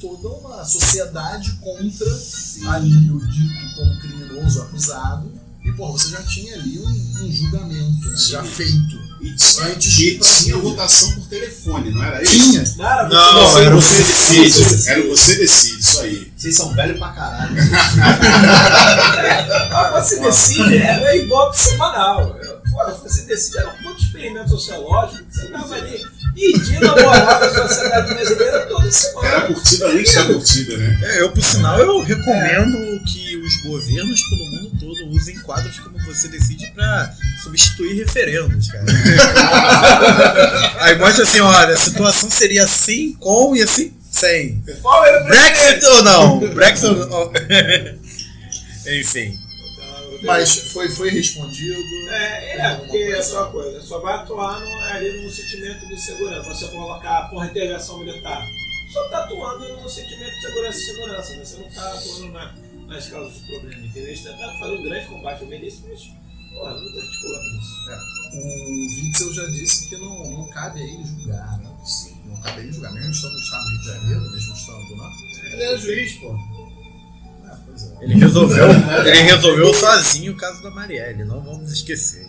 toda uma sociedade contra ali o dito como criminoso acusado. E, pô, você já tinha ali um, um julgamento né, já feito. E tinha, Antes de e tinha cima. votação por telefone, não era isso? Tinha. Não, era Não, você- era o você- decide. Era você decide, isso aí. Vocês são velhos pra caralho. Ah, Você decide, era ibope semanal. Pô, você decide, era um puto experimento sociológico que você estava ali medindo a moral da sociedade brasileira toda semana. Era a curtida antes da curtida, né? É, eu, por sinal, eu recomendo que os governos pelo mundo todo usem quadros como você decide pra substituir referendos, cara. Aí mostra assim, olha, a situação seria assim, com e assim, sem. Qual era o Brexit ou não? Brexit ou não? Enfim. Mas foi, foi respondido. É, é, porque é só uma coisa, só vai atuar no, ali no sentimento de segurança. Você colocar por intervenção militar. Só está atuando no sentimento de segurança e segurança, né? você não está atuando na, nas causas do problema, entendeu? Você está fazendo um grande combate ao meio mas, porra, não está articulando isso. O Witzel já disse que não, não cabe a ele julgar, né? Sim, não cabe a ele julgar. Mesmo estando no estado do Rio de Janeiro, mesmo estando lá. Ele é juiz, pô. É, é. Ele resolveu, ele resolveu sozinho o caso da Marielle, não vamos esquecer.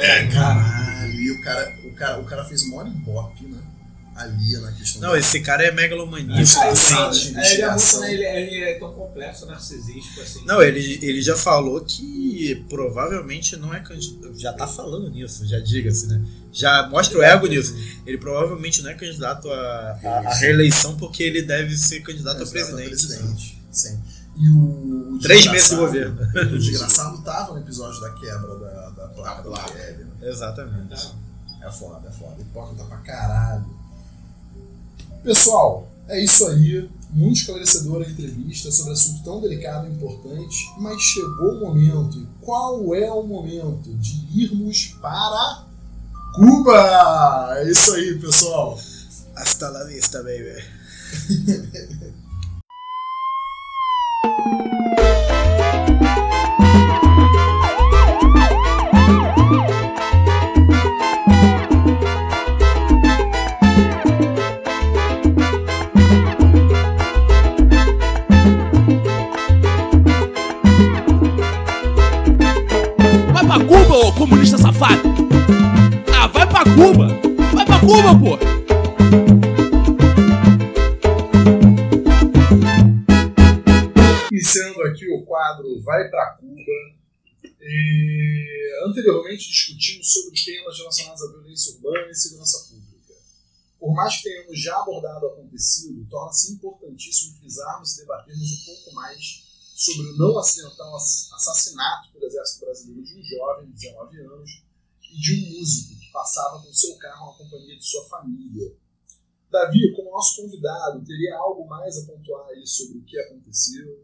É, Caralho, e o cara, o cara, o cara fez o maior ibope, né? Ali na questão Não, esse cara é megalomaníaco. Ah, assim. é, ele é muito, né, ele, ele é tão complexo, narcisístico, assim. Não, ele, ele já falou que provavelmente não é candidato. Já tá falando nisso, já diga-se, né? Já mostra o ego nisso. Ele provavelmente não é candidato à à- à reeleição porque ele deve ser candidato a Candidato a presidente. presidente. Sim. E o. o Três meses de governo. O desgraçado tava no episódio da quebra da, da placa da placa. Né? Exatamente. É foda, é foda. Hipócrita pra caralho. Pessoal, é isso aí. Muito esclarecedora a entrevista sobre assunto tão delicado e importante, mas chegou o momento. E qual é o momento de irmos para Cuba? É isso aí, pessoal. Hasta la vista, baby. Cuba, ô comunista safado! Ah, vai pra Cuba! Vai pra Cuba, pô! Para Cuba. E, anteriormente discutimos sobre temas relacionados à violência urbana e segurança pública. Por mais que tenhamos já abordado o acontecido, torna-se importantíssimo frisarmos e debatermos um pouco mais sobre o não acidental assassinato pelo Exército Brasileiro de um jovem de 19 anos e de um músico que passava com seu carro na companhia de sua família. Davi, como nosso convidado, teria algo mais a pontuar aí sobre o que aconteceu?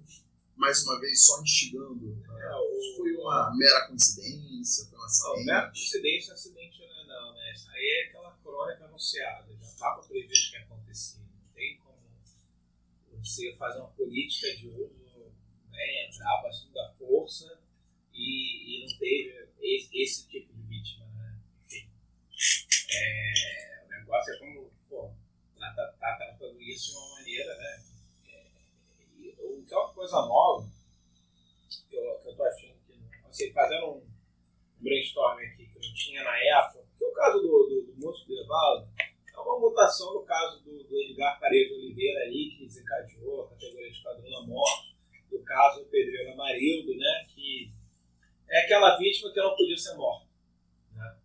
Mais uma vez, só instigando. É, o- foi uma mera coincidência? Foi um acidente? não é coincidência, acidente não é não, né? Isso aí é aquela crônica anunciada, já estava previsto que ia acontecer. Não tem como você fazer uma política de uso, né, entrar cima da força e, e não teve esse, esse tipo de vítima, né? Enfim. É, o negócio é como, pô, tá, tá, tá tratando isso coisa nova, que eu, que eu tô achando que, assim, fazendo um brainstorm aqui que não tinha na época, que é o caso do, do, do músico do Evaldo, é uma mutação do caso do, do Edgar Paredes Oliveira aí, que desencadeou a categoria de padrão morte, do caso do Pedreiro Amarildo, né, que é aquela vítima que não podia ser morta. Né?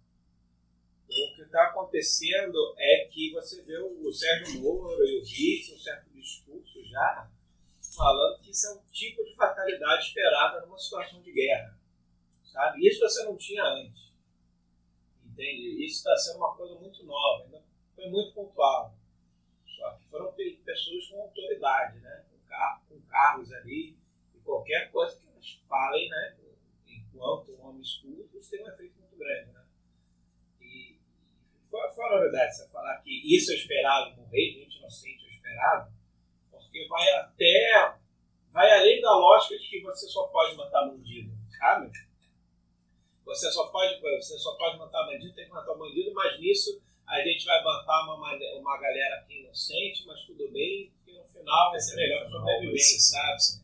O que está acontecendo é que você vê o, o Sérgio Moro e o Ritz, um certo discurso já, falando que isso é um tipo de fatalidade esperada numa situação de guerra sabe? Isso você não tinha antes. Entende? Isso está sendo uma coisa muito nova, ainda foi muito pontual. Só que foram pe- pessoas com autoridade, né? Com, com carros ali, e qualquer coisa que elas falem, né? Enquanto homens cultos, tem um efeito muito grande, né? E foi, foi uma novidade você falar que isso é esperado, morrer gente inocente é esperado, porque vai até. vai além da lógica de que você só pode matar bandido, sabe? Você só pode, você só pode matar bandido, tem que matar bandido, mas nisso a gente vai matar uma, uma galera aqui inocente, mas tudo bem, porque no final vai ser melhor que sobrevivente, sabe?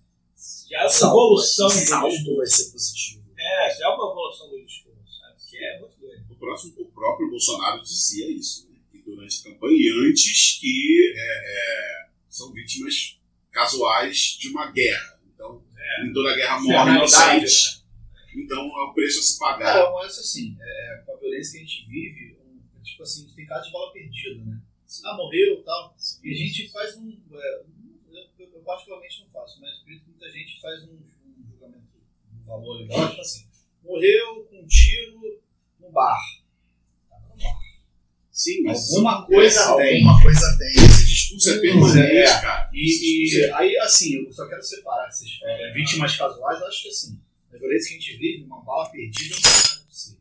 Já é uma evolução do discurso. vai ser positivo. É, já é uma evolução do discurso, sabe? Que é muito doido. O, próximo, o próprio Bolsonaro dizia isso, né? que durante a campanha e antes que é, é, são vítimas casuais de uma guerra. Então, É. em toda guerra morre Finalidade, inocentes. Então é o preço a se pagar. Cara, mas assim, é, com a violência que a gente vive, um, tipo assim, a gente tem caso de bola perdida, né? Ah, morreu e tal. E a gente faz um. é, eu, eu particularmente não faço, mas acredito que muita gente faz um, um julgamento do valor legal, tipo assim, morreu com um tiro no bar. Sim, mas Alguma coisa é, tem. Alguma coisa tem. esse discurso é permanente, É. cara. E, e aí, assim, eu só quero separar essas é, vítimas casuais, eu acho que assim, na violência que a gente vive, uma bala perdida é um cenário possível.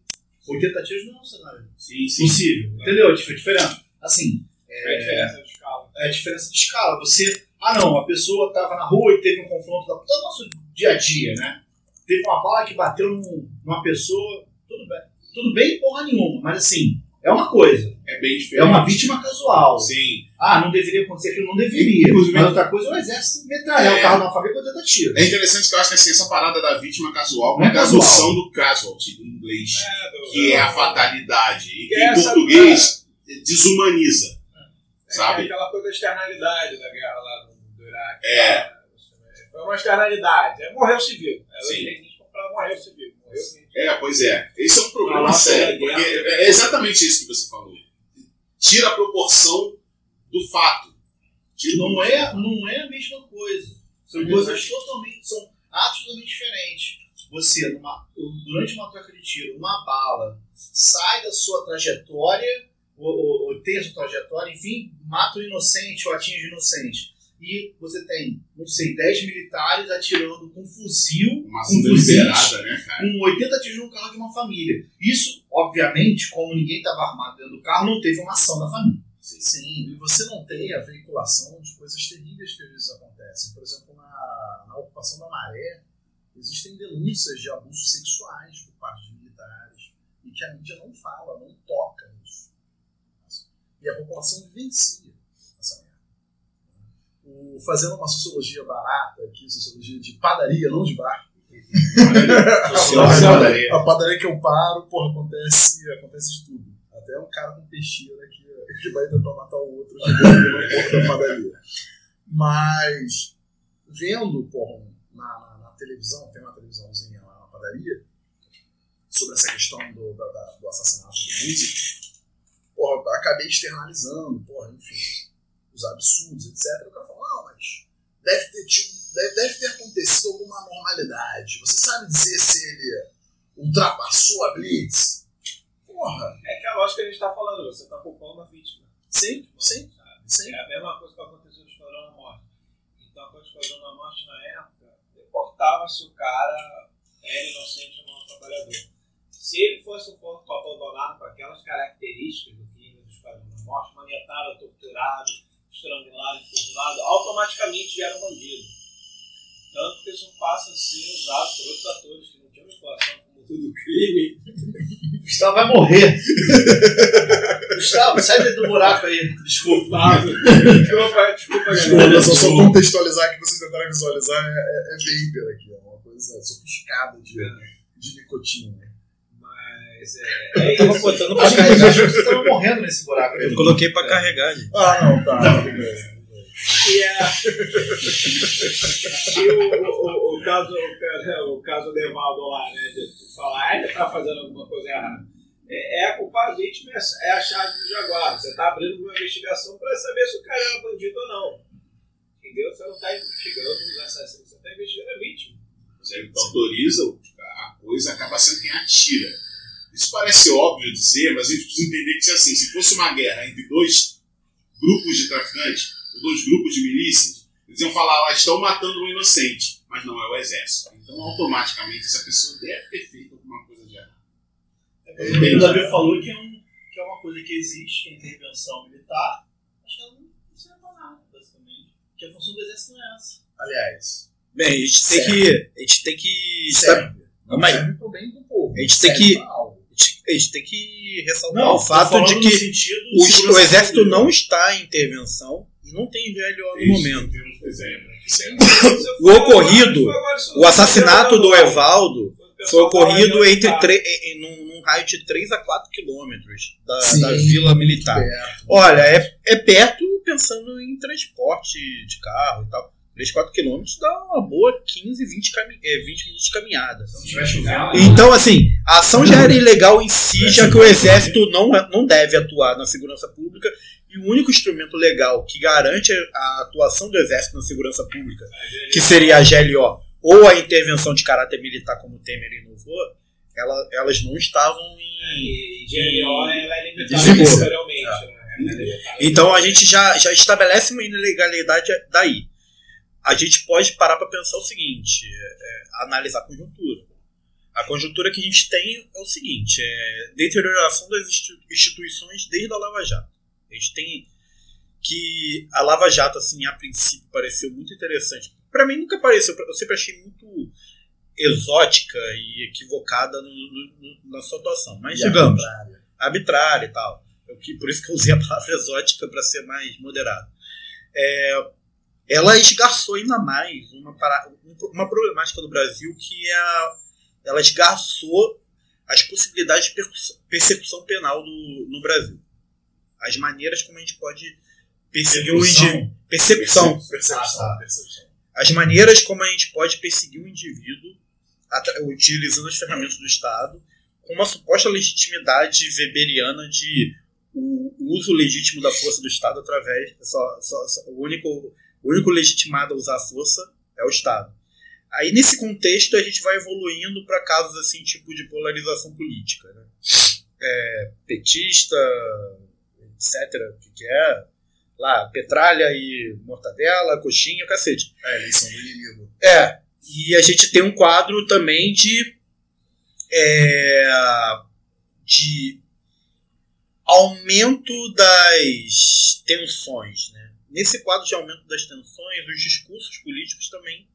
80 tiros não é um cenário Sim, sim. possível, entendeu? Dif- Diferente. Assim, É a diferença de escala. é a diferença de escala. Você, ah não, a pessoa estava na rua e teve um confronto da do nosso dia a dia, né? Teve uma bala que bateu num- numa pessoa, tudo bem. Tudo bem, porra nenhuma, mas assim, é uma coisa. É bem É diferente. uma vítima casual. Sim. Ah, não deveria acontecer aquilo, não deveria. Inclusive- Mas outra coisa é o exército metralhar É. o carro uma família com 80 tiros. É interessante que eu acho que assim, essa parada da vítima casual Não é é a casual. tradução do casualty em inglês, É, do- que é a fatalidade. E que em essa- português desumaniza. É Sabe? aquela coisa da externalidade da guerra lá do, do Iraque. É. Foi uma externalidade. É, morreu civil. É o Sim. morrer. Morreu civil. É, pois é. Esse é um problema sério, é, porque é. é exatamente isso que você falou. Tira a proporção do fato. Tira Não é, não é a mesma coisa. São coisas totalmente. São atos totalmente diferentes. Você, numa- durante uma troca de tiro, uma bala sai da sua trajetória, ou, ou, ou tem a sua trajetória, enfim, mata o inocente ou atinge o inocente. E você tem, não sei, 10 militares atirando com fuzil, uma ação deliberada, né, cara? com 80 tiros no carro de uma família. Isso, obviamente, como ninguém estava armado dentro do carro, não teve uma ação da família. Sim, e você não tem a veiculação de coisas terríveis que às vezes acontecem. Por exemplo, na, na ocupação da maré, existem denúncias de abusos sexuais por parte de militares e que a mídia não fala, não toca nisso. E a população vivencia essa merda. O, fazendo uma sociologia barata aqui, sociologia de padaria, não de bar. Padaria. A padaria que eu paro, porra, acontece, acontece de tudo. Até um cara com peixeira que, que vai tentar matar o outro na padaria. Mas, vendo, porra, na, na, na televisão, tem uma televisãozinha lá na padaria, sobre essa questão do, da- da- do assassinato do músico, porra, acabei externalizando, porra, enfim, os absurdos, etc. O cara falou, não, mas deve ter, tido, deve, ter acontecido alguma normalidade. Você sabe dizer se ele ultrapassou a Blitz? Porra, É que a lógica que a gente tá falando, você tá culpando a vítima. sim, sim, sabe? sim. É a mesma coisa que aconteceu no Esquadrão da Morte. Então, com o Esquadrão da Morte, na época, não importava se o cara era inocente ou não trabalhador. Se ele fosse um corpo abandonado com aquelas características do crime do Esquadrão da Morte, manietado, torturado, estrangulado, fuzilado, automaticamente já era um bandido. Tanto que isso passa a ser usado por outros atores que não tinham vinculação com o mundo do crime. Gustavo vai morrer. Gustavo, sai do buraco aí. Desculpa. Desculpa, desculpa, Desculpa, galera. só, só contextualizar que vocês tentaram visualizar é, é, é vapor aqui, é uma coisa sofisticada de, de nicotina. Mas é, é Tava isso. botando Eu pra achei que carregar. você tava morrendo nesse buraco aí. Eu coloquei pra carregar, gente. Ah, não, tá. tudo bem. É, e o, o, o, caso, o, ca- o caso do Evaldo lá, né? De falar, ah, ele tá fazendo alguma coisa errada. É, é a culpa a vítima, é a chave do Jaguar. Você tá abrindo uma investigação para saber se o cara era bandido ou não. Entendeu? Você não tá investigando os assassinos, você tá investigando a vítima. Tu autoriza, a coisa acaba sendo quem atira. Isso parece óbvio dizer, mas a gente precisa entender que se assim, se fosse uma guerra entre dois grupos de traficantes, ou dois grupos de milícias, eles iam falar, lá estão matando um inocente, mas não é o exército. Então, automaticamente, essa pessoa deve ter feito alguma coisa de errado. O Davi falou que é, um- que é uma coisa que existe, que é a intervenção militar, mas que ela não serve pra nada, basicamente. Que a função do exército não é essa. Aliás, Bem, a gente tem que. A gente tem que. serve. Não Mas- serve pro bem do povo. A gente tem que-. A gente, a tem que ressaltar Não, o fato de que o, o, exército não está em intervenção não tem GLO no momento. O ocorrido, O assassinato do Evaldo foi ocorrido entre em- num, raio de 3 a 4 quilômetros da, Sim, da vila militar. Perto. Olha, é, é perto pensando em transporte de carro e tal. 3, 4 quilômetros dá uma boa 15, 20, cami é, 20 minutos de caminhada. Se tiver chovendo, Então, assim, a ação já era ilegal em si, já que o exército não, não deve atuar na segurança pública. E o único instrumento legal que garante a atuação do exército na segurança pública, que seria a GLO, ou a intervenção de caráter militar, como o Temer inovou, ela, elas não estavam em. E GLO ela é limitada né? É limitada. Então a gente já, já estabelece uma ilegalidade daí. A gente pode parar para pensar o seguinte: é, é, analisar a conjuntura. A conjuntura que a gente tem é o seguinte: é deterioração das institu- instituições desde a Lava Jato. A gente tem que a Lava Jato, assim, a princípio pareceu muito interessante. Para mim nunca pareceu, eu sempre achei muito exótica e equivocada no- no- na sua atuação. Mas E digamos, arbitrária. arbitrária e tal. Eu que, por isso que eu usei a palavra exótica para ser mais moderado. É, ela esgarçou ainda mais uma, um- uma problemática do Brasil que é a, ela esgarçou as possibilidades de persecução penal do, no Brasil. As maneiras como a gente pode perseguir um Persecução? indivíduo. Persecução. Percepção, Ah, tá. percepção. As maneiras como a gente pode perseguir um indivíduo utilizando as ferramentas do Estado com uma suposta legitimidade weberiana de o o uso legítimo da força do Estado através só, só- só- o único o único legitimado a usar a força é o Estado. Aí nesse contexto a gente vai evoluindo para casos assim tipo de polarização política, né? É, petista, etc. O que, que é? Lá, petralha e mortadela, coxinha, cacete. É eleição do inimigo. É, e a gente tem um quadro também de. é, de aumento das tensões. Né? Nesse quadro de aumento das tensões, os discursos políticos também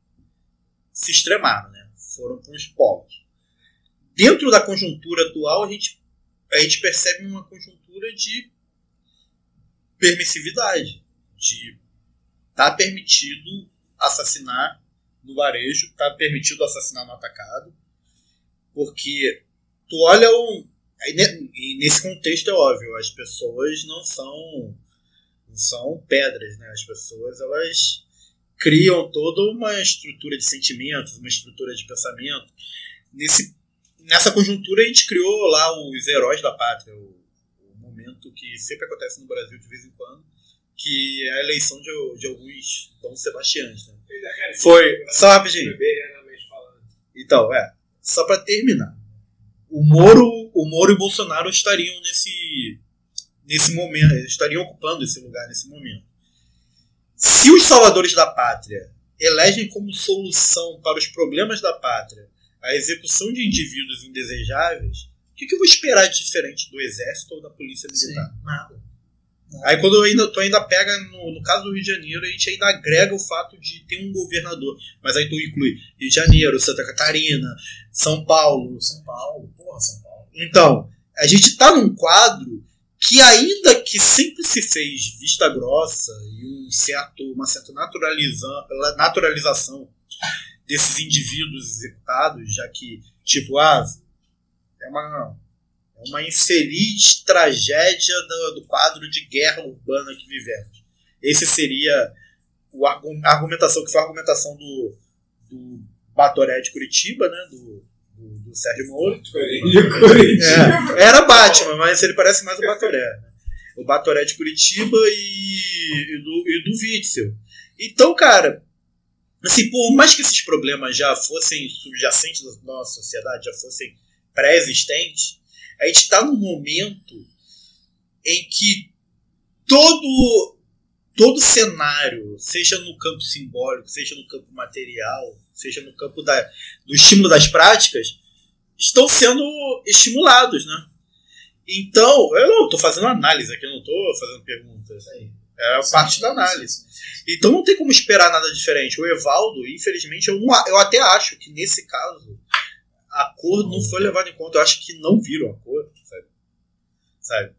se extremaram, né? foram para os polos. Dentro da conjuntura atual, a gente, a gente percebe uma conjuntura de permissividade, de tá permitido assassinar no varejo, tá permitido assassinar no atacado, porque tu olha um e nesse contexto é óbvio, as pessoas não são não são pedras, né? As pessoas elas criam toda uma estrutura de sentimentos, uma estrutura de pensamento. Nesse, nessa conjuntura, a gente criou lá os heróis da pátria, o, o momento que sempre acontece no Brasil de vez em quando, que é a eleição de, de alguns Dom Sebastiães. Né? Foi. Só rapidinho. Então, é. Só para terminar. O Moro, o Moro e o Bolsonaro estariam nesse, nesse momento, estariam ocupando esse lugar nesse momento. Se os salvadores da pátria elegem como solução para os problemas da pátria a execução de indivíduos indesejáveis, o que, que eu vou esperar de diferente do exército ou da polícia militar? Sim, nada. Aí quando eu ainda, tu ainda pega, no, no caso do Rio de Janeiro, a gente ainda agrega o fato de ter um governador. Mas aí tu inclui Rio de Janeiro, Santa Catarina, São Paulo. São Paulo, porra, São Paulo. Então, a gente tá num quadro que ainda que sempre se fez vista grossa e um certo, uma certa naturaliza, naturalização desses indivíduos executados, já que, tipo, ah, é uma uma infeliz tragédia do, do, quadro de guerra urbana que vivemos. Esse seria o, a argumentação que foi a argumentação do, do Batoré de Curitiba, né? Do, do, do Sérgio Moro. É, era Batman, mas ele parece mais o Batoré. Né? O Batoré de Curitiba e, e, do, e do Witzel. Então, cara, assim, por mais que esses problemas já fossem subjacentes da nossa sociedade, já fossem pré-existentes, a gente está num momento em que todo todo cenário, seja no campo simbólico, seja no campo material, seja no campo da, do estímulo das práticas, estão sendo estimulados, né? Então, eu não estou fazendo análise aqui, eu não estou fazendo perguntas. É a parte da análise. Então não tem como esperar nada diferente. O Evaldo, infelizmente, eu, não, eu até acho que nesse caso a cor não foi levada em conta. Eu acho que não viram a cor, sabe? sabe?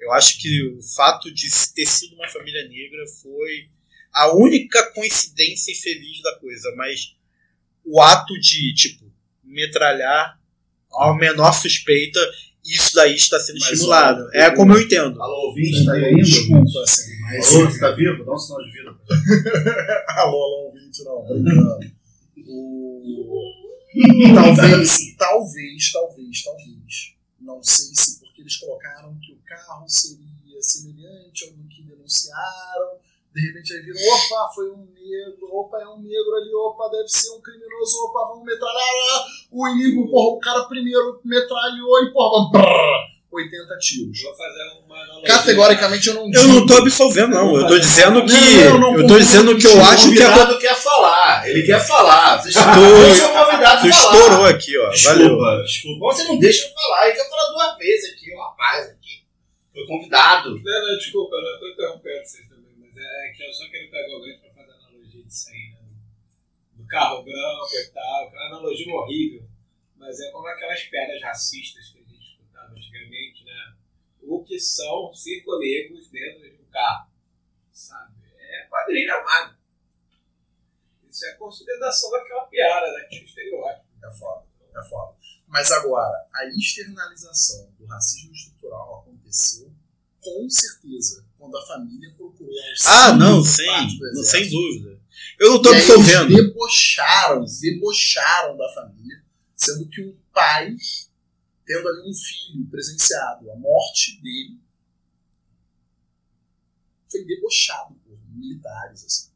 Eu acho que o fato de ter sido uma família negra foi a única coincidência infeliz da coisa, mas o ato de, tipo, metralhar ao menor suspeita, isso daí está sendo mas, estimulado. Ó, é como eu entendo. Alô, ouvinte, tá aí ainda? Desculpa, assim. Mas, alô, você tá vivo? Dá um sinal de vida. alô, alô, ouvinte, não. Brincando. o talvez, talvez, talvez, talvez. Não sei se porque eles colocaram que o carro seria semelhante ao que denunciaram. De repente aí viram, opa, foi um negro, opa, é um negro ali, opa, deve ser um criminoso, opa, vamos metralhar. O inimigo, porra, o cara primeiro metralhou e, porra, vamos. 80 tiros. Vou fazer uma analogia. Categoricamente eu não digo. Eu não tô absolvendo, não. Eu tô dizendo que. Não, não, não, eu tô dizendo que eu acho que. O convidado quer falar. Ele quer falar. Você está o convidado Tu estourou aqui, ó. Desculpa, Valeu. Desculpa. Você não deixa eu falar. Ele quer falar duas vezes aqui, o rapaz aqui. Foi convidado. Não, não, desculpa, eu não tô interrompendo vocês também, mas é que eu só quero pegar o gancho pra fazer analogia disso aí, né? Do carro branco e tal. Aquela analogia horrível. Mas é como aquelas pedras racistas né? O que são cinco negros dentro de um carro, sabe? É quadrilha armada. Isso é a consolidação daquela piada, daquele estereótipo. É foda, é foda. Mas agora, a externalização do racismo estrutural aconteceu com certeza quando a família procurou Ah, não, sem, não, sem dúvida. Eu não estou absolvendo. Eles debocharam, debocharam da família, sendo que o pai tendo ali um filho presenciado a morte dele, foi debochado por militares. Assim.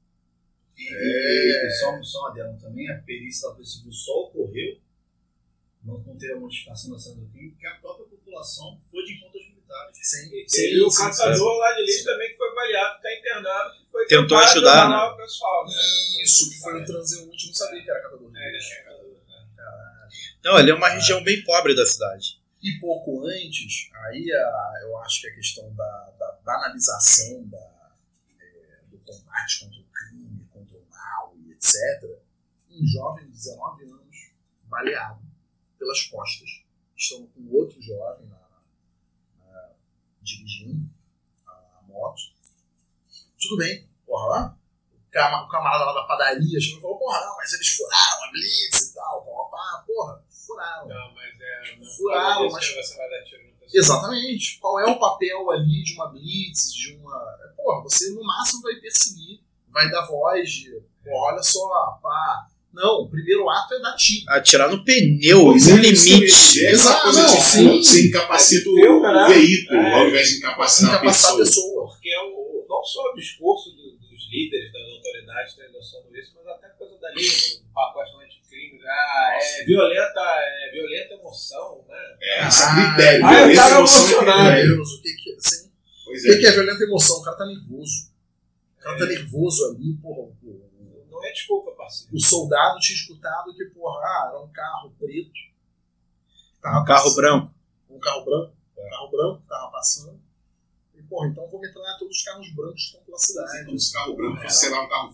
É... E, só, só um adendo também, a perícia da Polícia Civil só ocorreu, não, não teve a modificação da cena do crime, porque a própria população foi de encontro aos militares. Sim, sim, sim, o catador lá de lixo também que foi baleado, está internado, que foi tentou ajudar né? o pessoal. Né? Isso, que foi um transeunte, não sabia que era catador de lixo. É, não, ali é uma região bem pobre da cidade. E pouco antes, aí a, eu acho que a questão da, da banalização da, é, do combate contra o crime, contra o mal e etc., um jovem de 19 anos baleado pelas costas, estão com outro jovem na, na, dirigindo a, a, moto. Tudo bem, porra, o camarada lá da padaria chegou e falou, porra, não, mas eles furaram a blitz e tal, porra, porra furaram. Não, mas é. Não furaram, mas. Você vai dar tiro no Exatamente. Qual é o papel ali de uma blitz, de uma. Porra, você no máximo vai perseguir, vai dar voz de. Pô, olha só, pá. Não, o primeiro ato é dar tiro. Atirar no pneu, Pois no é, isso limite. É essa Exato, coisa não, de sim. você incapacita o, o veículo, É. ao invés de incapacitar, Incapacitar a a pessoa. pessoa. Porque é o, não só o discurso do- dos líderes, das autoridades têm noção disso, mas até coisa da lei, do pacote anticrime. Ah, é violenta, é violenta emoção, né? É, esse é critério. Ah, o violência cara é é emocionado. Deus, o que que, assim, Pois o que, é. que é violenta emoção? O cara tá nervoso. O cara tá nervoso ali, porra. o- Não é desculpa, parceiro. O soldado tinha escutado que, porra, ah, era um carro preto. Um carro branco. Um carro branco. Um carro branco que tava passando. E, porra, então vou metralhar todos os carros brancos que estão pela cidade. Como se o carro branco fosse, sei lá, um carro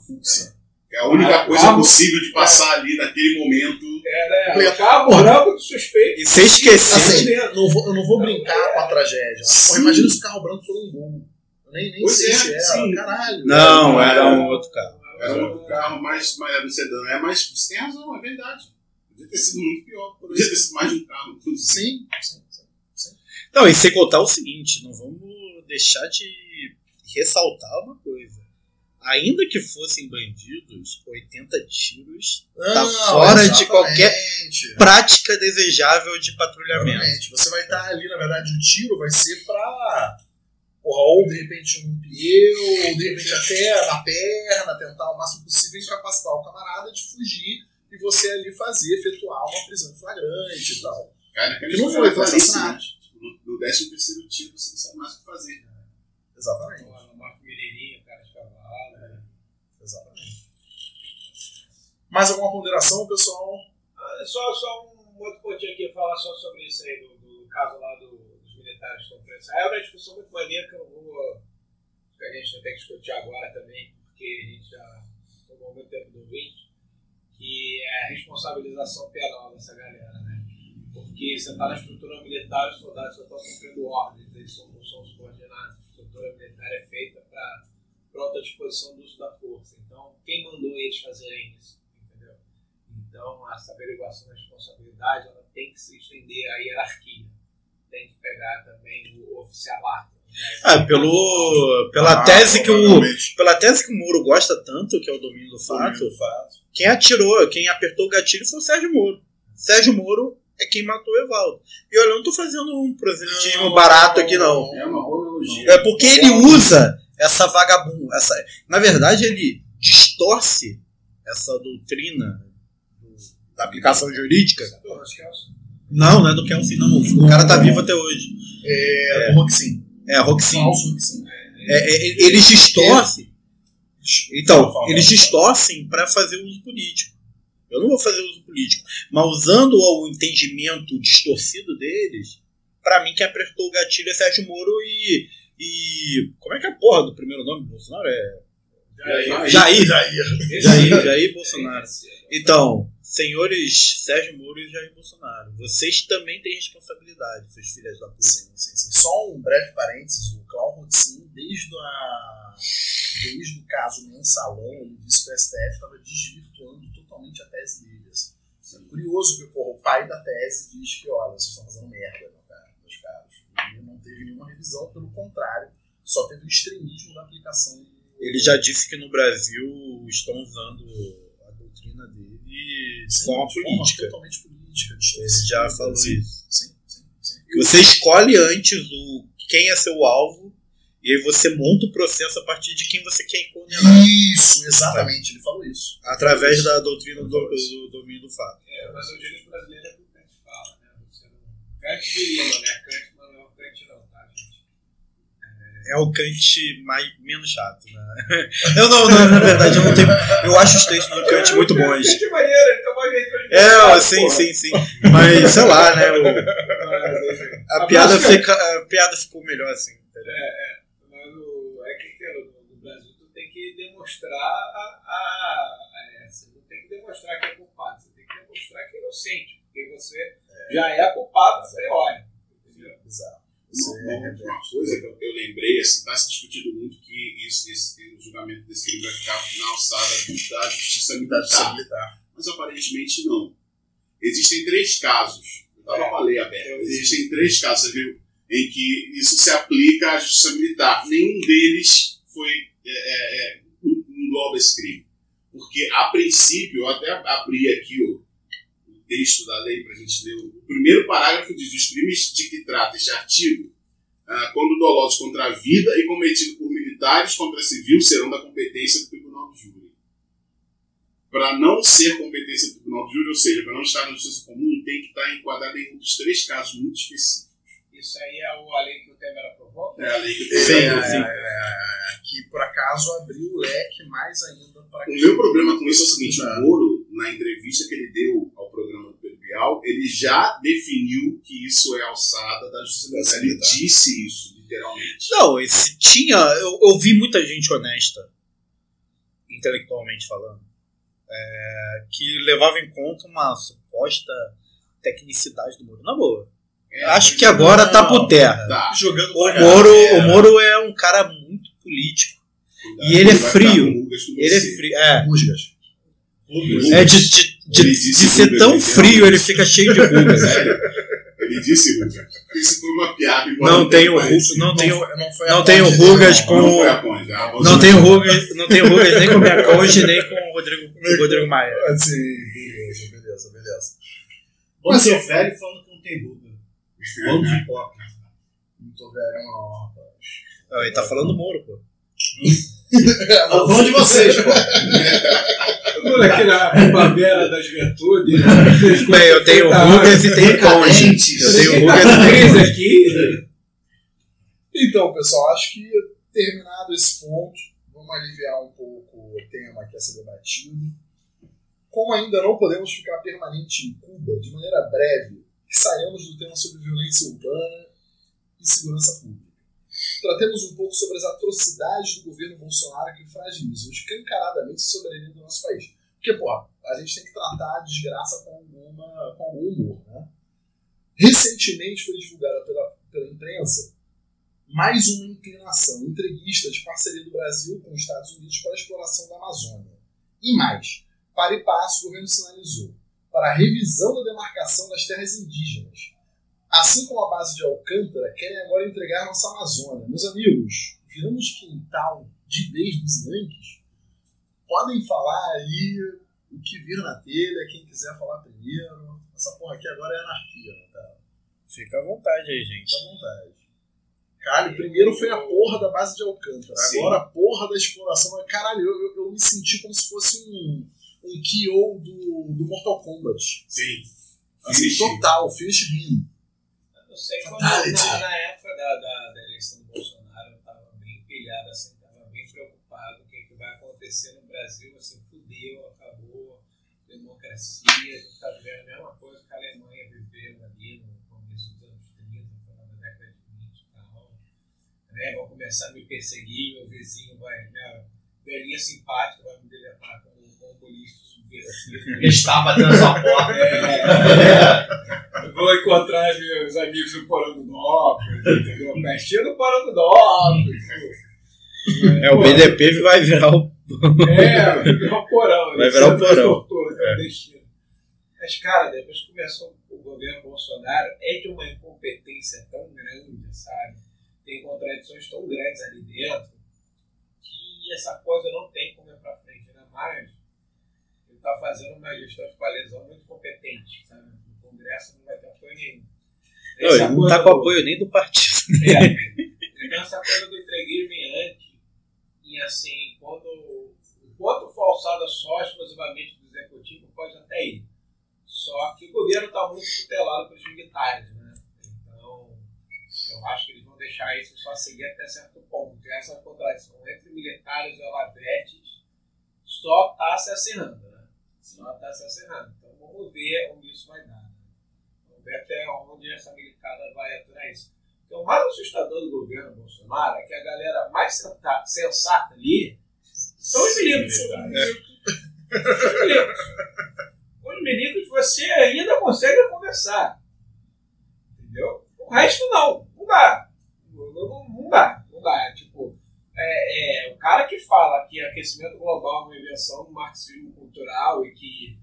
É. Que é a única Ah, coisa carro- possível de passar ali naquele momento. É, né? Completo. O carro branco de suspeito. E você esqueceu. Assim, não vou, eu não vou brincar com a tragédia. Porra, Sim. imagina se o carro branco for um gol. Eu nem, nem Pois sei é, se era. sim. Caralho. Não, era um outro carro. Era um carro mais, mais era um sedã. É, mas você tem razão, é verdade. Podia ter sido muito pior. Podia ter sido mais de um carro, inclusive. Sim, sim, sim. Não, e sem contar o seguinte, não vamos deixar de ressaltar uma coisa. Ainda que fossem bandidos, 80 tiros tá Não, fora de exatamente. qualquer prática desejável de patrulhamento. Exatamente. Você vai estar ali, na verdade, o tiro vai ser pra. Porra, ou de repente um pneu, ou de repente até na perna, tentar o máximo possível incapacitar o camarada de fugir e você ali fazer, efetuar uma prisão flagrante e tal. Cara, Que não foi, foi assassinato. No 13 terceiro tiro, você não sabe mais o que fazer. Exatamente. Mais alguma ponderação, pessoal? Ah, Só, só um outro pontinho aqui, falar só sobre isso aí, do, do caso lá do- dos militares que estão presos. É uma discussão muito maneira que eu vou. que a gente tem que discutir agora também, porque a gente já tomou muito tempo do ouvinte, que é a responsabilização penal dessa galera, né? Porque você está na estrutura militar, os soldados só estão cumprindo ordens, eles são, não são subordinados. A estrutura militar é feita para pronta disposição do uso da força. Então, quem mandou eles fazerem isso? Então, essa averiguação da responsabilidade ela tem que se estender à hierarquia. Tem que pegar também o oficialato. né? Ah, pelo, pela, Ah, tese que o, pela tese que o Moro gosta tanto, que é o domínio do fato, quem atirou, quem apertou o gatilho foi o Sérgio Moro. Sérgio Moro é quem matou o Evaldo. E olha, eu não tô fazendo um proselitismo barato aqui, não. É uma analogia. É porque ele usa essa vagabunda. Essa, na verdade, ele distorce essa doutrina do- da aplicação jurídica. Que é Não, não é do Kelsey, não. O cara tá vivo até hoje. É, o Roxin. É, Roxin. Falso Roxin. É, é, eles distorcem. Então, eles distorcem para fazer uso político. Eu não vou fazer uso político, mas usando o entendimento distorcido deles, para mim quem apertou o gatilho é Sérgio Moro e, e como é que é a porra do primeiro nome do Bolsonaro é Jair. Jair, Jair. Jair, Jair Bolsonaro. Então, senhores Sérgio Moro e Jair Bolsonaro, vocês também têm responsabilidade, seus filhos da puta. Sim, sim, sim. Só um breve parênteses, o Cláudio Roxin, desde, a, desde o caso mensalão, ele disse que o STF estava desvirtuando totalmente a tese dele. assim. É curioso que porra, o pai da tese diz que, olha, vocês estão fazendo merda, meu cara, meus caros. Ele não teve nenhuma revisão, pelo contrário, só teve o extremismo da aplicação. Ele já disse que no Brasil estão usando a doutrina dele de Sim, forma política. Totalmente política. Ele já falou sim, isso. Sim, sim, sim. Que você escolhe antes o quem é seu alvo e aí você monta o processo a partir de quem você quer condenar. Isso, exatamente, ele falou isso. Através da doutrina do, do domínio do fato. É, mas o direito brasileiro é o que Kant fala, né? Você não... Kant diria, não é Kant, gente? É o Kant mais, menos chato, né? Eu não, não, na verdade, eu não tenho. Eu acho os textos do Kant muito bons. É maneiro, ele de É, sim, sim, sim. Mas, sei lá, né? o- enfim. a, piada fica, a piada ficou melhor assim. entendeu? Mas o, é que que é, no, Brasil tu tem que demonstrar a, a, é, você não tem que demonstrar que é culpado, você tem que demonstrar que é inocente, porque você já é culpado a priori. entendeu? Bizarro. Uma, coisa que eu, eu lembrei, assim, está se discutindo muito que isso, esse, o julgamento desse crime vai ficar na alçada da justiça militar. Mas aparentemente não. Existem três casos. Eu estava com a lei aberta. Existem três casos, você viu, em que isso se aplica à justiça militar. Nenhum deles foi é, é, é, engloba esse crime. Por Porque, a princípio, eu até abri aqui o texto da lei para a gente ler. O primeiro parágrafo diz: os crimes de que trata este artigo, ah, quando dolosos contra a vida e cometidos por militares contra civil, serão da competência do Tribunal do Júri. Para não ser competência do Tribunal do Júri, ou seja, para não estar na justiça comum, tem que estar enquadrado em um dos três casos muito específicos. Isso aí é o- a lei que o Temer aprovou? É a lei que Sim, tem. é, é, que por acaso abriu o leque mais ainda para O meu problema com isso é o seguinte: o Moro, na entrevista que ele deu Bial, ele já definiu que isso é alçada da justiça militar. Ele disse isso, literalmente. Não, esse tinha. Eu, eu vi muita gente honesta, intelectualmente falando, é, que levava em conta uma suposta tecnicidade do Moro. Na boa. É, Acho que agora tá por terra. Tá. Jogando O Moro, o Moro é um cara muito político. Cuidado, E ele é frio. rugas Ele é frio. É, Rusgas. é de, de, de, de ser tão frio, ele fica cheio de rugas. Ele disse rugas. Isso foi uma piada. Não tenho, não tenho, não tenho rugas com. Não tenho rugas, não tenho rugas nem com minha conge, nem com o Rodrigo, Rodrigo Maia. Assim, beleza, beleza, beleza. Bando de velho falando que não tem ruga. Bando de hipócrita. Não tô velho, não, rapaz. Ele tá falando Moro, pô. Falando de vocês, pô. Na primavera da juventude. Bem, eu tenho rugas e tenho conge. Eu tenho rugas e tenho aqui. Então, pessoal, acho que terminado esse ponto, vamos aliviar um pouco o tema que é ser debatido. Como ainda não podemos ficar permanente em Cuba, de maneira breve, saímos do tema sobre violência urbana e segurança pública. Tratemos um pouco sobre as atrocidades do governo Bolsonaro que fragilizam escancaradamente a soberania do nosso país. Porque, pô, a gente tem que tratar a desgraça com, alguma, com algum humor, né? Recentemente foi divulgada pela, pela imprensa mais uma inclinação entreguista de parceria do Brasil com os Estados Unidos para a exploração da Amazônia. E mais, para e passo, o governo sinalizou para a revisão da demarcação das terras indígenas. Assim como a base de Alcântara, querem agora entregar nossa Amazônia. Meus amigos, viramos quintal de vez dos Yankees? Podem falar aí o que vir na telha, quem quiser falar primeiro. Essa porra aqui agora é anarquia, né, cara? Fica à vontade aí, gente. Fica à vontade. Caralho, primeiro foi a porra da base de Alcântara, Sim. agora a porra da exploração. Caralho, eu, eu, eu me senti como se fosse um, um KO do, do Mortal Kombat. Sim. Assim, Finish. total, finish him. Eu sei quando na, na época da, da, da eleição do Bolsonaro eu tava bem pilhado, assim, tava bem preocupado. O que, que vai acontecer no Brasil, assim, fudeu, acabou, democracia, a gente tá vivendo a mesma coisa que a Alemanha viveu ali no começo dos anos 30, no final da década de 20 e tal. Né, vão começar a me perseguir, meu vizinho vai, minha velhinha simpática vai me deletar como um comunista subversivo. Está batendo sua porta. É. Eu vou encontrar meus amigos no Porangudópolis, entendeu? Festinha no Porangudópolis. É, o BDP vai virar o. É, vai virar o porão. Vai né? virar o de porão. tortura, é destino. Mas, cara, depois que começou o governo Bolsonaro, é de uma incompetência tão grande, sabe? Tem contradições tão grandes ali dentro que essa coisa não tem como ir pra frente, ainda mais. Ele tá fazendo uma gestão de coalizão muito competente, sabe? O Congresso não vai ter apoio nenhum. Não, ele não coisa tá com do- apoio nem do partido. é. Então essa coisa do entreguismo em antes, e assim, quando enquanto for alçada só exclusivamente do executivo, pode até ir. Só que o governo está muito tutelado pelos militares, né? Então, eu acho que eles vão deixar isso só seguir até certo ponto. Essa contradição entre militares e olavetes só está se acerrando, Só está se acerrando. Então vamos ver onde isso vai dar. Né? Vamos ver até onde essa militada vai aturar isso. Então, o mais assustador do governo Bolsonaro é que a galera mais sensata ali são os milicos. Os milicos. Os milicos você ainda consegue conversar. Entendeu? O resto não. Não dá. Não, não- não dá. Não dá. Tipo, é, é, o cara que fala que aquecimento global é uma invenção do marxismo cultural e que,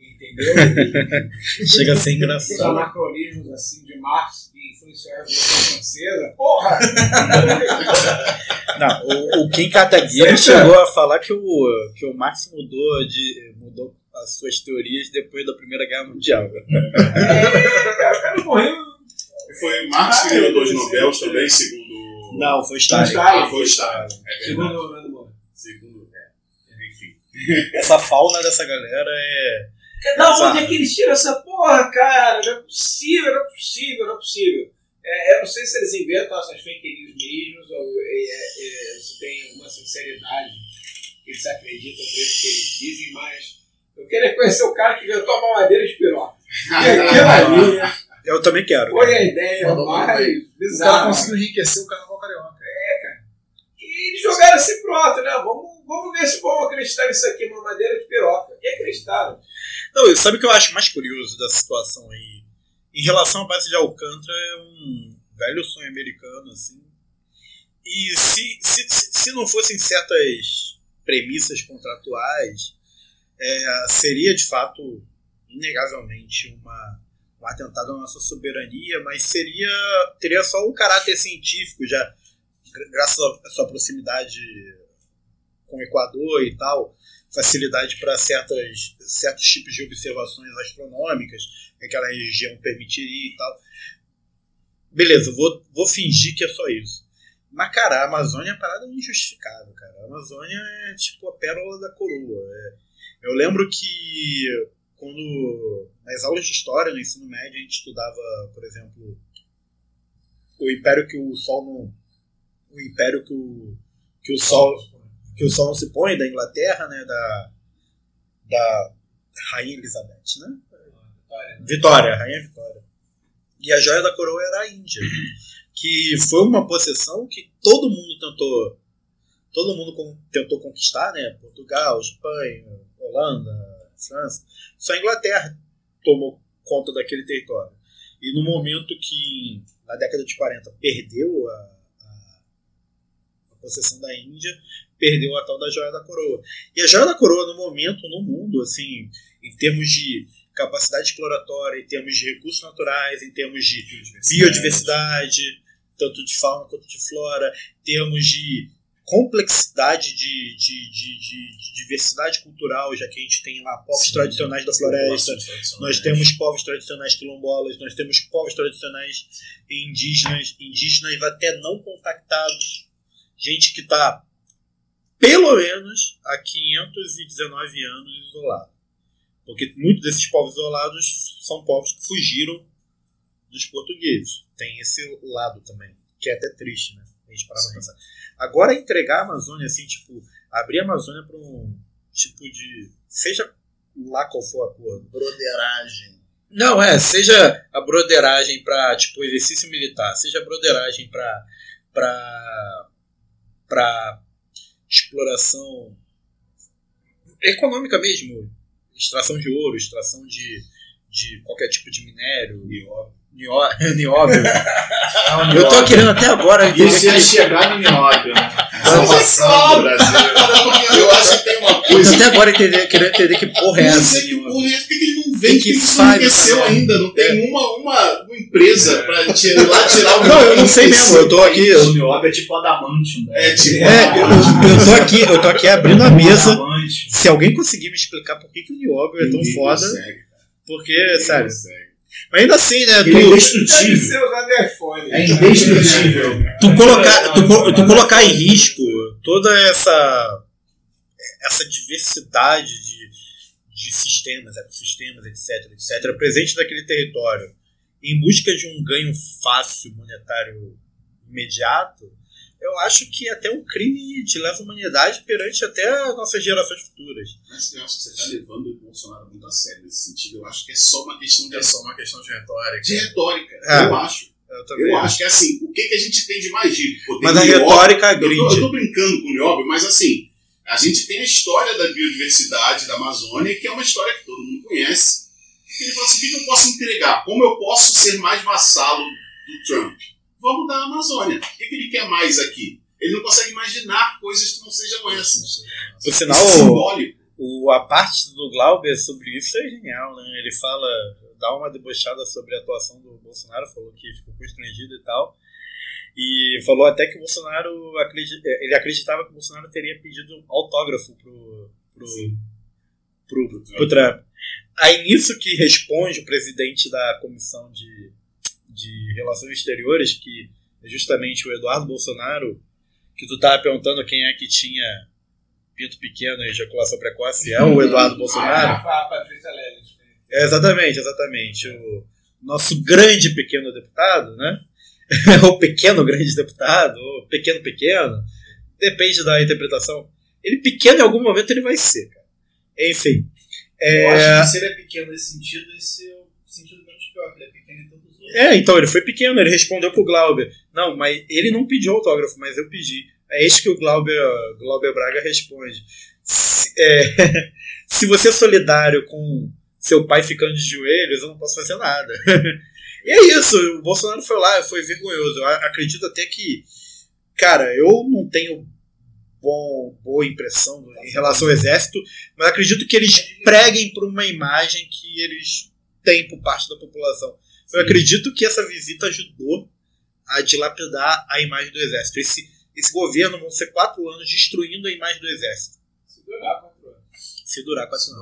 e entendeu? Chega a ser Os engraçado. anacronismos assim de Marx que influenciaram a Revolução Francesa. Porra! Não, o, o Kim Kataguiri chegou a falar que o, que o Marx mudou, de, mudou as suas teorias depois da Primeira Guerra Mundial. É, cara, o cara morreu. Foi Marx que ganhou dois Nobel também, segundo. Não, foi Stalin. Stalin. Ah, foi Stalin. É. Segundo o Moura. Segundo. É. Enfim. Essa fauna dessa galera é. Da Exato. onde é que eles tiram essa porra, cara? Não é possível, não é possível, não é possível. É, eu não sei se eles inventam essas fake news mesmo, ou é, é, se tem uma sinceridade que eles acreditam mesmo que eles dizem, mas eu queria conhecer o cara que inventou a mamadeira de piroca. E aquilo ali né, Eu também quero. foi a ideia Mandou mais bem. O cara conseguiu enriquecer o carnaval carioca. E eles jogaram assim pronto, né? Vamos, vamos ver se vamos acreditar nisso aqui, mamadeira de piroca. E acreditaram. Não, sabe o que eu acho mais curioso da situação aí? Em relação à base de Alcântara, é um velho sonho americano, assim. E se, se, se, se não fossem certas premissas contratuais, é, seria de fato, inegavelmente, uma, um atentado à nossa soberania, mas seria teria só um caráter científico, já gra- graças à sua proximidade com o Equador e tal, facilidade para certas certos tipos de observações astronômicas que aquela região permitiria e tal. Beleza, vou, vou fingir que é só isso. Mas, cara, a Amazônia é uma parada injustificável, cara. A Amazônia é tipo a pérola da coroa. É- eu lembro que quando nas aulas de história no ensino médio a gente estudava, por exemplo, o império que o sol não o império que o que o sol que o sol não se põe da Inglaterra, né, da da rainha Elizabeth, né? Vitória, rainha Vitória. E a joia da coroa era a Índia, que foi uma possessão que todo mundo tentou todo mundo tentou conquistar, né? Portugal, Espanha, Holanda, França. Só a Inglaterra tomou conta daquele território. E no momento que, na década de 40, perdeu a, a, a possessão da Índia, perdeu a tal da joia da coroa. E a joia da coroa, no momento, no mundo, assim, em termos de capacidade exploratória, em termos de recursos naturais, em termos de biodiversidade, tanto de fauna quanto de flora, em termos de complexidade de, de, de, de- de diversidade cultural, já que a gente tem lá povos tradicionais da floresta, nós temos povos tradicionais quilombolas, nós temos povos tradicionais indígenas, indígenas até não contactados, gente que está pelo menos há 519 anos isolado. Porque muitos desses povos isolados são povos que fugiram dos portugueses. Tem esse lado também, que é até triste, né? A gente parar pra pensar. Agora, entregar a Amazônia, assim, tipo, abrir a Amazônia para um tipo de. Seja lá qual for a cor. Broderagem. Não, é, seja a broderagem para tipo exercício militar, seja a broderagem para para para exploração econômica mesmo, extração de ouro, extração de, de qualquer tipo de minério, nióbio. nióbio. Eu tô querendo até agora Isso ia entender. chegar no nióbio, né? Salvação do Brasil. Porque eu acho que tem uma Eu tô coisa. até agora entender, querendo entender que porra é Eu não essa. sei que porra é essa, por que que ele não vem? Que Que ele não essa ainda? Não tem uma, uma, uma empresa pra tirar, ir lá tirar o Não, eu não sei mesmo, eu tô aqui. O nióbio é tipo adamantium, né? É, tipo, É, eu, eu tô aqui, eu tô aqui abrindo a mesa. Se alguém conseguir me explicar por que, que o nióbio é tão foda, consegue, porque, ninguém sério. Mas ainda assim, né? É Tu, Deve indestrutível. É indestrutível. tu, colocar, tu, co- tu colocar em risco toda essa, essa diversidade de, de sistemas, ecossistemas, etc, etc, presente naquele território, em busca de um ganho fácil monetário imediato, eu acho que é até um crime de lesa humanidade perante até as nossas gerações futuras. Mas eu acho que você está levando o Bolsonaro muito a sério nesse sentido. Eu acho que é só uma questão de, só uma questão de retórica. de retórica. É. Eu acho. Eu também Eu acho. acho que assim, o que, que a gente tem de mais tem Mas a retórica agride. eu tô brincando com o nióbio, mas assim, a gente tem a história da biodiversidade da Amazônia, que é uma história que todo mundo conhece. E ele fala assim: o que que eu posso entregar? Como eu posso ser mais vassalo do Trump? Vamos dar a Amazônia. O que, ele quer mais aqui? Ele não consegue imaginar coisas que não sejam essas. Por sinal, Isso é simbólico. o, a parte do Glauber sobre isso é genial, né? Ele fala, dá uma debochada sobre a atuação do Bolsonaro, falou que ficou constrangido e tal. E falou até que o Bolsonaro ele acreditava que o Bolsonaro teria pedido autógrafo pro, pro, pro, pro, pro Trump. Aí nisso que responde o presidente da comissão de, de relações exteriores, que é justamente o Eduardo Bolsonaro, que tu tava perguntando quem é que tinha pinto pequeno e ejaculação precoce, é o Eduardo Bolsonaro. A Patrícia Leles. É, exatamente, exatamente. O nosso grande pequeno deputado, né? ou pequeno grande deputado, ou pequeno pequeno, depende da interpretação. Ele pequeno em algum momento ele vai ser, cara. Enfim. É... Eu acho que se ele é pequeno nesse sentido, esse é o sentido menos pior, que ele é É, então, ele foi pequeno, ele respondeu pro Glauber. Não, mas ele não pediu autógrafo, mas eu pedi. É isso que o Glauber, Glauber Braga responde. Se, é, se você é solidário com seu pai ficando de joelhos, eu não posso fazer nada. e é isso, o Bolsonaro foi lá, foi vergonhoso. Eu acredito até que, cara, eu não tenho bom, boa impressão em relação ao exército, mas acredito que eles preguem por uma imagem que eles têm por parte da população. Eu acredito que essa visita ajudou a dilapidar a imagem do exército. Esse, esse governo vão ser quatro anos destruindo a imagem do exército. Se durar quatro anos. Se durar quatro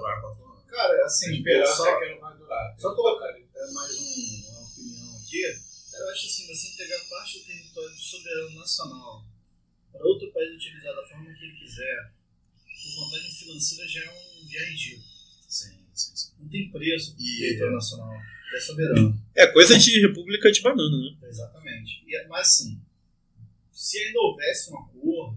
anos. Cara, assim, Esperança só, é que não vai durar. só colocar é, mais um- uma opinião aqui. Eu acho assim, você entregar parte do território soberano nacional para outro país utilizar da forma que ele quiser, por vantagem financeira, já é um já é ridículo. Sim, sim, sim. Não tem preço E- o território nacional. É soberano. É coisa de república de banana, né? Exatamente. E, mas assim, se ainda houvesse um acordo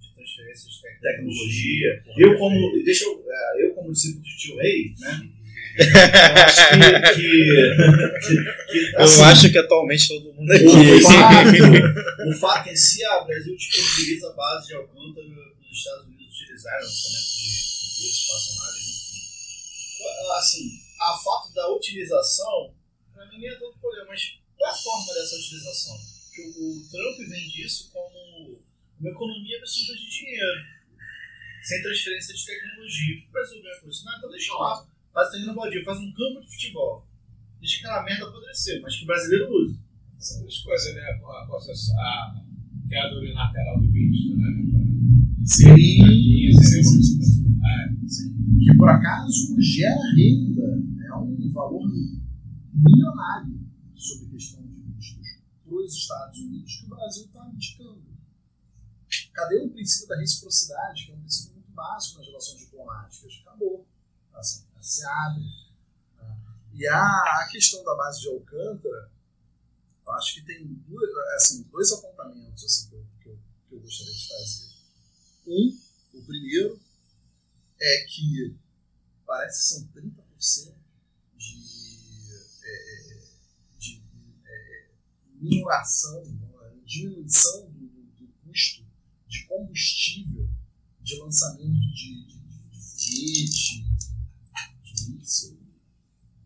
de transferência de tecnologia, eu como, deixa eu, eh, eu como discípulo de tio Rei, né? Eu acho que, que, que, Eu assim, acho que atualmente todo mundo o aqui. fato, o fato em si, a Brasil disponibiliza a base de Alcântara para os Estados Unidos utilizarem o lançamento de foguetes espaçonaves, enfim. Assim, a fato da utilização, para mim nem é tanto problema, mas qual é a forma dessa utilização? Que o, Trump vende isso como uma economia absurda de dinheiro, sem transferência de tecnologia. O que Brasil ganha com isso? Nada, deixa lá. Faz terreno baldio, faz um campo de futebol. Deixa aquela merda apodrecer, mas que o brasileiro use. São duas coisas, né? A concessão, a queda unilateral do bicho, né? Sim, sim, sim, sim. É, que por acaso gera renda, é valor milionário sobre a questão de vistos para os Estados Unidos que o Brasil está indicando. Cadê o princípio da reciprocidade, que é um princípio muito básico nas relações diplomáticas? Acabou. Assim, se abre. E a, a questão da base de Alcântara, eu acho que tem duas, assim, dois apontamentos assim, que, eu, que, eu, que eu gostaria de fazer. Um, o primeiro, é que parece que são 30% minoração, né, diminuição do, do- do custo de combustível de lançamento de, de, de foguete, de míssil,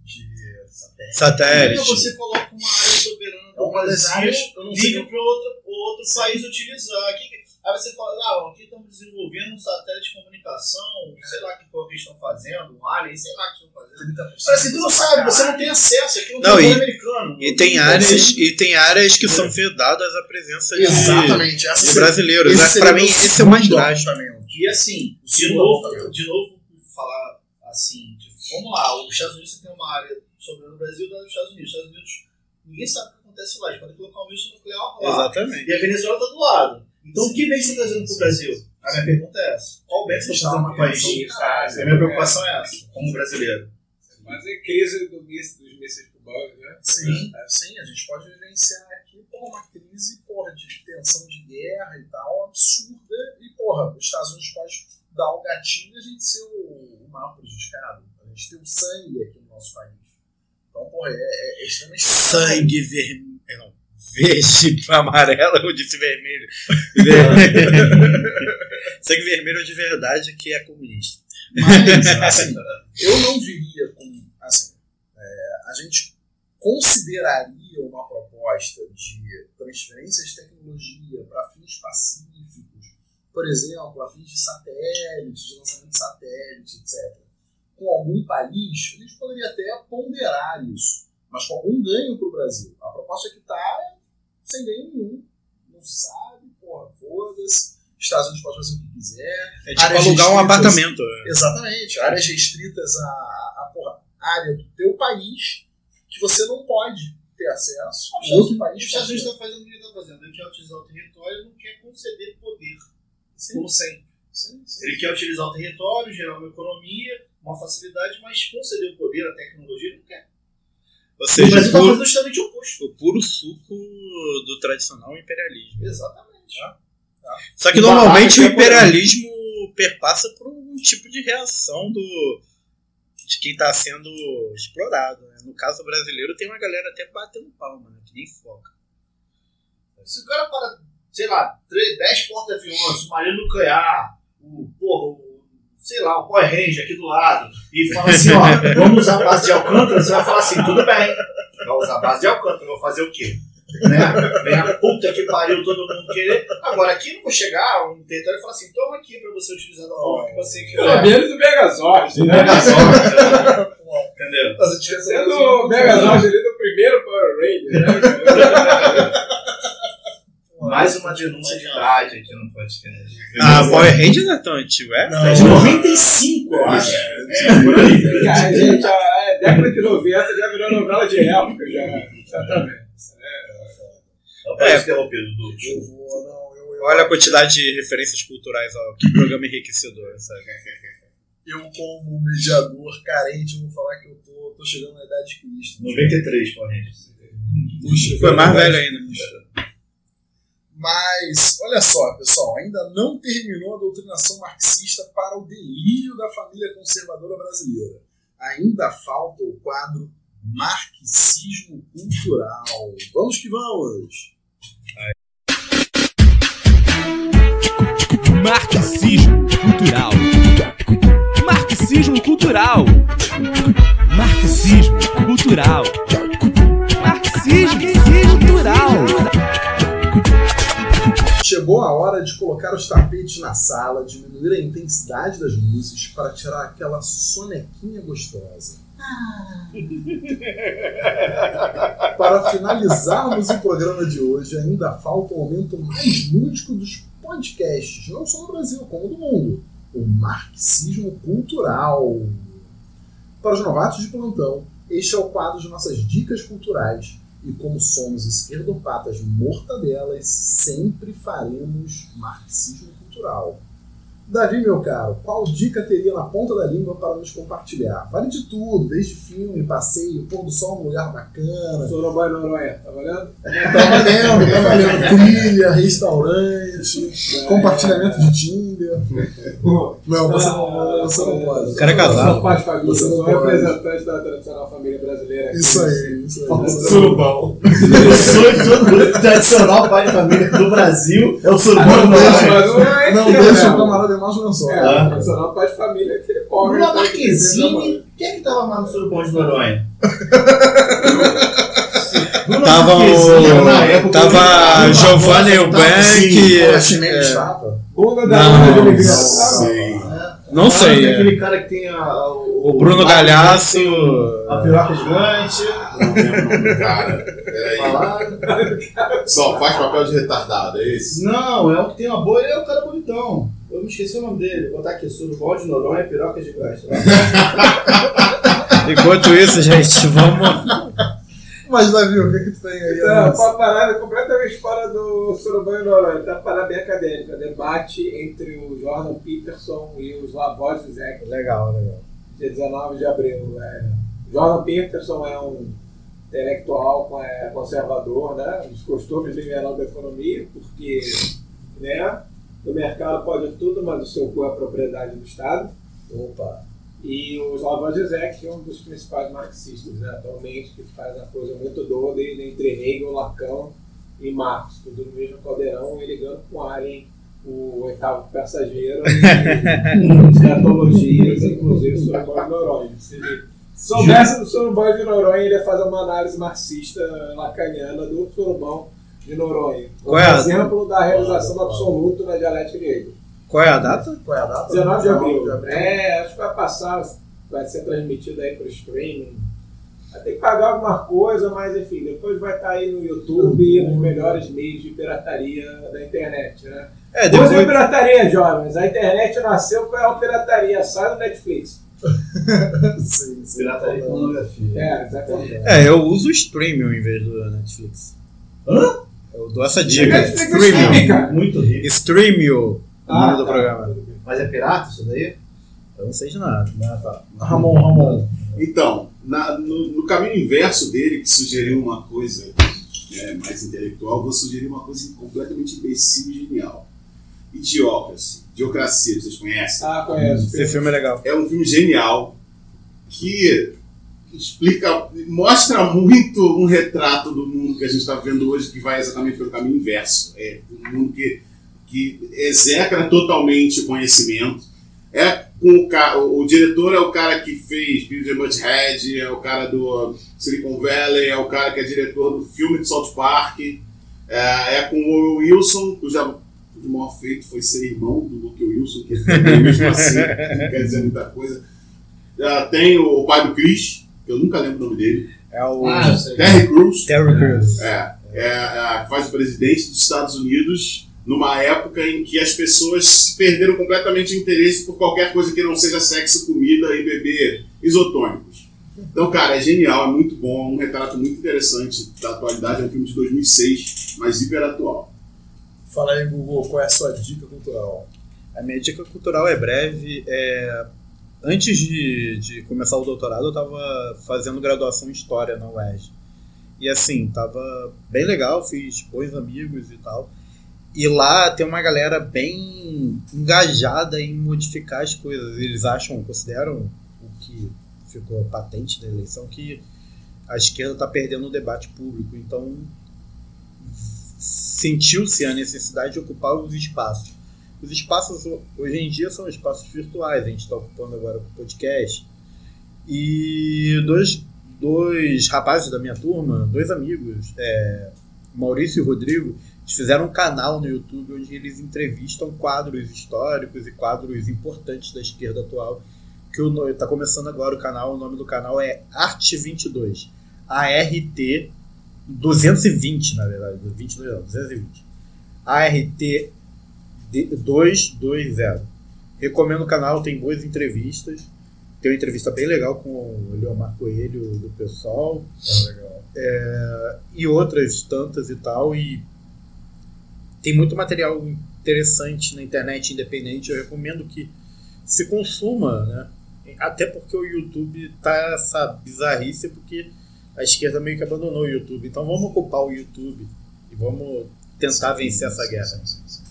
de satélite. Satélite. Então você coloca uma área soberana É do uma das Brasil, áreas, eu não sei liga para outro, outro país utilizar. Aqui, aí você fala, ah, aqui estamos desenvolvendo um satélite de comunicação, sei lá que porra que eles estão fazendo, um alien, sei lá o que estão fazendo. 30% Mas assim, tu não sabe, você não tem acesso, aqui não, Não, tem e- americano. E tem áreas, e tem áreas que são vedadas à presença de, Exatamente. essa de seria- brasileiros. esse pra o mim, esse é o mais drástico. E assim, de novo, de novo, falar assim, de, vamos lá, os Estados Unidos tem uma área soberana no Brasil da dos Estados Unidos. Os Estados Unidos, ninguém sabe o que acontece lá, eles podem colocar um míssil nuclear lá. Exatamente. E a Venezuela está do lado. Então o que vem se trazendo para o Brasil? A minha pergunta é essa. Qual bem você está trazendo para o país? A minha preocupação é essa, como brasileiro. Mas é crise do míssil, dos mísseis cubanos, né? Sim, sim, a gente pode vivenciar aqui porra, uma crise porra, de tensão de guerra e tal, absurda, e porra, os Estados Unidos pode dar o gatilho e a gente ser o, o maior prejudicado. A gente ter o sangue aqui no nosso país. Então, porra, é, é, é extremamente Sangue vermelho. Não, verde para amarelo, eu disse vermelho. Sangue vermelho de verdade que é comunista. Mas, assim, eu não viria com. Assim, é, a gente consideraria uma proposta de transferência de tecnologia para fins pacíficos por exemplo, a fins de satélite, de lançamento de satélite, etc., com algum país, a gente poderia até ponderar isso, mas com algum ganho para o Brasil. A proposta que está é sem ganho nenhum. Não sabe, porra, foda-se. Estados Unidos pode fazer o que quiser. É tipo Áreas alugar um apartamento. é. Exatamente. Áreas restritas à, à porra, área do teu país que você não pode ter acesso. Os Outro Estados país os Estados Unidos está fazendo o que ele está fazendo. Ele quer utilizar o território e não quer conceder poder. Como sempre. Sim, sim. Ele quer utilizar o território, gerar uma economia, uma facilidade, mas conceder o poder, a tecnologia, ele não quer. Ou o seja, Brasil está puro- fazendo justamente o oposto. o puro suco do tradicional imperialismo. Exatamente. Só que E normalmente o barraca que é imperialismo perpassa por um tipo de reação do de quem está sendo explorado. né? No caso brasileiro tem uma galera até batendo palma, né? que nem foca. Se o cara para, sei lá, 3, 10 porta-aviões, submarino nuclear, o, porra, o, sei lá, o Power Ranger aqui do lado, e fala assim, ó, vamos usar a base de Alcântara, você vai falar assim, tudo bem, vai usar a base de Alcântara, vou fazer o quê? Né? Vem a puta que pariu todo mundo querer. Agora aqui não vou chegar um território e falar assim, toma aqui pra você utilizar da forma que você Pelo quiser. menos o Megazord, O né? Megazord, entendeu? A gente Sendo o Megazord ali do primeiro Power Ranger, né? Mais uma denúncia de idade aqui no podcast. Ah, Power Ranger não é tão antigo, é? É de 95, eu acho. É, por aí. Cara, gente, a é, década de 90 já virou novela de época, já. Já tá vendo. Eu posso interromper, Dudu. Eu vou, não, eu, eu, Olha a quantidade de referências culturais, ó. Que programa enriquecedor, sabe? eu, como mediador carente, eu vou falar que eu tô, tô chegando na idade de Cristo. 93, corrente. Puxa, Foi mais velho ainda. Mas, olha só, pessoal, ainda não terminou a doutrinação marxista para o delírio da família conservadora brasileira. Ainda falta o quadro Marxismo Cultural. Vamos que vamos! Marxismo cultural. Marxismo cultural. Marxismo cultural. Chegou a hora de colocar os tapetes na sala, diminuir a intensidade das luzes para tirar aquela sonequinha gostosa. Para finalizarmos o programa de hoje, ainda falta o momento mais lúdico dos podcasts, não só no Brasil, como do mundo: o marxismo cultural. Para os novatos de plantão, este é o quadro de nossas dicas culturais. E como somos esquerdopatas mortadelas, sempre faremos marxismo cultural. Davi, meu caro, qual dica teria na ponta da língua para nos compartilhar? Vale de tudo, desde filme, passeio, pôr do sol num lugar bacana. Sorobó e Noronha, tá valendo? Tá valendo, tá valendo. Trilha, restaurante, compartilhamento de Tinder. Não, você não, você não pode. O cara é casado. Sou pai de família, Você não representante da tradicional família brasileira. Isso aí, isso aí. Surubão. O sonho tradicional pai de família do Brasil é o surubão não é é, deixa o camarada mais lençol. É, tradicional pai de família é aquele pobre. Bruna né, que Marquezine, quem é que tava mais no surubão de Noronha? Bruna Tava Marquezine, o- na época, tava Giovanni eu- Eubank. Se é, estava. Bunda da Não, de. Sei. Não sei. É. aquele cara que tem a, O Bruno Galhaço. A piroca gigante. Não lembro o nome do cara. Peraí. Só faz papel de retardado, é esse? Não, é um que tem uma boa, ele é um cara bonitão. Eu me esqueci o nome dele. Vou botar aqui, surubão de Noronha, piroca gigante. Enquanto isso, gente, vamos. Mas, Davi, o que, que tu tem aí? Então, uma parada completamente fora do Sorobão e Noronha. Tá uma parada bem acadêmica. Debate entre o Jordan Peterson e os Lavos Zizek. Legal, legal. dia 19 de abril. É. Jordan Peterson é um intelectual é, conservador, né? dos costumes liberal da economia, porque né, o mercado pode tudo, mas o seu cu é propriedade do Estado. Opa. E o Slavoj Zizek, que é um dos principais marxistas né, atualmente, que faz uma coisa muito doida entre Hegel, Lacan e Marx, tudo no mesmo caldeirão, e ligando com Alien, o oitavo passageiro, e escatologias, inclusive Sorobó de Noronha. Se soubesse do Sorobó de Noronha, ele ia fazer uma análise marxista lacaniana do Sorobão de Noronha. Um Qual é a- exemplo da realização do absoluto na dialética de Hegel. Qual é a data? Qual é a data? 19 de abril. 19 de É, acho que vai passar, vai ser transmitido aí pro streaming. Vai ter que pagar alguma coisa, mas enfim, depois vai estar aí no YouTube e nos melhores meios de pirataria da internet, né? É, Usem depois, pirataria, jovens. A internet nasceu com a pirataria, sai do Netflix. Sim, sim. Pirataria e pornografia. É, exatamente. é, eu uso o Streaming ao invés do Netflix. Hã? Eu dou essa dica. É cara. Muito rico. Streamio. O Ah, nome do tá. programa. Mas é pirata isso daí? Eu não sei de nada. Ah, tá. Ramon, Ramon. Então, na- no, no caminho inverso dele, que sugeriu uma coisa né, mais intelectual, vou sugerir uma coisa completamente imbecil e genial. Idiocracy. Idiocracia, vocês conhecem? Ah, conheço. Esse filme é legal. É um filme genial que explica, mostra muito um retrato do mundo que a gente está vendo hoje, que vai exatamente pelo caminho inverso. É um mundo que, que execra totalmente o conhecimento. É com o, o, o diretor é o cara que fez Beavis and Butthead, é o cara do Silicon Valley, é o cara que é diretor do filme de South Park, é, é com o Wilson, cuja cujo maior feito foi ser irmão do Luke Wilson, que mesmo assim não quer dizer muita coisa. Ah, tem o pai do Chris, eu nunca lembro o nome dele, É o Ah. Terry Crews, Terry Crews. é, é, é, que faz o presidente dos Estados Unidos numa época em que as pessoas perderam completamente o interesse por qualquer coisa que não seja sexo, comida e beber isotônicos. Então, cara, é genial, é muito bom, é um retrato muito interessante da atualidade, é um filme de 2006, mas hiper atual. Fala aí, Google, qual é a sua dica cultural? A minha dica cultural é breve. É... Antes de, de começar o doutorado, eu estava fazendo graduação em História na UERJ. E assim, tava bem legal, fiz bons amigos e tal. E lá tem uma galera bem engajada em modificar as coisas. Eles acham, consideram o que ficou patente da eleição, que a esquerda está perdendo o debate público. Então, sentiu-se a necessidade de ocupar os espaços. Os espaços hoje em dia são espaços virtuais, a gente está ocupando agora com o podcast. E dois, dois rapazes da minha turma, dois amigos, é, Maurício e Rodrigo, fizeram um canal no YouTube onde eles entrevistam quadros históricos e quadros importantes da esquerda atual. Que está começando agora o canal, o nome do canal é Arte 22. ART 220, na verdade. 22 não, 220. ART 220. Recomendo o canal, tem boas entrevistas. Tem uma entrevista bem legal com o Leomar Coelho do pessoal. É legal. É, e outras tantas e tal. E tem muito material interessante na internet independente. Eu recomendo que se consuma, né? Até porque o YouTube tá essa bizarrice, porque a esquerda meio que abandonou o YouTube. Então vamos ocupar o YouTube e vamos tentar Sim, vencer essa sim, guerra. Sim,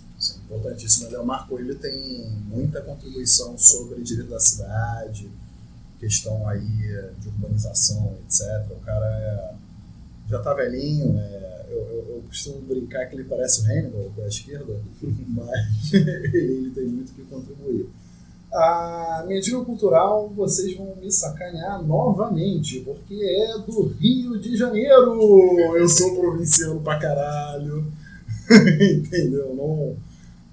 sim, sim, sim. Importantíssimo. O Marco ele tem muita contribuição sobre direito da cidade, questão aí de urbanização, etc. O cara é, já tá velhinho, é, eu, eu, eu costumo brincar que ele parece o Hannibal da esquerda, mas ele, tem muito que contribuir. A minha dica cultural, vocês vão me sacanear novamente, porque é do Rio de Janeiro. Eu sou provinciano pra caralho. Entendeu? Não.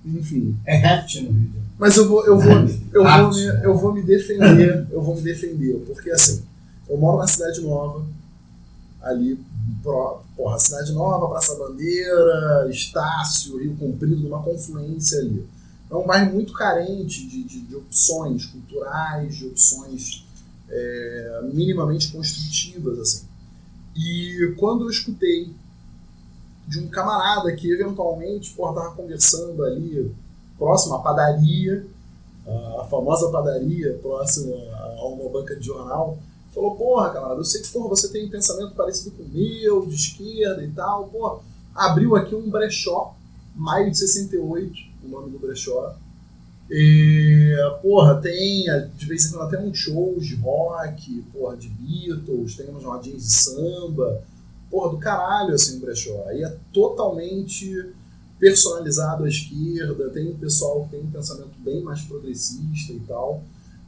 Enfim. É Heft no Rio. Mas eu vou, eu vou, eu vou, me, eu vou me defender. Eu vou me defender. Porque assim, eu moro na cidade nova, ali, pro, porra, Cidade Nova, Praça Bandeira, Estácio, Rio Comprido, numa confluência ali. É um bairro muito carente de, de, de opções culturais, de opções é, minimamente construtivas, assim. E quando eu escutei de um camarada que eventualmente estava conversando ali próximo à padaria, a famosa padaria próxima a uma banca de jornal, falou, porra, camarada, eu sei que porra, você tem um pensamento parecido com o meu, de esquerda e tal, porra, abriu aqui um brechó, maio de 68, o nome do brechó, e, porra, tem, de vez em quando até uns shows de rock, porra, de Beatles, tem umas rodinhas de samba, porra, do caralho, assim, o brechó. Aí é totalmente personalizado à esquerda, tem um pessoal que tem um pensamento bem mais progressista e tal.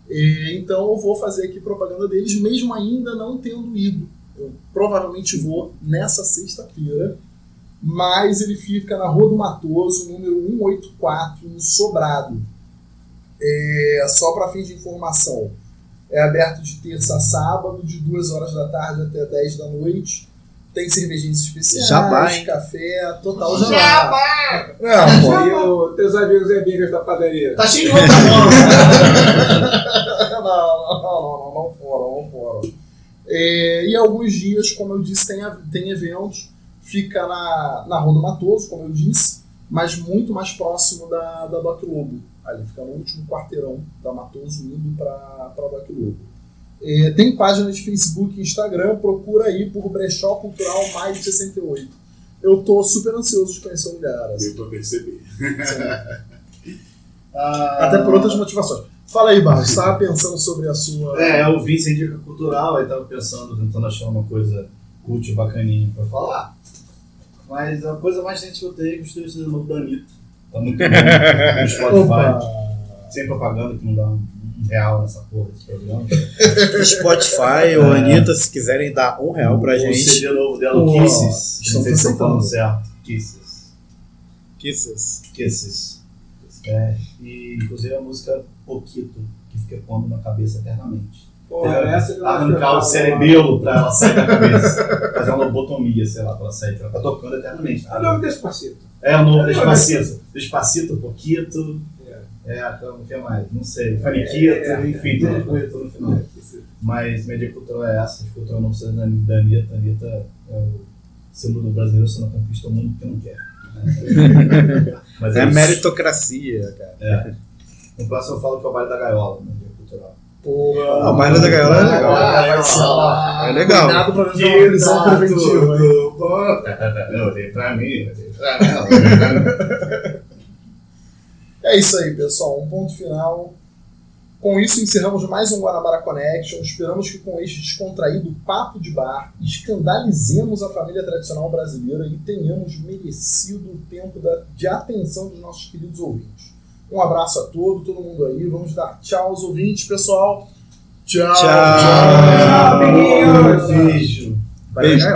E, então eu vou fazer aqui propaganda deles, mesmo ainda não tendo ido. Eu provavelmente vou nessa sexta-feira mas ele fica na Rua do Matoso, número 184, no Sobrado. É, só para fins de informação, é aberto de terça a sábado, de 2 horas da tarde até 10 da noite. Tem cervejinhas especiais, Jabá, café, total jabá. Jabá! Não, pô. E o, teus amigos e amigas da padaria? Tá cheio de nova. não, não, não, não, não foram, não foram. É, e alguns dias, como eu disse, tem, a- tem eventos. Fica na, na Rua do Matoso, como eu disse, mas muito mais próximo da, da Doc Lobo. Ali fica no último quarteirão da Matoso, indo para Doc Lobo. É, tem página de Facebook e Instagram, procura aí por Brechó Cultural Mais de 68. Eu tô super ansioso de conhecer o lugar. assim. Deu pra perceber. Ah, Até por outras motivações. Fala aí, Barros, você estava pensando sobre a sua. É, eu vi sem dica cultural, aí tava pensando, tentando achar uma coisa cult bacaninha pra falar. Mas a coisa mais recente que eu tenho é que o estúdio de novo da Anitta. Tá muito bom no Spotify. Opa! Sem propaganda, que não dá real nessa porra desse programa. Spotify ou Anitta, se quiserem dar um real pra O gente. CD novo dela, o Kisses. Não sei se eu falando certo. Kisses. Kisses. Kisses. É, e inclusive a música Poquito, que fica pondo na cabeça eternamente. Porra, essa que eu acho arrancar o cerebelo pra ela sair da cabeça. Fazer uma lobotomia, sei lá, pra ela sair. Ela tá tocando eternamente. É o nome Despacito. É o novo É, Despacito. Despacito, Poquito. É. É, então, o que mais? Não sei. Faniquito, É, enfim, tudo com tudo no final. Mas mídia cultural é essa. A cultura não precisa da Anitta. A Anitta é o símbolo do brasileiro, você não conquista o mundo que não quer. Mas É isso. meritocracia, cara. É. No próximo eu falo que é o baile da gaiola, mídia cultural. Porra. A Baile da Gaiola é legal. Ah. É legal. Cuidado pra não uma prisão preventiva. hein? Eu olhei pra mim, eu olhei pra ela. É isso aí, pessoal. Um ponto final. Com isso, encerramos mais um Guanabara Connection. Esperamos que com este descontraído papo de bar escandalizemos a família tradicional brasileira e tenhamos merecido o tempo da- de atenção dos nossos queridos ouvintes. Um abraço a todos, todo mundo aí. Vamos dar tchau aos ouvintes, pessoal. Tchau. Tchau. Tchau, amiguinhos. Beijo. Vai Beijo.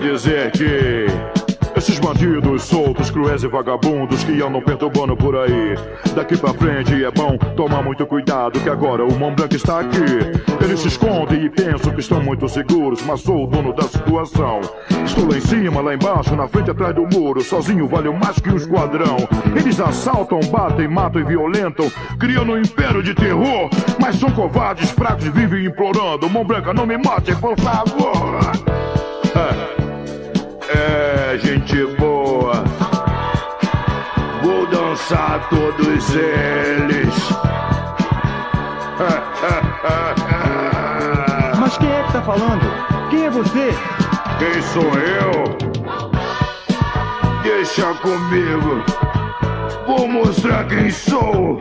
Dizer que esses bandidos soltos, cruéis e vagabundos que andam perturbando por aí. Daqui pra frente é bom tomar muito cuidado que agora o Mão Branca está aqui. Eles se escondem e pensam que estão muito seguros, mas sou o dono da situação. Estou lá em cima, lá embaixo, na frente, atrás do muro. Sozinho valeu mais que um esquadrão. Eles assaltam, batem, matam e violentam, criando um império de terror. Mas são covardes, fracos vivem implorando. Mão Branca, não me mate, por favor. É, gente boa. Vou dançar todos eles. Mas quem é que tá falando? Quem é você? Quem sou eu? Deixa comigo. Vou mostrar quem sou.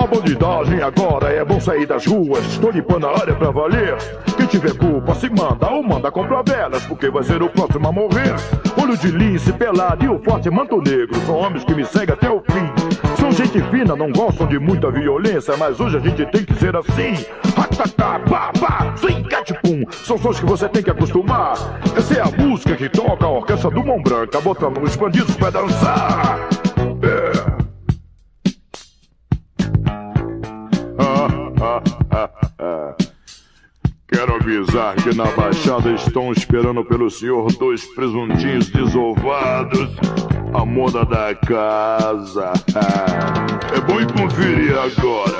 A bandidagem agora é bom sair das ruas. Estou limpando a área pra valer. Quem tiver culpa se manda ou manda comprar velas, porque vai ser o próximo a morrer. Olho de lince, pelado e o forte manto negro. São homens que me seguem até o fim. São gente fina, não gostam de muita violência, mas hoje a gente tem que ser assim. Ratatá, pá, pá, swing, catipum. São sons que você tem que acostumar. Essa é a música que toca a orquestra do Mão Branca, botando os bandidos pra dançar. É. Quero avisar que na Baixada estão esperando pelo senhor dois presuntinhos desovados. A moda da casa. É bom ir conferir agora.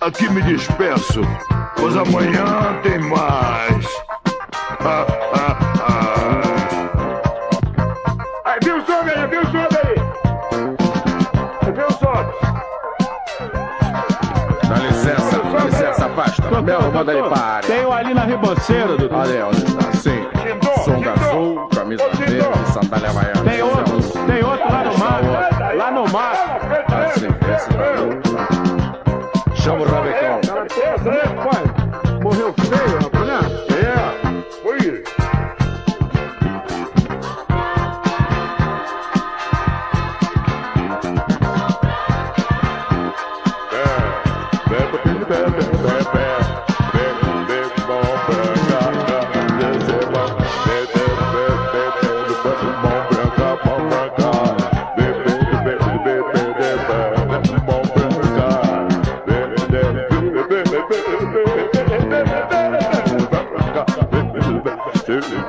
Aqui me despeço, pois amanhã tem mais. manda ele para. Tenho ali na ribanceira, doutor. Olha onde está. Sim. sunga azul, camisa verde, sandália havaiana. Tem outro, tem outro lá no mato. Lá no mato. Assim, esse daí. Chama o Rabecão. Morreu feio, rapaz,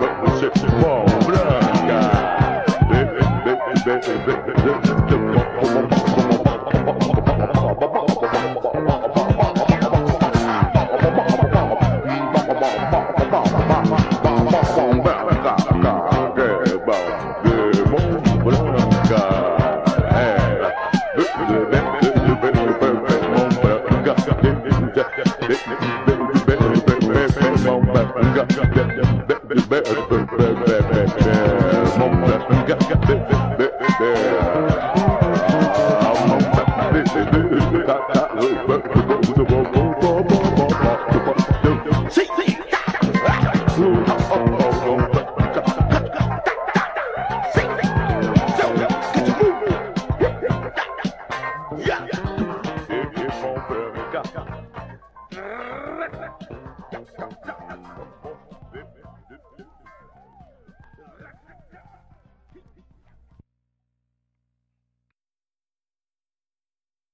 Yeah.